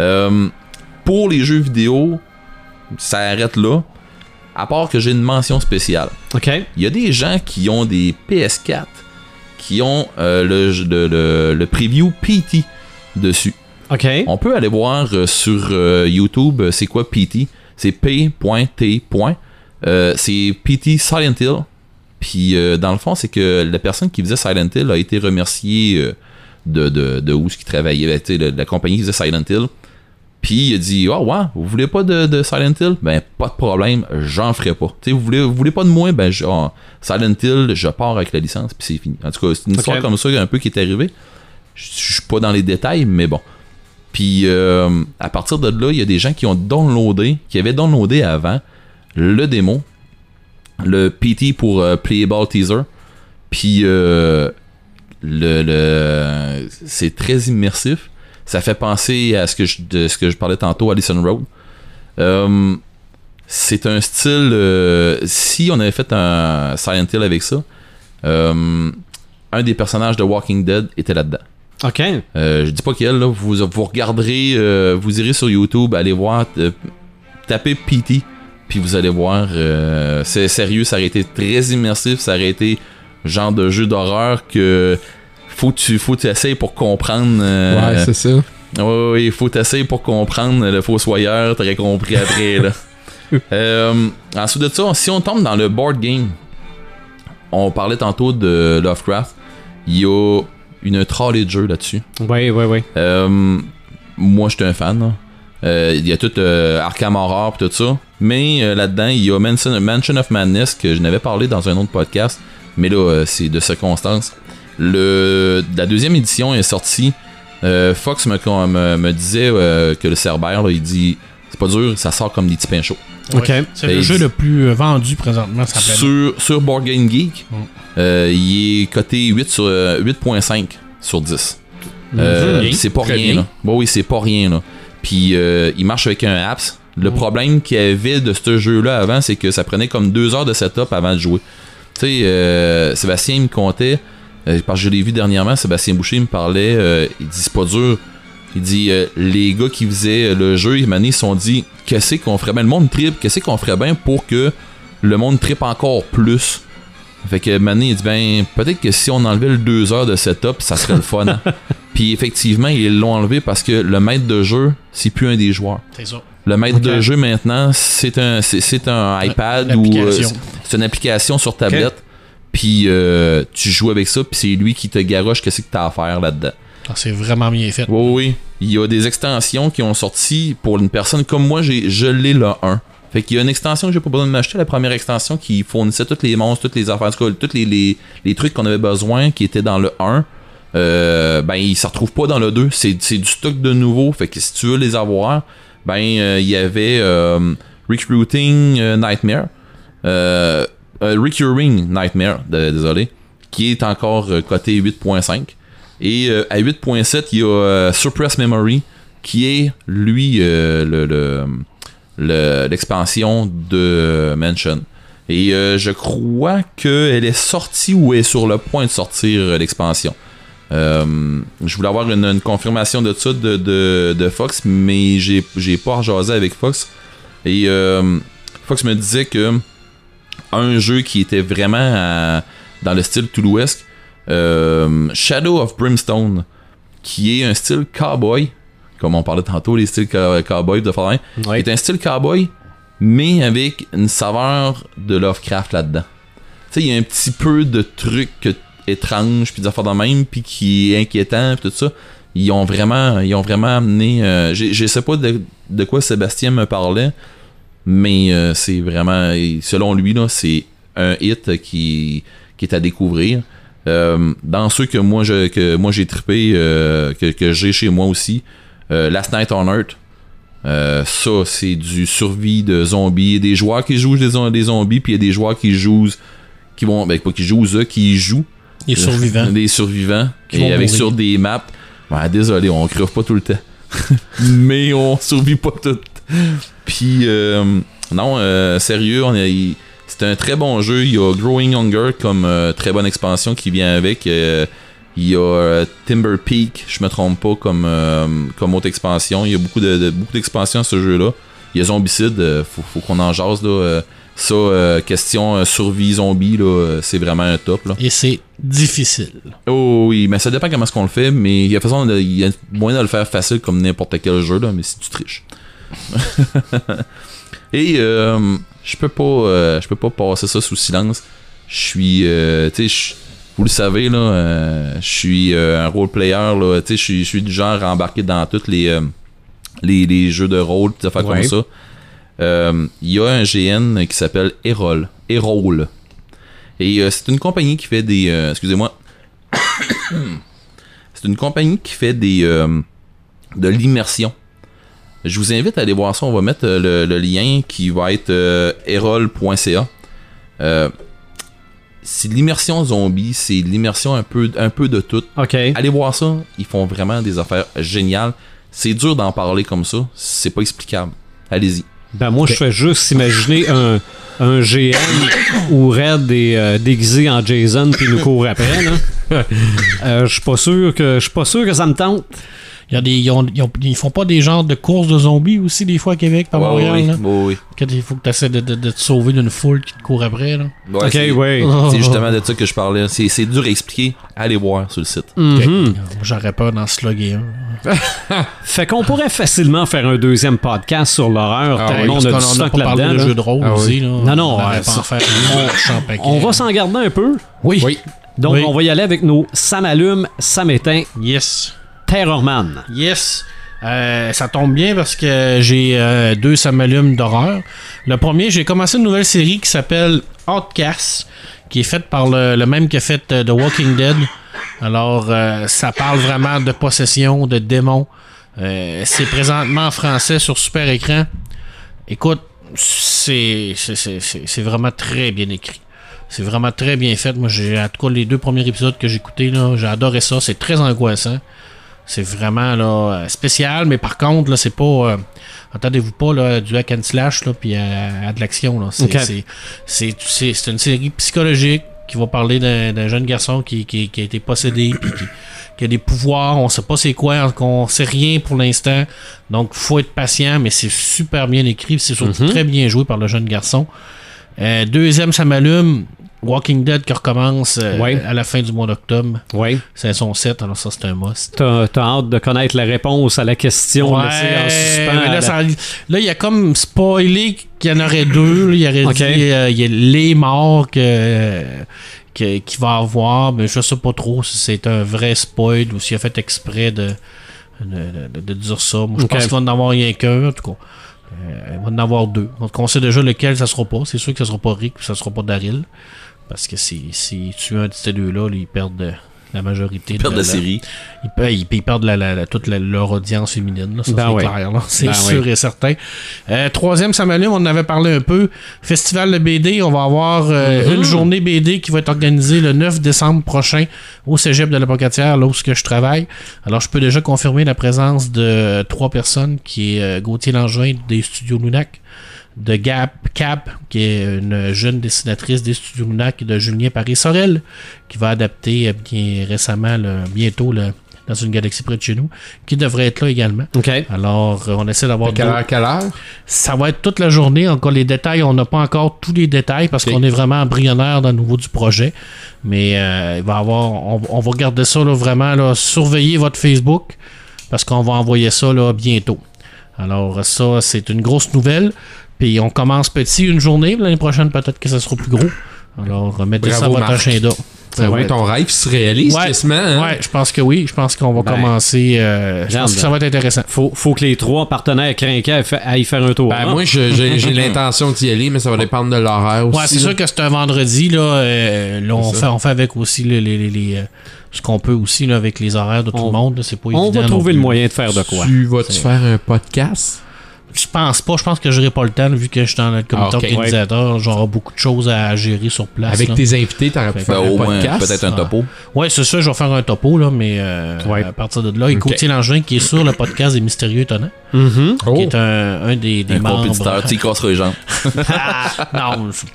S3: Euh, pour les jeux vidéo, ça arrête là. À part que j'ai une mention spéciale.
S2: OK.
S3: Il y a des gens qui ont des PS4 qui ont euh, le, le, le, le preview PT dessus.
S2: OK.
S3: On peut aller voir euh, sur euh, YouTube euh, c'est quoi PT. C'est P.T. Euh, c'est PT Silent Hill. Puis euh, dans le fond, c'est que la personne qui faisait Silent Hill a été remerciée euh, de, de, de où ce qu'il travaillait, ben, de la compagnie qui faisait Silent Hill. Puis il a dit Oh ouais, vous voulez pas de, de Silent Hill? Ben pas de problème, j'en ferai pas. Vous voulez, vous voulez pas de moi? Ben je- ah, Silent Hill, je pars avec la licence, puis c'est fini. En tout cas, c'est une histoire comme ça un peu qui est arrivée. Je je suis pas dans les détails, mais bon. Puis euh, à partir de là, il y a des gens qui ont downloadé, qui avaient downloadé avant le démo, le PT pour euh, Playable Teaser. Puis euh, le, le- c'est très immersif. Ça fait penser à ce que je, de ce que je parlais tantôt, Allison Road. Euh, c'est un style. euh, si on avait fait un Silent Hill avec ça, un des personnages de Walking Dead était là-dedans.
S2: OK.
S3: Je dis pas quel, là, vous, vous regarderez, vous irez sur YouTube, allez voir, tapez PT, puis vous allez voir, euh, c'est sérieux, ça aurait été très immersif, ça aurait été genre de jeu d'horreur que faut que tu faut que tu essayes pour comprendre. euh,
S5: Ouais, c'est ça.
S3: Ouais, ouais, faut t'essayer pour comprendre le fossoyeur, t'aurais compris après, là. (laughs) Euh, ensuite de ça, si on tombe dans le board game, on parlait tantôt de Lovecraft, il y a une trolley de jeux là-dessus.
S2: Oui, oui, oui.
S3: Euh, moi, j'étais un fan. Euh, Il y a tout Arkham Horror et tout ça. Mais euh, là-dedans, il y a Mansion, Mansion of Madness que je n'avais parlé dans un autre podcast. Mais là, euh, c'est de circonstances. Le, la deuxième édition est sortie. Euh, Fox me, me, me disait euh, que le Cerbère, là, il dit c'est pas dur, ça sort comme des petits pains chauds.
S2: OK.
S4: C'est le jeu le plus vendu présentement, ça.
S3: Sur, sur Board Game Geek,
S4: Mm.
S3: euh, il est coté 8 sur, euh, 8.5 sur 10. Euh,
S4: Bien,
S3: c'est pas
S5: très
S3: rien
S5: bien.
S3: là. Bon, oui, c'est pas rien là. Puis euh, il marche avec un apps. Le
S4: Mm.
S3: problème qu'il y avait de ce jeu-là avant, c'est que ça prenait comme deux heures de setup avant de jouer. Tu sais, euh, Sébastien il me comptait, euh, parce que je l'ai vu dernièrement, Sébastien Boucher me parlait, euh, il dit c'est pas dur. Il dit euh, les gars qui faisaient le jeu, ils ils se sont dit qu'est-ce qu'on ferait? Bien le monde trip, qu'est-ce qu'on ferait bien pour que le monde tripe encore plus? Fait que Mané il dit ben peut-être que si on enlevait le deux heures de setup, ça serait le fun. hein. (laughs) Puis effectivement, ils l'ont enlevé parce que le maître de jeu, c'est plus un des joueurs.
S4: C'est ça.
S3: Le maître de jeu maintenant, c'est un c'est, c'est un iPad ou euh, c'est une application sur tablette. Puis euh, tu joues avec ça, puis c'est lui qui te garoche qu'est-ce que t'as à faire là-dedans.
S4: Ah, c'est vraiment bien fait.
S3: Oui, oui. Il y a des extensions qui ont sorti pour une personne comme moi, j'ai, je l'ai le 1. Fait qu'il y a une extension que j'ai pas besoin de m'acheter, la première extension qui fournissait tous les monstres, toutes les affaires, tous les, les, les trucs qu'on avait besoin qui étaient dans le 1. Euh, ben, ils se retrouvent pas dans le 2. C'est, c'est du stock de nouveau. Fait que si tu veux les avoir, ben, euh, il y avait euh, Recruiting euh, Nightmare. Recurring Nightmare, désolé. Qui est encore coté 8.5. Et à 8.7, il y a Suppress Memory, qui est, lui, le, le- le- l'expansion de Mansion. Et je crois qu'elle est sortie ou est sur le point de sortir l'expansion. Euh, je voulais avoir une, une confirmation de ça de, de, de Fox, mais j'ai, j'ai pas rejasé avec Fox. Et euh, Fox me disait que un jeu qui était vraiment à- dans le style Toulousesque, euh, Shadow of Brimstone, qui est un style cowboy, comme on parlait tantôt, les styles cow- cowboy de Fallout 1,
S2: Ouais.
S3: est un style cowboy, mais avec une saveur de Lovecraft là-dedans. Tu sais, il y a un petit peu de trucs que- étranges, puis des affaires de même, puis qui est inquiétant, puis tout ça. Ils ont vraiment, ils ont vraiment amené. euh, je sais pas de, de quoi Sébastien me parlait, mais euh, c'est vraiment, selon lui, là, c'est un hit qui, qui est à découvrir. Euh, dans ceux que moi je, que moi j'ai trippé, euh, que, que j'ai chez moi aussi, Last Night on Earth. Ça, c'est du survie de zombies. Il y a des joueurs qui jouent des, des zombies, puis il y a des joueurs qui jouent, qui vont, ben pas qui jouent, eux, qui jouent
S4: Les survivants.
S3: des survivants.
S4: Qui
S3: et avec
S4: mourir.
S3: sur des maps. Ouais, désolé, on crève pas tout le temps. (laughs) Mais on survit pas tout. Puis, euh, non, euh, sérieux, on est- c'est un très bon jeu. Il y a Growing Hunger comme euh, très bonne expansion qui vient avec. Euh, il y a euh, Timber Peak, je me trompe pas, comme, comme autre expansion. Il y a beaucoup de, de- beaucoup d'expansions à ce jeu-là. Il y a Zombicide, faut, faut qu'on en jase là. Ça, euh, question euh, survie zombie, là, euh, c'est vraiment un top. Là.
S4: Et c'est difficile.
S3: Oh oui, mais ça dépend comment est-ce qu'on le fait, mais il y a façon de, il y a moyen de le faire facile comme n'importe quel jeu là, mais si tu triches. (laughs) Et euh, je peux pas euh, je peux pas passer ça sous silence. Je suis tu sais je- vous le savez là, je suis un role player là, tu sais je suis- du genre à embarquer dans tous les, euh, les les jeux de rôle, des affaires
S2: Ouais.
S3: comme ça. Euh, Il y a un GN qui s'appelle Erol, Erol. Et euh, c'est une compagnie qui fait des euh, excusez-moi (coughs) c'est une compagnie qui fait des euh, de l'immersion. Je vous invite à aller voir ça. On va mettre euh, le, le lien qui va être euh, erol.ca. Euh, c'est l'immersion zombie, c'est l'immersion un peu, un peu de tout.
S2: OK.
S3: Allez voir ça, ils font vraiment des affaires géniales. C'est dur d'en parler comme ça, c'est pas explicable. Allez-y.
S2: Ben moi, je fais juste imaginer un, un GM où Red est euh, déguisé en Jason puis nous court après. là. (laughs) Euh, Je suis pas sûr que je suis pas sûr que ça me tente.
S4: Il y a des, ils, ont- ils ont- ils font pas des genres de courses de zombies aussi, des fois, à Québec, par
S3: Ouais,
S4: Montréal.
S3: oui,
S4: là?
S3: oui.
S4: Quand il faut que tu essaies de, de- de te sauver d'une foule qui te court après. Là.
S3: Ouais,
S2: ok,
S3: c'est-
S2: ouais.
S3: C'est justement de ça que je parlais. C'est c'est dur à expliquer. Allez voir sur le site.
S2: Mhm.
S4: J'aurais peur d'en slugger un. (laughs)
S2: Fait qu'on pourrait facilement faire un deuxième podcast sur l'horreur.
S5: Ah oui,
S2: on a du stock là-dedans.
S4: de
S2: là.
S4: jeux de rôle
S5: Ah
S4: aussi. Là.
S2: Non, non,
S4: On pas en faire.
S2: On va s'en garder un peu.
S4: Oui.
S5: Oui.
S2: Donc,
S4: Oui.
S2: on va y aller avec nos Ça m'allume, ça m'éteint,
S4: Yes.
S2: Terrorman.
S4: Yes. Euh, ça tombe bien parce que j'ai euh, deux ça m'allume d'horreur. Le premier, j'ai commencé une nouvelle série qui s'appelle Outcast, qui est faite par le, le même qui a fait euh, The Walking Dead. Alors, ça parle vraiment de possession, de démons. C'est présentement en français sur super écran. Écoute, c'est vraiment très bien écrit. C'est vraiment très bien fait. Moi, j'ai en tout cas les deux premiers épisodes que j'ai écoutés, j'ai adoré ça. C'est très angoissant. C'est vraiment là, euh, spécial, mais par contre, là, c'est pas. euh, Entendez-vous pas là, du hack and slash là, puis à, à de l'action. là. C'est
S2: Ok.
S4: c'est- c'est- c'est- c'est une série psychologique qui va parler d'un d'un jeune garçon qui, qui- qui a été possédé puis qui, qui a des pouvoirs. On sait pas c'est quoi, on sait rien pour l'instant. Donc faut être patient, mais c'est super bien écrit. C'est surtout
S2: Mhm.
S4: très bien joué par le jeune garçon. Euh, deuxième, ça m'allume. Walking Dead qui recommence euh,
S2: Ouais.
S4: à la fin du mois d'octobre.
S2: Oui.
S4: C'est son 7, alors ça c'est un must.
S2: T'as t'as hâte de connaître la réponse à la question
S4: Ouais,
S2: en suspens.
S4: là,
S2: la-
S4: ça- là, il y a comme spoilé qu'il y en aurait deux. là. Il y aurait dit euh, il y a les morts que, que- qu'il va avoir, mais je sais pas trop si c'est un vrai spoil ou s'il a fait exprès de, de, de- de dire ça. Moi, je pense qu'il va en avoir rien qu'un, en tout cas. Euh, il va en avoir deux. Donc, on sait déjà lequel ça sera pas. C'est sûr que ça sera pas Rick ça sera pas Daryl. Parce que si, si tu un de ces deux-là, là, ils perdent la majorité
S3: Perte de
S4: la-
S3: série.
S4: ils, pe- ils- ils perdent la- la- la- toute la- leur audience féminine. Là, ça,
S2: Ben
S4: c'est clair. C'est
S2: Ben
S4: sûr et certain. Euh, troisième, ça m'allume. On en avait parlé un peu. Festival de BD. On va avoir euh,
S2: Mm-hmm.
S4: une journée BD qui va être organisée le 9 décembre prochain au cégep de la Pocatière, là où ce que je travaille. Alors, je peux déjà confirmer la présence de trois personnes qui est euh, Gauthier Langevin des studios Lunac de Gap Cap, qui est une jeune dessinatrice des studios Lunac, et de Julien Paris-Sorel, qui va adapter euh, bien récemment, là, bientôt, là, dans une galaxie près de chez nous, qui devrait être là également.
S2: OK.
S4: Alors, euh, on essaie d'avoir
S5: Quelle heure, quelle heure?
S4: Ça va être toute la journée. Encore les détails, on n'a pas encore tous les détails parce qu'on est vraiment embryonnaire dans le niveau du projet. Mais euh, il va avoir, on, on va garder ça là, vraiment, là, surveiller votre Facebook parce qu'on va envoyer ça là, bientôt. Alors, ça, c'est une grosse nouvelle. Puis on commence petit une journée, l'année prochaine, peut-être que ça sera plus gros. Alors, euh, mettez ça à
S5: Bravo,
S4: votre
S5: Marc.
S4: agenda.
S5: Ça va ton rêve se réalise
S4: Ouais.
S5: quasiment. hein?
S4: Ouais, je pense que oui. Je pense qu'on va
S2: Ben,
S4: commencer. euh, je pense que ça va être intéressant.
S2: Faut, faut que les trois partenaires crinqués aillent fa- aillent faire un tour.
S5: Ben,
S2: hein?
S5: moi, j'ai (laughs) l'intention d'y aller, mais ça va dépendre de l'horaire aussi.
S4: Ouais, c'est sûr que c'est un vendredi, là. euh, là, on fait,
S5: ça.
S4: on fait avec aussi les, les- les- les, euh, ce qu'on peut aussi là, avec les horaires de tout
S2: On-
S4: le monde. là, C'est pas
S2: On
S4: évident.
S2: va trouver le moyen de faire de quoi.
S5: Tu vas-tu faire un podcast?
S4: Je pense pas. Je pense que j'aurai pas le temps, vu que je suis dans le comité
S5: Ah,
S4: organisateur. J'aurai beaucoup de choses à gérer sur place.
S5: Avec
S4: là.
S5: tes invités, t'aurais pu faire
S3: Ben, au moins, peut-être un
S4: Ah.
S3: topo.
S4: Ouais, c'est ça. Je vais faire un topo, là, mais euh,
S2: Ouais.
S4: à partir de là, et
S5: Ok.
S4: Gauthier Langevin, qui est sur le podcast des Mystérieux Étonnants,
S2: Mhm.
S5: Oh.
S4: qui est un, un des, des
S3: Un
S4: membres.
S3: compétiteur, tu casseras les jambes. (laughs)
S4: non, je-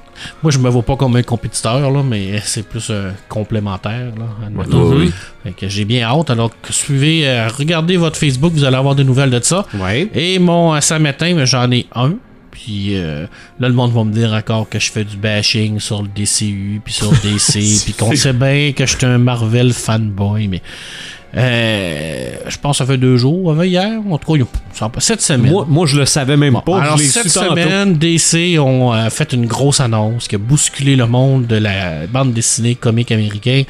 S4: moi, je me vois pas comme un compétiteur, là, mais c'est plus euh, complémentaire. Là.
S3: Oui.
S4: Fait que j'ai bien hâte. Alors, suivez, euh, regardez votre Facebook, vous allez avoir des nouvelles de ça.
S2: Ouais.
S4: Et mon euh, Sametin, ben, j'en ai un. Puis euh, là, le monde va me dire encore que je fais du bashing sur le DCU, puis sur le DC, (laughs) puis qu'on sait bien que je suis un Marvel fanboy, mais euh, je pense que ça fait deux jours, avant hier, en tout cas, ça- cette semaine.
S2: Moi, moi, je le savais même
S4: Bon,
S2: pas.
S4: alors,
S2: je
S4: cette semaine, DC ont euh, fait une grosse annonce qui a bousculé le monde de la bande dessinée comique américain.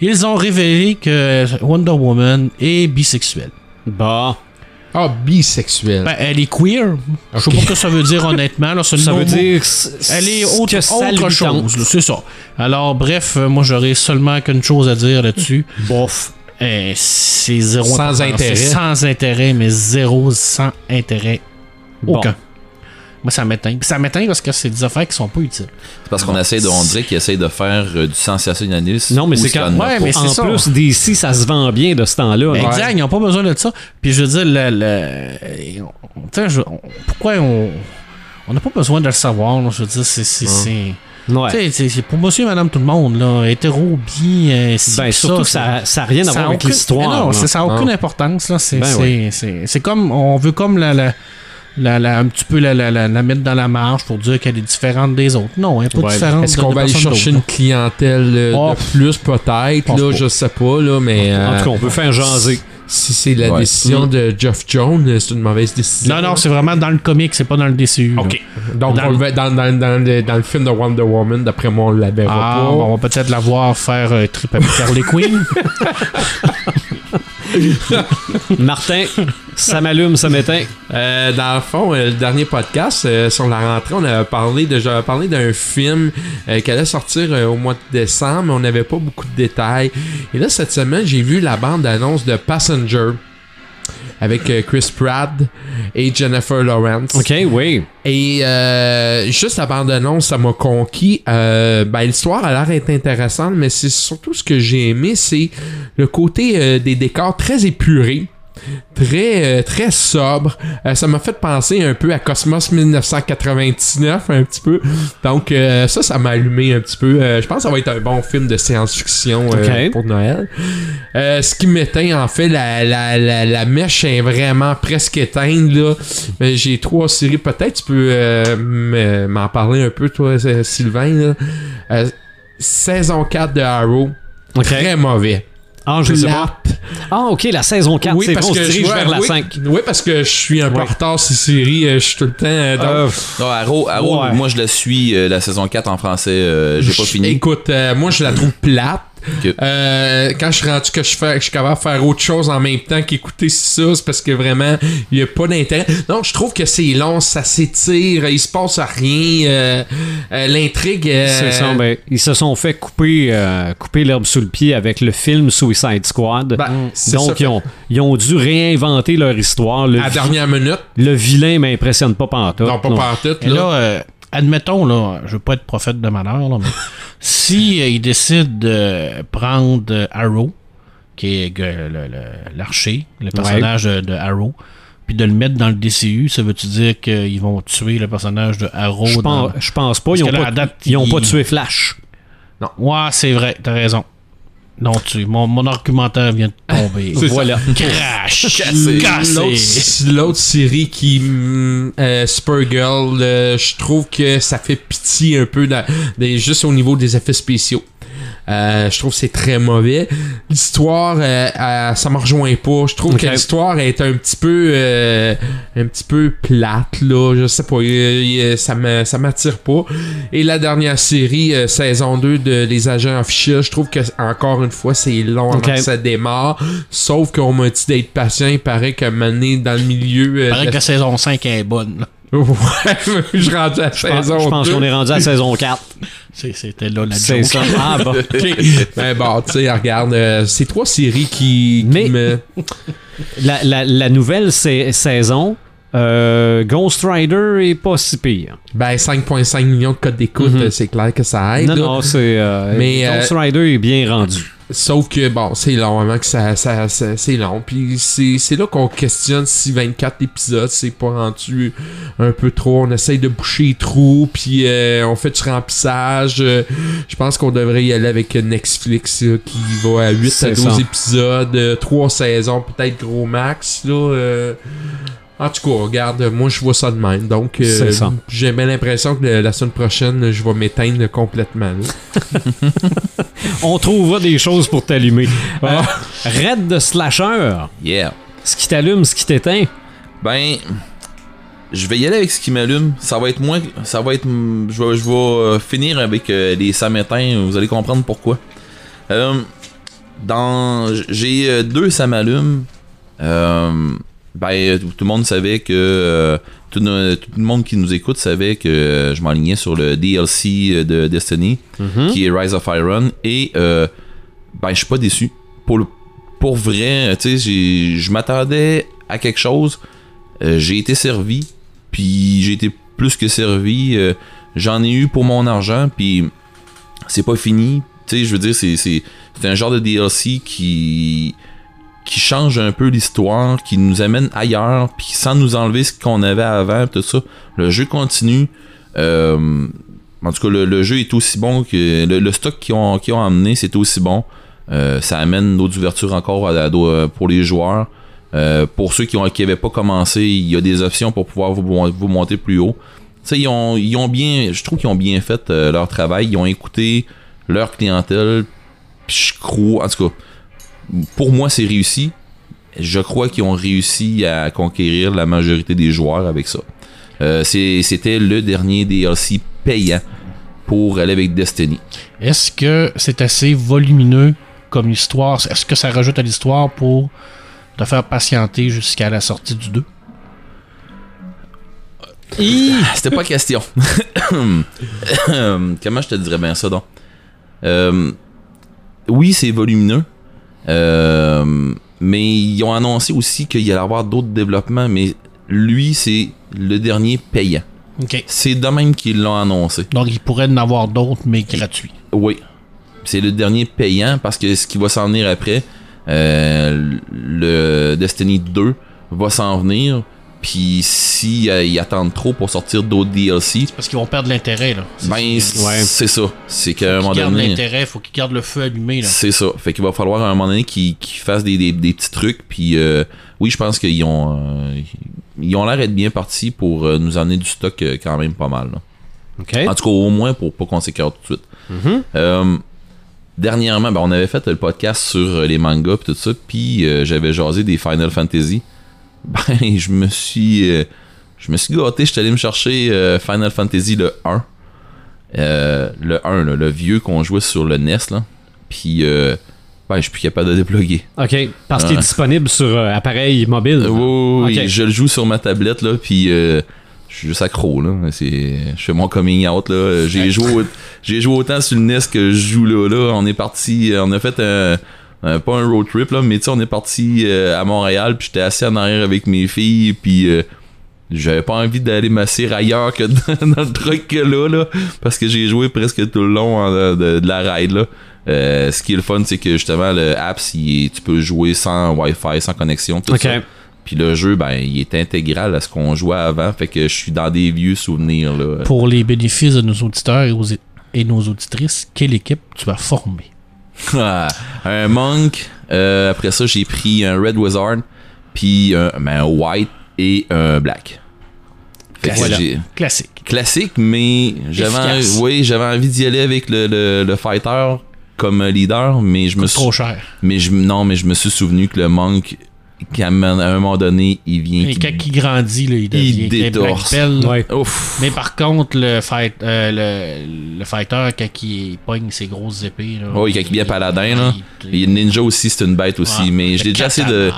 S4: Ils ont révélé que Wonder Woman est bisexuelle.
S2: Bah,
S5: Ah, bisexuel.
S4: Ben, elle est queer. Je sais pas ce que ça veut dire honnêtement. Là, (laughs)
S2: ça veut dire.
S4: Elle est autre, autre chose. C'est ça. Alors, bref, euh, moi, j'aurais seulement qu'une chose à dire là-dessus.
S2: Bof.
S4: Euh, c'est zéro
S5: Sans intérêt.
S4: C'est Sans intérêt, mais zéro sans intérêt.
S2: Bon.
S4: Aucun. Moi, ça m'éteint. Puis ça m'éteint parce que c'est des affaires qui sont pas utiles.
S3: C'est parce qu'on essaie de, on dirait qu'ils essayent de faire euh, du sensationnalisme.
S2: Non, mais c'est quand-
S3: en a
S4: Ouais,
S3: pas.
S4: mais c'est
S2: En
S4: ça.
S2: plus, d'ici, ça se vend bien de ce temps-là.
S4: Ben,
S2: là.
S4: Exact, ils n'ont pas besoin de ça. Puis je veux dire, le, le- on- tu sais, je- on- pourquoi on. On n'a pas besoin de le savoir. là? Je veux dire, c'est. C'est-
S2: Ouais.
S4: pour monsieur et madame tout le monde, là. Hétéro, bi, euh,
S2: Ben, surtout,
S4: ça,
S2: ça n'a rien à voir avec
S4: aucune-
S2: l'histoire.
S4: Non,
S2: là.
S4: ça n'a aucune
S5: Non.
S4: importance, là. C'est
S2: Ben
S4: c'est- comme. On veut comme la. la la, la- un petit peu la, la, la, la mettre dans la marge pour dire qu'elle est différente des autres. Non, elle n'est pas
S2: Ouais.
S4: différente
S5: Est-ce qu'on va aller chercher une clientèle euh,
S4: Oh.
S5: de plus, peut-être? Là,
S4: pas.
S5: je sais pas, là, mais.
S2: En
S5: euh,
S2: tout cas, on peut faire jaser.
S5: Si c'est la
S3: Ouais.
S5: décision de Geoff Jones, c'est une mauvaise décision.
S4: Non, non, c'est vraiment dans le comic, c'est pas dans le DCU.
S5: Ok. Donc,
S4: Dans
S5: on
S4: le-
S5: dans, dans, dans, le, dans le film de Wonder Woman, d'après moi, on la verra
S4: Ah,
S5: pas.
S4: bon, on va peut-être la voir faire euh, trip avec Harley Quinn. (laughs) (laughs)
S2: Martin, ça m'allume, ça m'éteint.
S5: Euh, dans le fond, euh, le dernier podcast euh, sur la rentrée, on avait parlé de, j'avais parlé d'un film euh, qui allait sortir au mois de décembre, mais on n'avait pas beaucoup de détails. Et là, cette semaine, j'ai vu la bande-annonce de Passenger avec euh, Chris Pratt et Jennifer Lawrence.
S2: OK, oui.
S5: Et euh, juste la bande-annonce, ça m'a conquis. Euh, ben, l'histoire a l'air intéressante, mais c'est surtout ce que j'ai aimé, c'est le côté euh, des décors très épurés. Très euh, très sobre. Euh, ça m'a fait penser un peu à Cosmos 1999 un petit peu. Donc euh, ça ça m'a allumé un petit peu. Euh, je pense que ça va être un bon film de science-fiction pour Noël. Ce qui m'éteint en fait la, la, la, la mèche est vraiment presque éteinte là. J'ai trois séries peut-être tu peux m'en parler un peu toi Sylvain là. Saison 4 de Arrow très mauvais.
S2: Ah, je sais pas. Ah, ok, la saison 4,
S5: Oui,
S2: c'est
S5: parce
S2: bon, on se
S5: que
S2: dirige
S5: je-
S2: vers la
S5: oui,
S2: 5.
S5: Oui, parce que je suis un peu
S2: Ouais.
S5: en retard ces séries. euh, Je suis tout le temps. euh, dans-
S2: Euh,
S3: Non, Arrow, Arrow,
S2: Ouais.
S3: moi je la suis, euh, la saison 4 en français, euh, j'ai pas fini.
S5: Écoute, euh, moi je la trouve plate. Euh, quand je suis rendu que je, fais, je suis capable de faire autre chose en même temps qu'écouter ça, c'est parce que vraiment, il n'y a pas d'intérêt. Non, je trouve que c'est long, ça s'étire, il se passe à rien. euh, euh, L'intrigue. euh,
S2: ben, ils se sont fait couper, euh, couper l'herbe sous le pied avec le film Suicide Squad.
S5: ben, c'est
S2: Donc,
S5: ça.
S2: ils, ont, ils ont dû réinventer leur histoire. Le,
S5: à la
S2: vi-
S5: dernière minute.
S2: le vilain m'impressionne pas pantoute.
S5: non, pas
S2: non.
S5: par tout.
S4: Et là, euh, admettons, là, je veux pas être prophète de malheur, là, mais (laughs) si euh, il décide de prendre Arrow, qui est le- le- l'archer, le, personnage de, de Arrow, puis de le mettre dans le DCU, ça veut-tu dire qu'ils vont tuer le personnage de Arrow
S2: Je pense, pense pas.
S4: Parce
S2: Ils ont,
S4: que là,
S2: pas,
S4: date,
S2: ils tué Flash.
S4: Ouais, c'est vrai, t'as raison. Non, tu, mon, mon argumentaire vient de tomber. (laughs)
S2: Voilà. (laughs)
S4: Crash!
S3: Cassé.
S4: Cassé!
S5: L'autre- L'autre série qui. hum, euh, Supergirl, euh, je trouve que ça fait pitié un peu dans- dans- juste au niveau des effets spéciaux. Euh, je trouve que c'est très mauvais. L'histoire, euh, euh, ça me rejoint pas. Je trouve que l'histoire est un petit peu, un petit peu plate là. Je sais pas, ça me, ça m'attire pas. Et la dernière série, saison 2 de Les Agents Officiels, je trouve que encore une fois c'est long avant que ça démarre. Sauf qu'on m'a dit d'être patient. Il paraît moment donné, dans le milieu.
S4: Il paraît que
S5: la-
S4: saison 5 est bonne. là. (laughs)
S5: Ouais, je suis rendu à
S2: Je pense,
S5: saison
S2: je pense
S5: 2.
S2: qu'on est rendu à saison 4.
S4: C'était là la joke.
S2: ça. Ah, bon. (laughs)
S5: Ben bon, tu sais, regarde, euh, c'est trois séries qui, qui
S2: Mais-
S5: me.
S2: La, la- la nouvelle sa- saison, euh, Ghost Rider est pas si pire.
S5: Ben 5,5 millions de codes d'écoute,
S2: Mhm.
S5: euh, c'est clair que ça aide.
S2: non,
S5: là.
S2: non, c'est. euh,
S5: Mais,
S2: Ghost Rider est bien rendu.
S5: Sauf que bon, c'est long, vraiment que ça, ça, ça- c'est long. Puis c'est, c'est là qu'on questionne si 24 épisodes, c'est pas rendu un peu trop. On essaye de boucher les trous, puis euh, on fait du remplissage. Euh, je pense qu'on devrait y aller avec Netflix là, qui va à 8 à
S2: C'est
S5: 12
S2: ça.
S5: épisodes, 3 saisons, peut-être gros max. Là, euh. En tout cas, regarde, moi je vois ça de même. Donc, euh,
S2: C'est ça.
S5: j'ai bien l'impression que le- la semaine prochaine, je vais m'éteindre complètement. (laughs)
S2: On trouvera des choses pour t'allumer. (laughs) Euh, Raid de slasher.
S3: Yeah.
S2: Ce qui t'allume, ce qui t'éteint.
S3: Ben, je vais y aller avec ce qui m'allume. Ça va être moins. Ça va être. Je vais, je vais euh, finir avec euh, les samétins. Vous allez comprendre pourquoi. Euh, dans. J'ai euh, deux ça m'allume. Euh, ben, tout tout le monde savait que. euh, tout, tout le monde qui nous écoute savait que euh, je m'alignais sur le DLC de Destiny, qui est Rise of Iron. Et. euh, ben, je suis pas déçu. Pour, le- pour vrai, tu sais, je m'attendais à quelque chose. Euh, j'ai été servi, puis j'ai été plus que servi. euh, J'en ai eu pour mon argent, puis c'est pas fini. Tu sais, je veux dire, c'est un genre de DLC qui qui change un peu l'histoire, qui nous amène ailleurs, puis sans nous enlever ce qu'on avait avant, tout ça. Le jeu continue. Euh, en tout cas, le, jeu est aussi bon que le, stock qu'ils ont, amené, c'est aussi bon. Euh, ça amène d'autres ouvertures encore pour les joueurs. Euh, pour ceux qui n'avaient pas commencé, il y a des options pour pouvoir vous, monter plus haut. Ils ont, ils ont bien, je trouve qu'ils ont bien fait euh, leur travail. Ils ont écouté leur clientèle. Je crois, en tout cas, pour moi, c'est réussi. Je crois qu'ils ont réussi à conquérir la majorité des joueurs avec ça. Euh, C'était le dernier DLC payant pour aller avec Destiny.
S4: Est-ce que c'est assez volumineux comme histoire? Est-ce que ça rajoute à l'histoire pour te faire patienter jusqu'à la sortie du 2?
S3: Ah, C'était pas question. (coughs) (coughs) Comment je te dirais bien ça donc? Euh, oui, c'est volumineux. Euh, mais ils ont annoncé aussi qu'il y allait avoir d'autres développements, mais lui, c'est le dernier payant. C'est de même qu'ils l'ont annoncé.
S4: Donc, il pourrait en avoir d'autres, mais gratuits.
S3: Oui. C'est le dernier payant parce que ce qui va s'en venir après, euh, le Destiny 2 va s'en venir. Puis si euh, ils attendent trop pour sortir d'autres DLC,
S4: Parce qu'ils vont perdre l'intérêt, là. C'est-
S3: ben
S4: c'est-
S2: Ouais.
S3: c'est ça. C'est qu'à un moment donné.
S4: l'intérêt, faut qu'ils gardent le feu allumé, là.
S3: C'est ça. Fait qu'il va falloir à un moment donné qu'ils fassent des, des- des petits trucs. Puis euh, oui, je pense qu'ils ont euh, ils ont l'air d'être bien partis pour euh, nous amener du stock euh, quand même pas mal. là.
S2: OK.
S3: En tout cas, au moins pour pas qu'on s'écarte tout de suite.
S2: Mhm.
S3: Euh, dernièrement, ben, on avait fait le podcast sur les mangas pis tout ça, puis euh, j'avais jasé des Final Fantasy. (laughs) Ben, je me suis, euh, je me suis gâté. J'étais allé me chercher euh, Final Fantasy le 1, Euh, le 1, là, le vieux qu'on jouait sur le NES là. Puis, euh, ben, je suis plus capable de déploguer.
S2: OK. Parce qu'il est disponible sur appareil mobile.
S3: Oui, oui, oui, je le joue sur ma tablette là, puis euh, je suis juste accro là. C'est, je fais mon coming out là. J'ai joué, j'ai joué autant sur le NES que je joue là. Là, on est parti, on a fait un, un- pas un road trip là, mais tu sais, on est parti euh, à Montréal, puis j'étais assis en arrière avec mes filles, puis euh, j'avais pas envie d'aller m'asseoir ailleurs que dans, (laughs) dans le truck que là, là, parce que j'ai joué presque tout le long en- de, de la ride là. Euh, ce qui est le fun, c'est que justement le apps, il tu peux jouer sans Wi-Fi, sans connexion, tout ça. Puis le jeu, ben, il est intégral à ce qu'on jouait avant, fait que je suis dans des vieux souvenirs là.
S4: Pour les bénéfices de nos auditeurs et, aux- et nos auditrices, quelle équipe tu as formée?
S3: Un monk. euh, après ça, j'ai pris un red wizard, puis un, ben, un white et un black.
S4: Voilà. Classique.
S3: classique, mais j'avais, oui, j'avais envie d'y aller avec le, le, le fighter comme leader, mais je me suis,
S4: Trop cher.
S3: mais je, non, mais je me suis souvenu que le monk, qu'à un à un moment donné, il vient.
S4: Et
S3: qui-
S4: quand il grandit, là, il devient
S3: détorse.
S2: Ouais.
S3: Ouf.
S4: Mais par contre, le, fight, euh, le, le fighter, quand il pogne ses grosses épées. Là,
S3: Oui, quand il devient paladin, là.
S4: il-
S3: Et ninja aussi, c'est une bête aussi,
S4: Ouais.
S3: mais je l'ai déjà assez de.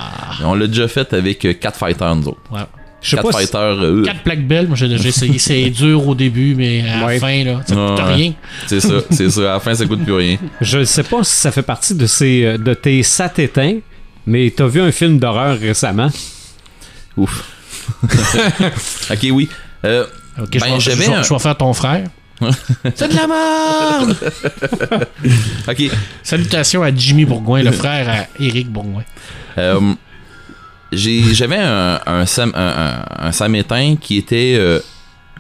S3: On l'a déjà fait avec 4 fighters, nous autres.
S4: Ouais.
S2: Je sais
S3: 4
S2: pas si-
S3: fighters, euh,
S4: 4 plaques belles, moi j'ai déjà essayé. C'est (laughs) dur au début, mais à
S2: Ouais.
S4: la fin, là, ça coûte
S3: Ouais.
S4: rien.
S3: c'est ça, c'est ça. À la fin, ça coûte plus rien.
S2: Je sais pas si ça fait partie de, ces, euh, de tes satétins, mais t'as vu un film d'horreur récemment?
S3: Ouf. (laughs) ok, oui. Euh,
S4: Ok,
S3: Ben,
S4: je, vais,
S3: un-
S4: faire ton frère. (laughs) C'est de la merde! (laughs)
S3: ok.
S4: Salutations à Jimmy Bourgoin, le frère à Éric Bourgoin.
S3: Euh, j'ai- J'avais un, un, Sam, un, un, un Samétain qui était. Euh,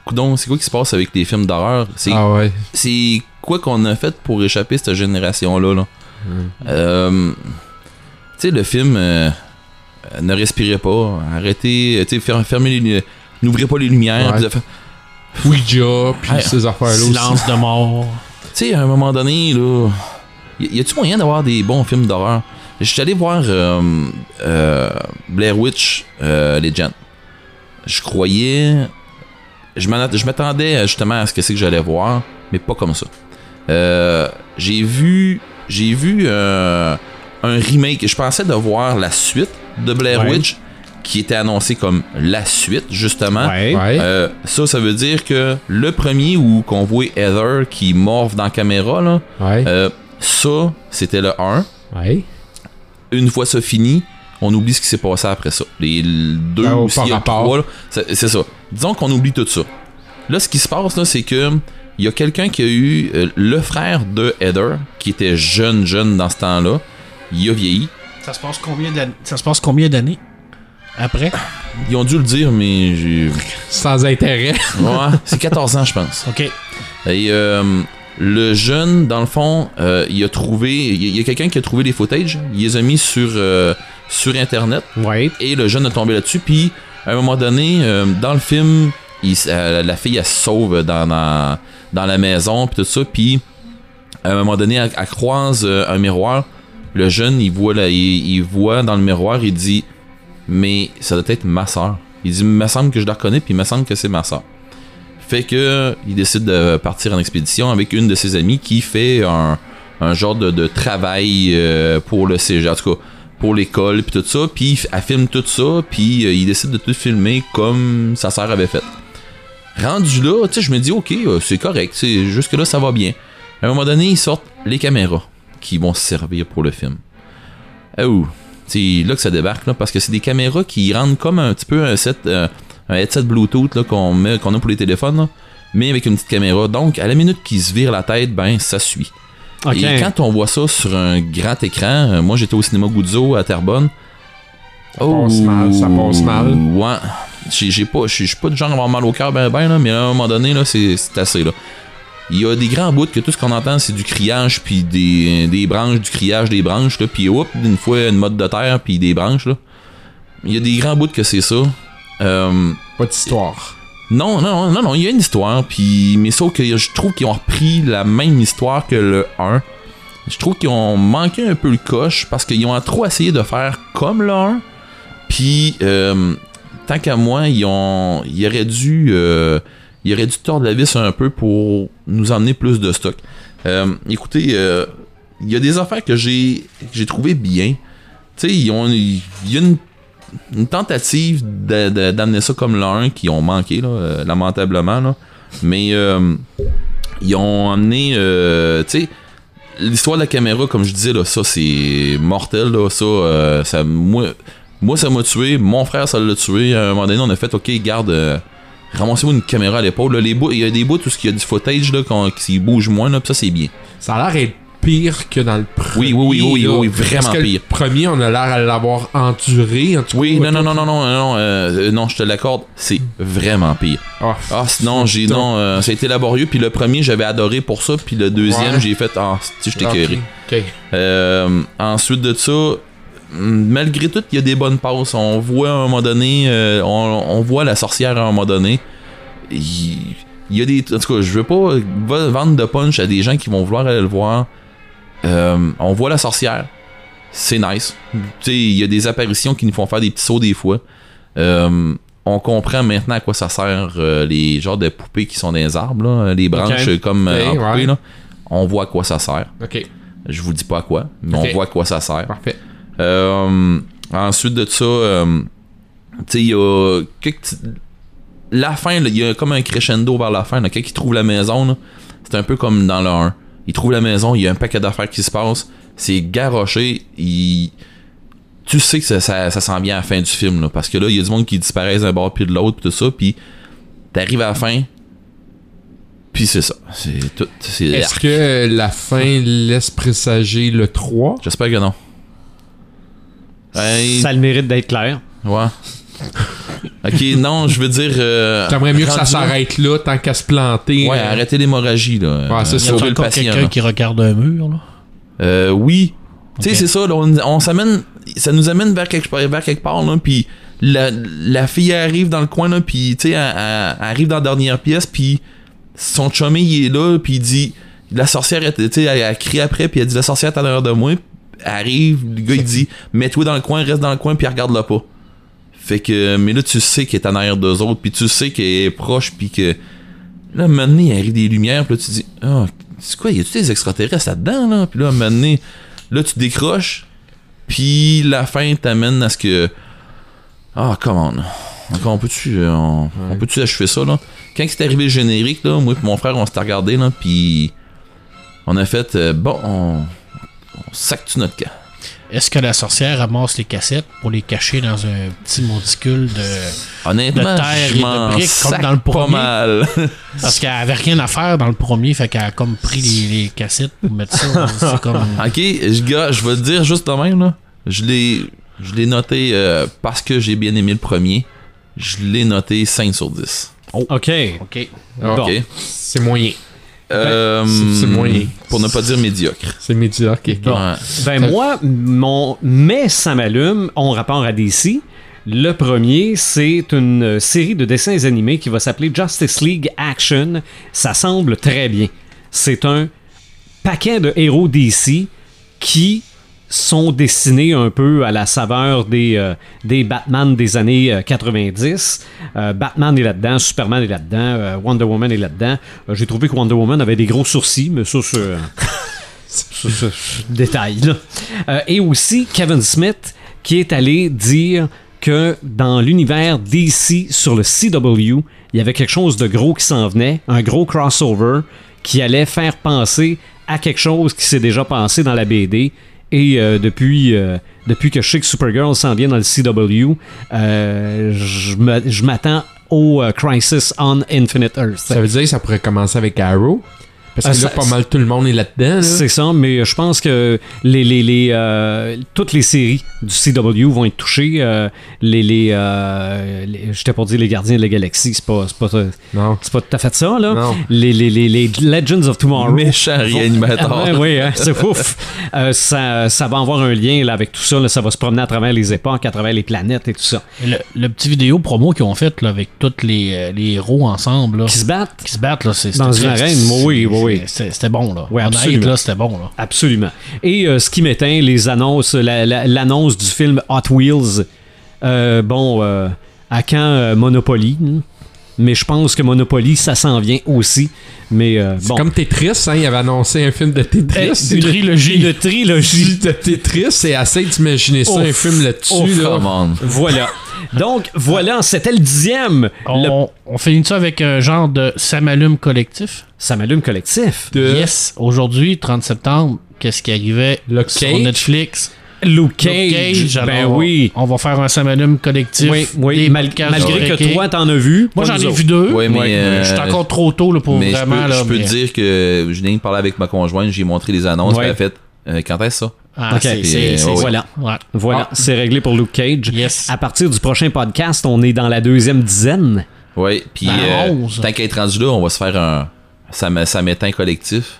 S3: coudon, c'est quoi qui se passe avec les films d'horreur? C'est
S5: Ah ouais.
S3: c'est quoi qu'on a fait pour échapper à cette génération-là? Là? Euh, sais, le film euh, ne respirez pas, arrêtez, tu sais, fer- fermez les. N'ouvrez pas les lumières.
S5: Ouais.
S3: puis de fa-
S5: Ouija, puis ces affaires-là aussi.
S4: Silence de mort.
S3: Tu sais, à un moment donné, là, y, y a-tu moyen d'avoir des bons films d'horreur? Je suis allé voir euh, euh, Blair Witch euh, Legend. Je croyais. Je m'attendais justement à ce que c'est que j'allais voir, mais pas comme ça. Euh, j'ai vu. J'ai vu euh, un remake. Je pensais de voir la suite de Blair
S2: Ouais.
S3: Witch, qui était annoncée comme la suite, justement.
S2: Ouais.
S3: Euh, ça, ça veut dire que le premier où qu'on voit Heather qui morve dans la caméra, là,
S5: ouais.
S3: euh, ça, c'était le 1.
S2: Ouais.
S3: Une fois ça fini, on oublie ce qui s'est passé après ça. Les 2
S5: Ah,
S3: ou s'il y a
S5: rapport.
S3: 3, là, c'est c'est ça. Disons qu'on oublie tout ça. Là, ce qui se passe, là, c'est que il y a quelqu'un qui a eu euh, le frère de Heather, qui était jeune, jeune dans ce temps-là. Il a vieilli.
S4: Ça se passe combien d'années? Ça se passe combien d'années? Après?
S3: Ils ont dû le dire, mais j'ai.
S5: Sans intérêt.
S3: Ouais, (laughs) c'est 14 ans, je pense.
S4: OK.
S3: Et euh, le jeune, dans le fond, euh, il a trouvé. Il y a- quelqu'un qui a trouvé les footages. Il les a mis sur, euh, sur Internet.
S2: Ouais.
S3: Et le jeune a tombé là-dessus. Puis, à un moment donné, euh, dans le film, il euh, la fille, elle se sauve dans, dans, dans la maison. Puis tout ça. Puis, à un moment donné, elle, elle croise euh, un miroir. Le jeune, il voit, là, il, voit dans le miroir. Il dit Mais ça doit être ma soeur. Il dit Il me semble que je la reconnais. Puis, il me semble que c'est ma soeur. Fait que il décide de partir en expédition avec une de ses amies qui fait un, un genre de, travail euh, pour le CG, en tout cas pour l'école puis tout ça, puis elle filme tout ça, puis euh, il décide de tout filmer comme sa sœur avait fait. Rendu là, tu sais, je me dis ok, euh, c'est correct, c'est jusque là ça va bien. À un moment donné, ils sortent les caméras qui vont se servir pour le film. Oh, c'est là que ça débarque là, parce que c'est des caméras qui rendent comme un petit peu un set, euh, un headset Bluetooth là, qu'on met, qu'on a pour les téléphones, là, mais avec une petite caméra. Donc à la minute qu'ils se virent la tête, ben ça suit. Et quand on voit ça sur un grand écran, euh, moi j'étais au cinéma Guzzo à Terrebonne.
S5: Ça passe mal, ça passe mal.
S3: Ouais. J'ai j'ai pas, je suis pas du genre à avoir mal au cœur ben ben là, mais à un moment donné là, c'est c'est assez là. Il y a des grands bouts que tout ce qu'on entend c'est du criage puis des, des branches, du criage des branches là, puis hop, une fois une mode de terre puis des branches là. Il y a des grands bouts que c'est ça. Euh,
S5: Pas d'histoire.
S3: non, non, non, non, il y a une histoire, puis mais sauf que je trouve qu'ils ont repris la même histoire que le 1, Je trouve qu'ils ont manqué un peu le coche parce qu'ils ont trop essayé de faire comme le 1. Puis, euh, tant qu'à moi, ils ont, ils auraient dû, euh, ils auraient dû tordre la vis un peu pour nous emmener plus de stock. Euh, écoutez, euh, il y a des affaires que j'ai, j'ai bien. Tu sais, il y a une, tentative d'amener ça comme 1 qui ont manqué, euh, lamentablement. Là. Mais ils ont amené, euh, tu sais, l'histoire de la caméra, comme je disais, là, ça c'est mortel, là, ça, ça moi, moi ça m'a tué, mon frère ça l'a tué. À un moment donné, on a fait, ok, garde, ramassez-moi une caméra à l'épaule. Les bouts, il y a des bouts où il y a du footage là, qu'on- qui bouge moins, là, pis ça c'est bien.
S5: Ça a l'air pire que dans le premier.
S3: Oui, oui, oui, oui, oui, vraiment
S5: Parce que
S3: pire.
S5: Le premier, on a l'air à l'avoir enduré. En tout
S3: Oui, non, non, non, non, non, non, euh, non, je te l'accorde, c'est vraiment pire.
S5: Ah,
S3: Ah, sinon, j'ai, non, euh, ça a été laborieux, puis le premier, j'avais adoré pour ça, puis le deuxième,
S5: Ouais.
S3: j'ai fait, ah, si, je t'ai
S5: ok.
S3: Euh, ensuite de ça, malgré tout, il y a des bonnes passes. On voit à un moment donné, euh, on, on voit la sorcière à un moment donné. Il il y a des. En tout cas, je veux pas vendre de punch à des gens qui vont vouloir aller le voir. Euh, on voit la sorcière. C'est nice. Tu sais, il y a des apparitions qui nous font faire des petits sauts des fois. Euh, on comprend maintenant à quoi ça sert les genres de poupées qui sont dans les arbres, là, les branches comme en poupée, là. On voit à quoi ça sert. Je vous dis pas à quoi, mais on voit à quoi ça sert.
S5: parfait.
S3: Euh, ensuite de ça, euh, tu sais, il y a. quelques La fin, il y a comme un crescendo vers la fin. Là, quand il trouve la maison, c'est un peu comme dans le 1. Il trouve la maison, il y a un paquet d'affaires qui se passe. C'est garoché. Il... Tu sais que ça, ça, ça s'en vient à la fin du film. Là, parce que là, il y a du monde qui disparaît d'un bord puis de l'autre, puis tout ça. Puis t'arrives à la fin. Puis c'est ça. C'est tout.
S5: Est-ce que la fin laisse présager le 3
S3: J'espère que non. Hey,
S2: Ça a le mérite d'être clair.
S3: Ouais. (laughs) ok, non, je veux dire. euh,
S5: T'aimerais mieux que ça s'arrête là tant qu'à se planter.
S3: Ouais,
S5: euh,
S3: arrêtez l'hémorragie, là.
S5: Ouais, c'est
S3: Euh,
S5: ça.
S3: Patient.
S4: quelqu'un qui regarde un mur, là?
S3: Euh, oui. Tu sais, c'est ça, là, on, on s'amène. Ça nous amène vers quelque, vers quelque part, là, puis la, la fille arrive dans le coin, là, puis tu sais, elle, elle- elle arrive dans la dernière pièce, puis son chumé, il est là, puis il dit. La sorcière, elle, tu sais, elle, elle crie après, puis elle dit La sorcière est à l'heure de moi. Arrive, le gars, il dit Mets-toi dans le coin, reste dans le coin, puis regarde-la pas. Fait que, mais là, tu sais qu'elle est en arrière d'eux autres, puis tu sais qu'elle est proche, puis que. Là, maintenant, il arrive des lumières, puis là, tu dis Ah, c'est quoi, y a-tu des extraterrestres là-dedans, là Puis là, maintenant, là, tu décroches, puis la fin t'amène à ce que. Ah, on. Encore, on peut-tu euh, on, on peut-tu achever ça, là? Quand c'est arrivé le générique, là, moi et mon frère, on s'était regardé, là, puis. On a fait euh, Bon, on. On sac-tu notre camp
S4: Est-ce que la sorcière ramasse les cassettes pour les cacher dans un petit monticule de.
S3: Honnêtement,
S4: De terre et de briques, comme
S3: sac
S4: dans le
S3: pas
S4: premier?
S3: mal. (laughs)
S4: Parce qu'elle avait rien à faire dans le premier, fait qu'elle a comme pris les, les cassettes pour mettre ça. (laughs) C'est comme.
S3: Ok, je, gars, je vais te dire juste de même, là. Je l'ai, je l'ai noté euh, parce que j'ai bien aimé le premier. Je l'ai noté 5 sur 10.
S2: OK.
S4: Ok.
S2: Bon.
S3: Ok.
S5: C'est moyen.
S3: Euh,
S5: c'est- c'est moyen.
S3: Pour ne pas dire médiocre.
S5: C'est médiocre. ok.
S2: Bon.
S3: Ouais.
S2: Ben moi, mon mais ça m'allume ont rapport à DC. Le premier, c'est une série de dessins animés qui va s'appeler Justice League Action. Ça semble très bien. C'est un paquet de héros DC qui sont dessinés un peu à la saveur des, euh, des Batman des années euh, 90. Euh, Batman est là-dedans, Superman est là-dedans, euh, Wonder Woman est là-dedans. Euh, J'ai trouvé que Wonder Woman avait des gros sourcils, mais ça, c'est... euh, (laughs) détail, là. Euh, et aussi Kevin Smith qui est allé dire que dans l'univers DC sur le CW, il y avait quelque chose de gros qui s'en venait, un gros crossover qui allait faire penser à quelque chose qui s'est déjà passé dans la BD. Et euh, depuis, euh, depuis que je sais que Supergirl s'en vient dans le CW, euh, je m'attends au Crisis on Infinite Earth.
S5: Ça veut dire que ça pourrait commencer avec Arrow. Parce que
S2: Ah,
S5: là,
S2: ça-
S5: pas mal tout le monde est là-dedans. là.
S2: C'est ça, mais je pense que les, les, les, euh, toutes les séries du CW vont être touchées. euh, les, les, euh, les- j'étais pour dire les Gardiens de la Galaxie, c'est pas, c'est pas,
S5: Non.
S2: c'est pas tout à fait ça, là.
S5: Non.
S2: Les, les, les, les Legends of Tomorrow.
S3: Méchant réanimateur.
S2: Ah, ouais, oui, hein, c'est ouf. (laughs) Euh, ça, ça va avoir un lien là, avec tout ça. là. ça va se promener à travers les époques, à travers les planètes et tout ça.
S4: Le, le petit vidéo promo qu'ils ont fait là, avec tous les, les héros ensemble là,
S2: Qui se battent
S4: qui se battent, là, c'est
S2: dans une arène. Oui, oui, oui.
S4: C'était bon, là.
S2: Absolument.
S4: là, c'était bon, là.
S2: Absolument. Et euh, ce qui m'éteint, les annonces, la- la- l'annonce du film Hot Wheels. Euh, bon, euh, à quand Monopoly hein? Mais je pense que Monopoly, ça s'en vient aussi. Mais euh,
S5: C'est
S2: bon.
S5: comme Tetris, hein, il avait annoncé un film de Tetris.
S2: Eh, une trilogie. Une trilogie. (laughs)
S5: de Tetris, c'est assez d'imaginer ça,
S2: Ouf.
S5: un film là-dessus. Là.
S2: Voilà. Donc, voilà, c'était le dixième. Le-
S4: On, finit ça avec un genre de Samalume collectif?
S2: Ça m'allume collectif.
S5: De
S4: Yes, aujourd'hui, 30 septembre, qu'est-ce qui arrivait sur. Netflix?
S2: Luke Cage.
S4: Luke Cage,
S2: ben oui.
S4: On va faire un Samalume collectif.
S2: Oui, oui.
S4: des
S2: Mal-
S4: podcasts
S2: malgré que toi, t'en as vu.
S4: Moi,
S2: pas
S4: j'en ai vu deux.
S3: Mais,
S4: mais
S3: euh,
S4: je suis encore trop tôt là, pour
S3: mais je
S4: vraiment.
S3: peux,
S4: là,
S3: je peux
S4: mais-
S3: te dire que je viens de parler avec ma conjointe, j'ai montré les annonces, elle a fait euh, quand est-ce ça?
S4: Ah,
S3: euh,
S2: Voilà.
S4: Ouais.
S2: Voilà,
S5: Ah.
S2: c'est réglé pour Luke Cage.
S4: Yes.
S2: À partir du prochain podcast, on est dans la deuxième dizaine.
S3: Ouais, puis
S4: Ben,
S3: euh,
S4: 11.
S3: tant qu'à être rendu là, on va se faire un ça m'éteint collectif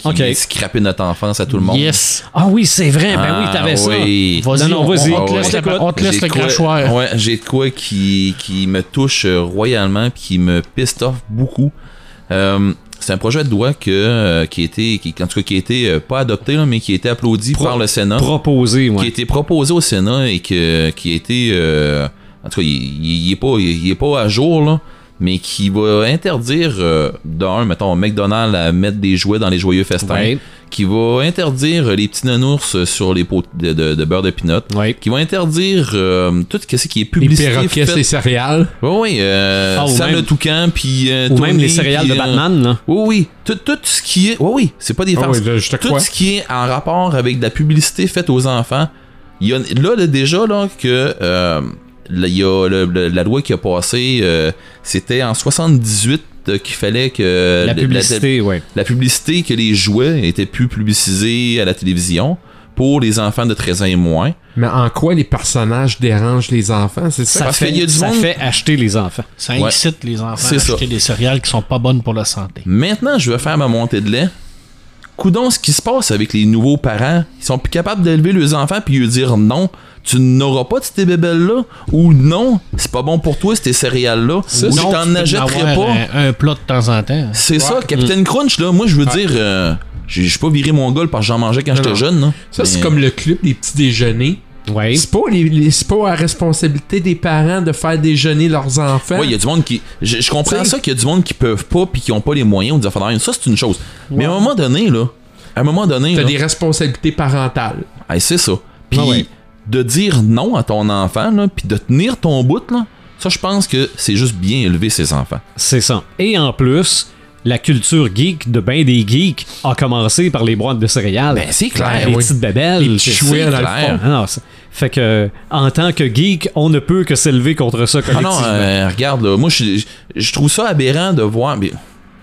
S3: qui
S2: Ok.
S3: vient scraper notre enfance à tout le monde.
S4: Yes.
S2: Ah oui, c'est vrai. Ben oui,
S3: Ah,
S2: t'avais ça.
S3: oui.
S4: Vas-y,
S2: Non, non,
S4: on,
S2: vas-y.
S4: on te
S3: Ah,
S4: laisse,
S3: ouais.
S4: le- on te laisse
S3: J'ai
S4: le
S3: de quoi-
S4: crachoir.
S3: Ouais, j'ai de quoi qui, qui me touche euh, royalement puis qui me pisse off beaucoup. Euh, c'est un projet de loi que, euh, qui a été, qui, en tout cas, qui a été euh, pas adopté, là, mais qui a été applaudi
S2: Pro-
S3: par le Sénat,
S2: Proposé,
S3: qui a
S2: ouais.
S3: été proposé au Sénat et que, qui a été, euh, en tout cas, il, il- il est pas, il est pas à jour, là, mais qui va interdire, euh, d'un, mettons, McDonald's à mettre des jouets dans les joyeux festins, qui va interdire les petits nounours sur les pots de, de- de beurre de pinot, qui va interdire euh, tout ce qui est
S5: Les
S3: publicité
S5: perroquets,
S3: faite-
S5: les céréales.
S3: oui, oui, euh,
S2: Ah,
S3: Sam
S2: même-
S3: le toucan, puis euh,
S2: Ou même les céréales de
S3: euh,
S2: Batman, là.
S3: oui, oui, tout, tout ce qui est, oui, oui, c'est pas des
S5: Ah
S3: farces.
S5: oui,
S3: tout
S5: crois.
S3: ce qui est en rapport avec de la publicité faite aux enfants, il y a là, là, déjà là que il y a le- le- la loi qui a passé, euh, c'était en 78 euh, qu'il fallait que
S2: La publicité, ouais.
S3: la publicité que les jouets étaient plus publicisés à la télévision pour les enfants de 13 ans et moins.
S5: Mais en quoi les personnages dérangent les enfants, c'est ça?
S2: Ça,
S3: parce
S2: fait,
S3: qu'il y a du
S2: ça
S3: monde-
S2: fait acheter les enfants.
S4: Ça
S3: Ouais.
S4: incite les enfants à
S3: ça.
S4: acheter des céréales qui sont pas bonnes pour la santé.
S3: Maintenant, je vais faire ma montée de lait. Coudon, ce qui se passe avec les nouveaux parents, ils sont plus capables d'élever leurs enfants puis lui dire non, tu n'auras pas de ces bébelles-là, ou non, c'est pas bon pour toi, ces céréales-là, ou je t'en achèterai pas.
S4: Un, un plat de temps en temps.
S3: C'est ça, Capitaine Crunch, là, moi je veux dire, euh, j'ai pas viré mon gueule parce que j'en mangeais quand j'étais jeune. là.
S5: Ça, c'est
S3: Mais-
S5: comme le club des petits déjeuners.
S2: Ouais.
S5: C'est pas, les, les- c'est pas la responsabilité des parents de faire déjeuner leurs enfants.
S3: Ouais, il y a du monde qui. Je, je comprends
S5: T'sais.
S3: ça qu'il y a du monde qui peuvent pas puis qui ont pas les moyens ou des affaires. Ça, c'est une chose. Mais à un moment donné, là, à un moment donné,
S5: T'as
S3: là,
S5: des responsabilités parentales.
S3: hey, c'est ça. Puis
S2: Ah ouais.
S3: de dire non à ton enfant, là, puis de tenir ton bout, là, ça, je pense que c'est juste bien élever ses enfants.
S2: C'est ça. Et en plus, la culture geek de ben des geeks a commencé par les boîtes de céréales.
S3: Ben, c'est clair,
S2: Les
S5: oui.
S2: petites bébelles.
S5: Les petits dans le
S3: clair.
S5: fond.
S2: Ah non, fait que, en tant que geek, on ne peut que s'élever contre ça
S3: Ah
S2: collectivement.
S3: non, euh, regarde, là, moi, je, je trouve ça aberrant de voir. mais-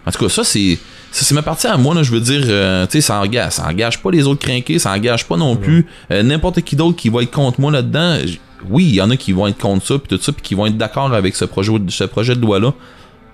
S3: en tout cas, ça, c'est. Ça, c'est ma partie à moi, là, je veux dire, euh, tu sais, ça engage, ça engage pas les autres crinqués, ça engage pas non plus euh, n'importe qui d'autre qui va être contre moi là-dedans. Oui, il y en a qui vont être contre ça, puis tout ça, puis qui vont être d'accord avec ce projet, ce projet de loi-là.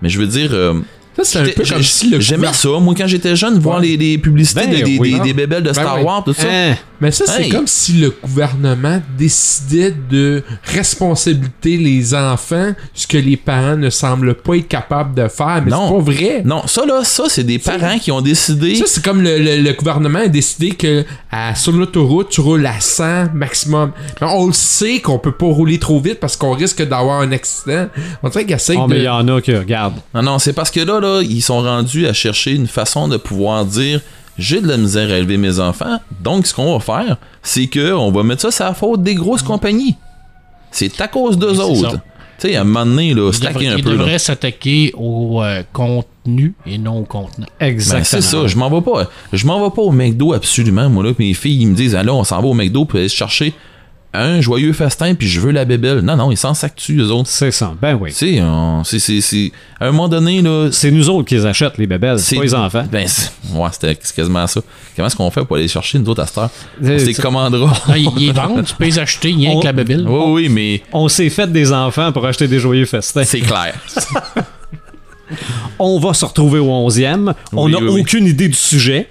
S3: Mais je veux dire, euh,
S5: Ça, c'est un peu comme si le
S3: j'aimais ça, moi, quand j'étais jeune, voir
S5: Ouais.
S3: les, les publicités
S2: Ben
S3: de- des,
S2: oui.
S3: des- des bébelles de
S5: Ben
S3: Star
S5: oui.
S3: Wars, tout ça.
S2: Hein?
S5: Mais ça, c'est
S3: Hey.
S5: comme si le gouvernement décidait de responsabiliser les enfants, ce que les parents ne semblent pas être capables de faire. Mais
S3: Non.
S5: c'est pas vrai.
S3: Non, ça, là, ça, c'est des parents qui ont décidé.
S5: Ça, c'est comme le, le- le gouvernement a décidé que à- sur l'autoroute, tu roules à 100 maximum. Mais on le sait qu'on peut pas rouler trop vite parce qu'on risque d'avoir un accident. On dirait qu'ils essayent
S2: Oh,
S5: de...
S2: mais il y en a que, regarde.
S3: Non, non, c'est parce que là, là, ils sont rendus à chercher une façon de pouvoir dire j'ai de la misère à élever mes enfants, donc ce qu'on va faire, c'est que on va mettre ça sur la faute des grosses compagnies. C'est à cause d'eux
S4: C'est
S3: autres.
S4: ça.
S3: Tu sais, à un moment donné, là,
S4: Il devrait,
S3: un
S4: il
S3: peu. là.
S4: devrait s'attaquer au euh, contenu et non au contenant.
S2: Exactement.
S3: Ben, c'est ça, je m'en vais pas. Je m'en vais pas au McDo absolument, moi là. Mes filles, ils me disent, allez, on s'en va au McDo pour aller se chercher un joyeux festin, puis je veux la bébelle. Non, non, ils s'en sactuent, eux autres.
S2: C'est ça. Ben oui.
S3: Tu sais, on- c'est, c'est, c'est- à un moment donné, là,
S2: C'est nous autres qui les achètent, les bébelles. C'est pas les enfants.
S3: Ben, c'est- ouais, c'était c'est quasiment ça. Comment est-ce qu'on fait pour aller les chercher, nous autres, à cette heure? On
S2: Euh,
S3: se les
S2: tu-
S3: commandera.
S4: Ah, ils vendent, tu peux les acheter rien
S2: On-
S4: que la bébelle.
S3: oui, oui, mais
S2: On s'est fait des enfants pour acheter des joyeux festins.
S3: c'est clair. (laughs)
S2: On va se retrouver au 11e. On n'a
S3: oui, oui.
S2: aucune idée du sujet.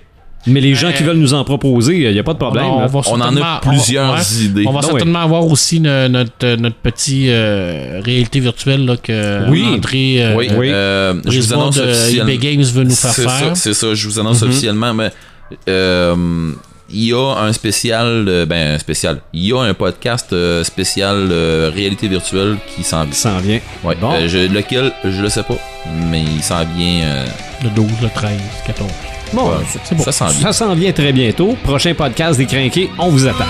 S2: Mais les gens
S4: Euh,
S2: qui veulent nous en proposer, il n'y a pas de problème.
S4: on,
S2: là.
S4: va
S3: On en a plusieurs
S4: ouais.
S3: idées.
S4: On va
S2: Non,
S4: certainement avoir aussi ne- notre, notre petit euh, réalité virtuelle là, que
S2: Oui.
S4: André euh,
S3: Oui,
S2: Oui.
S3: euh, je vous annonce
S4: de
S3: officiellement.
S4: Games veut nous faire
S3: C'est
S4: faire.
S3: ça, c'est ça, je vous annonce
S2: Mhm.
S3: officiellement, mais euh, il y a un spécial, euh, ben un spécial, il y a un podcast euh, spécial euh, réalité virtuelle qui s'en vient.
S2: S'en vient.
S3: Ouais,
S2: Bon.
S3: je- lequel, je le sais pas, mais il s'en vient.
S4: Le 12, le 13, 14.
S2: Bon,
S3: ouais,
S4: c'est bon.
S3: Ça s'en vient.
S2: ça s'en vient très bientôt. Prochain podcast des Crinqués, on vous attend.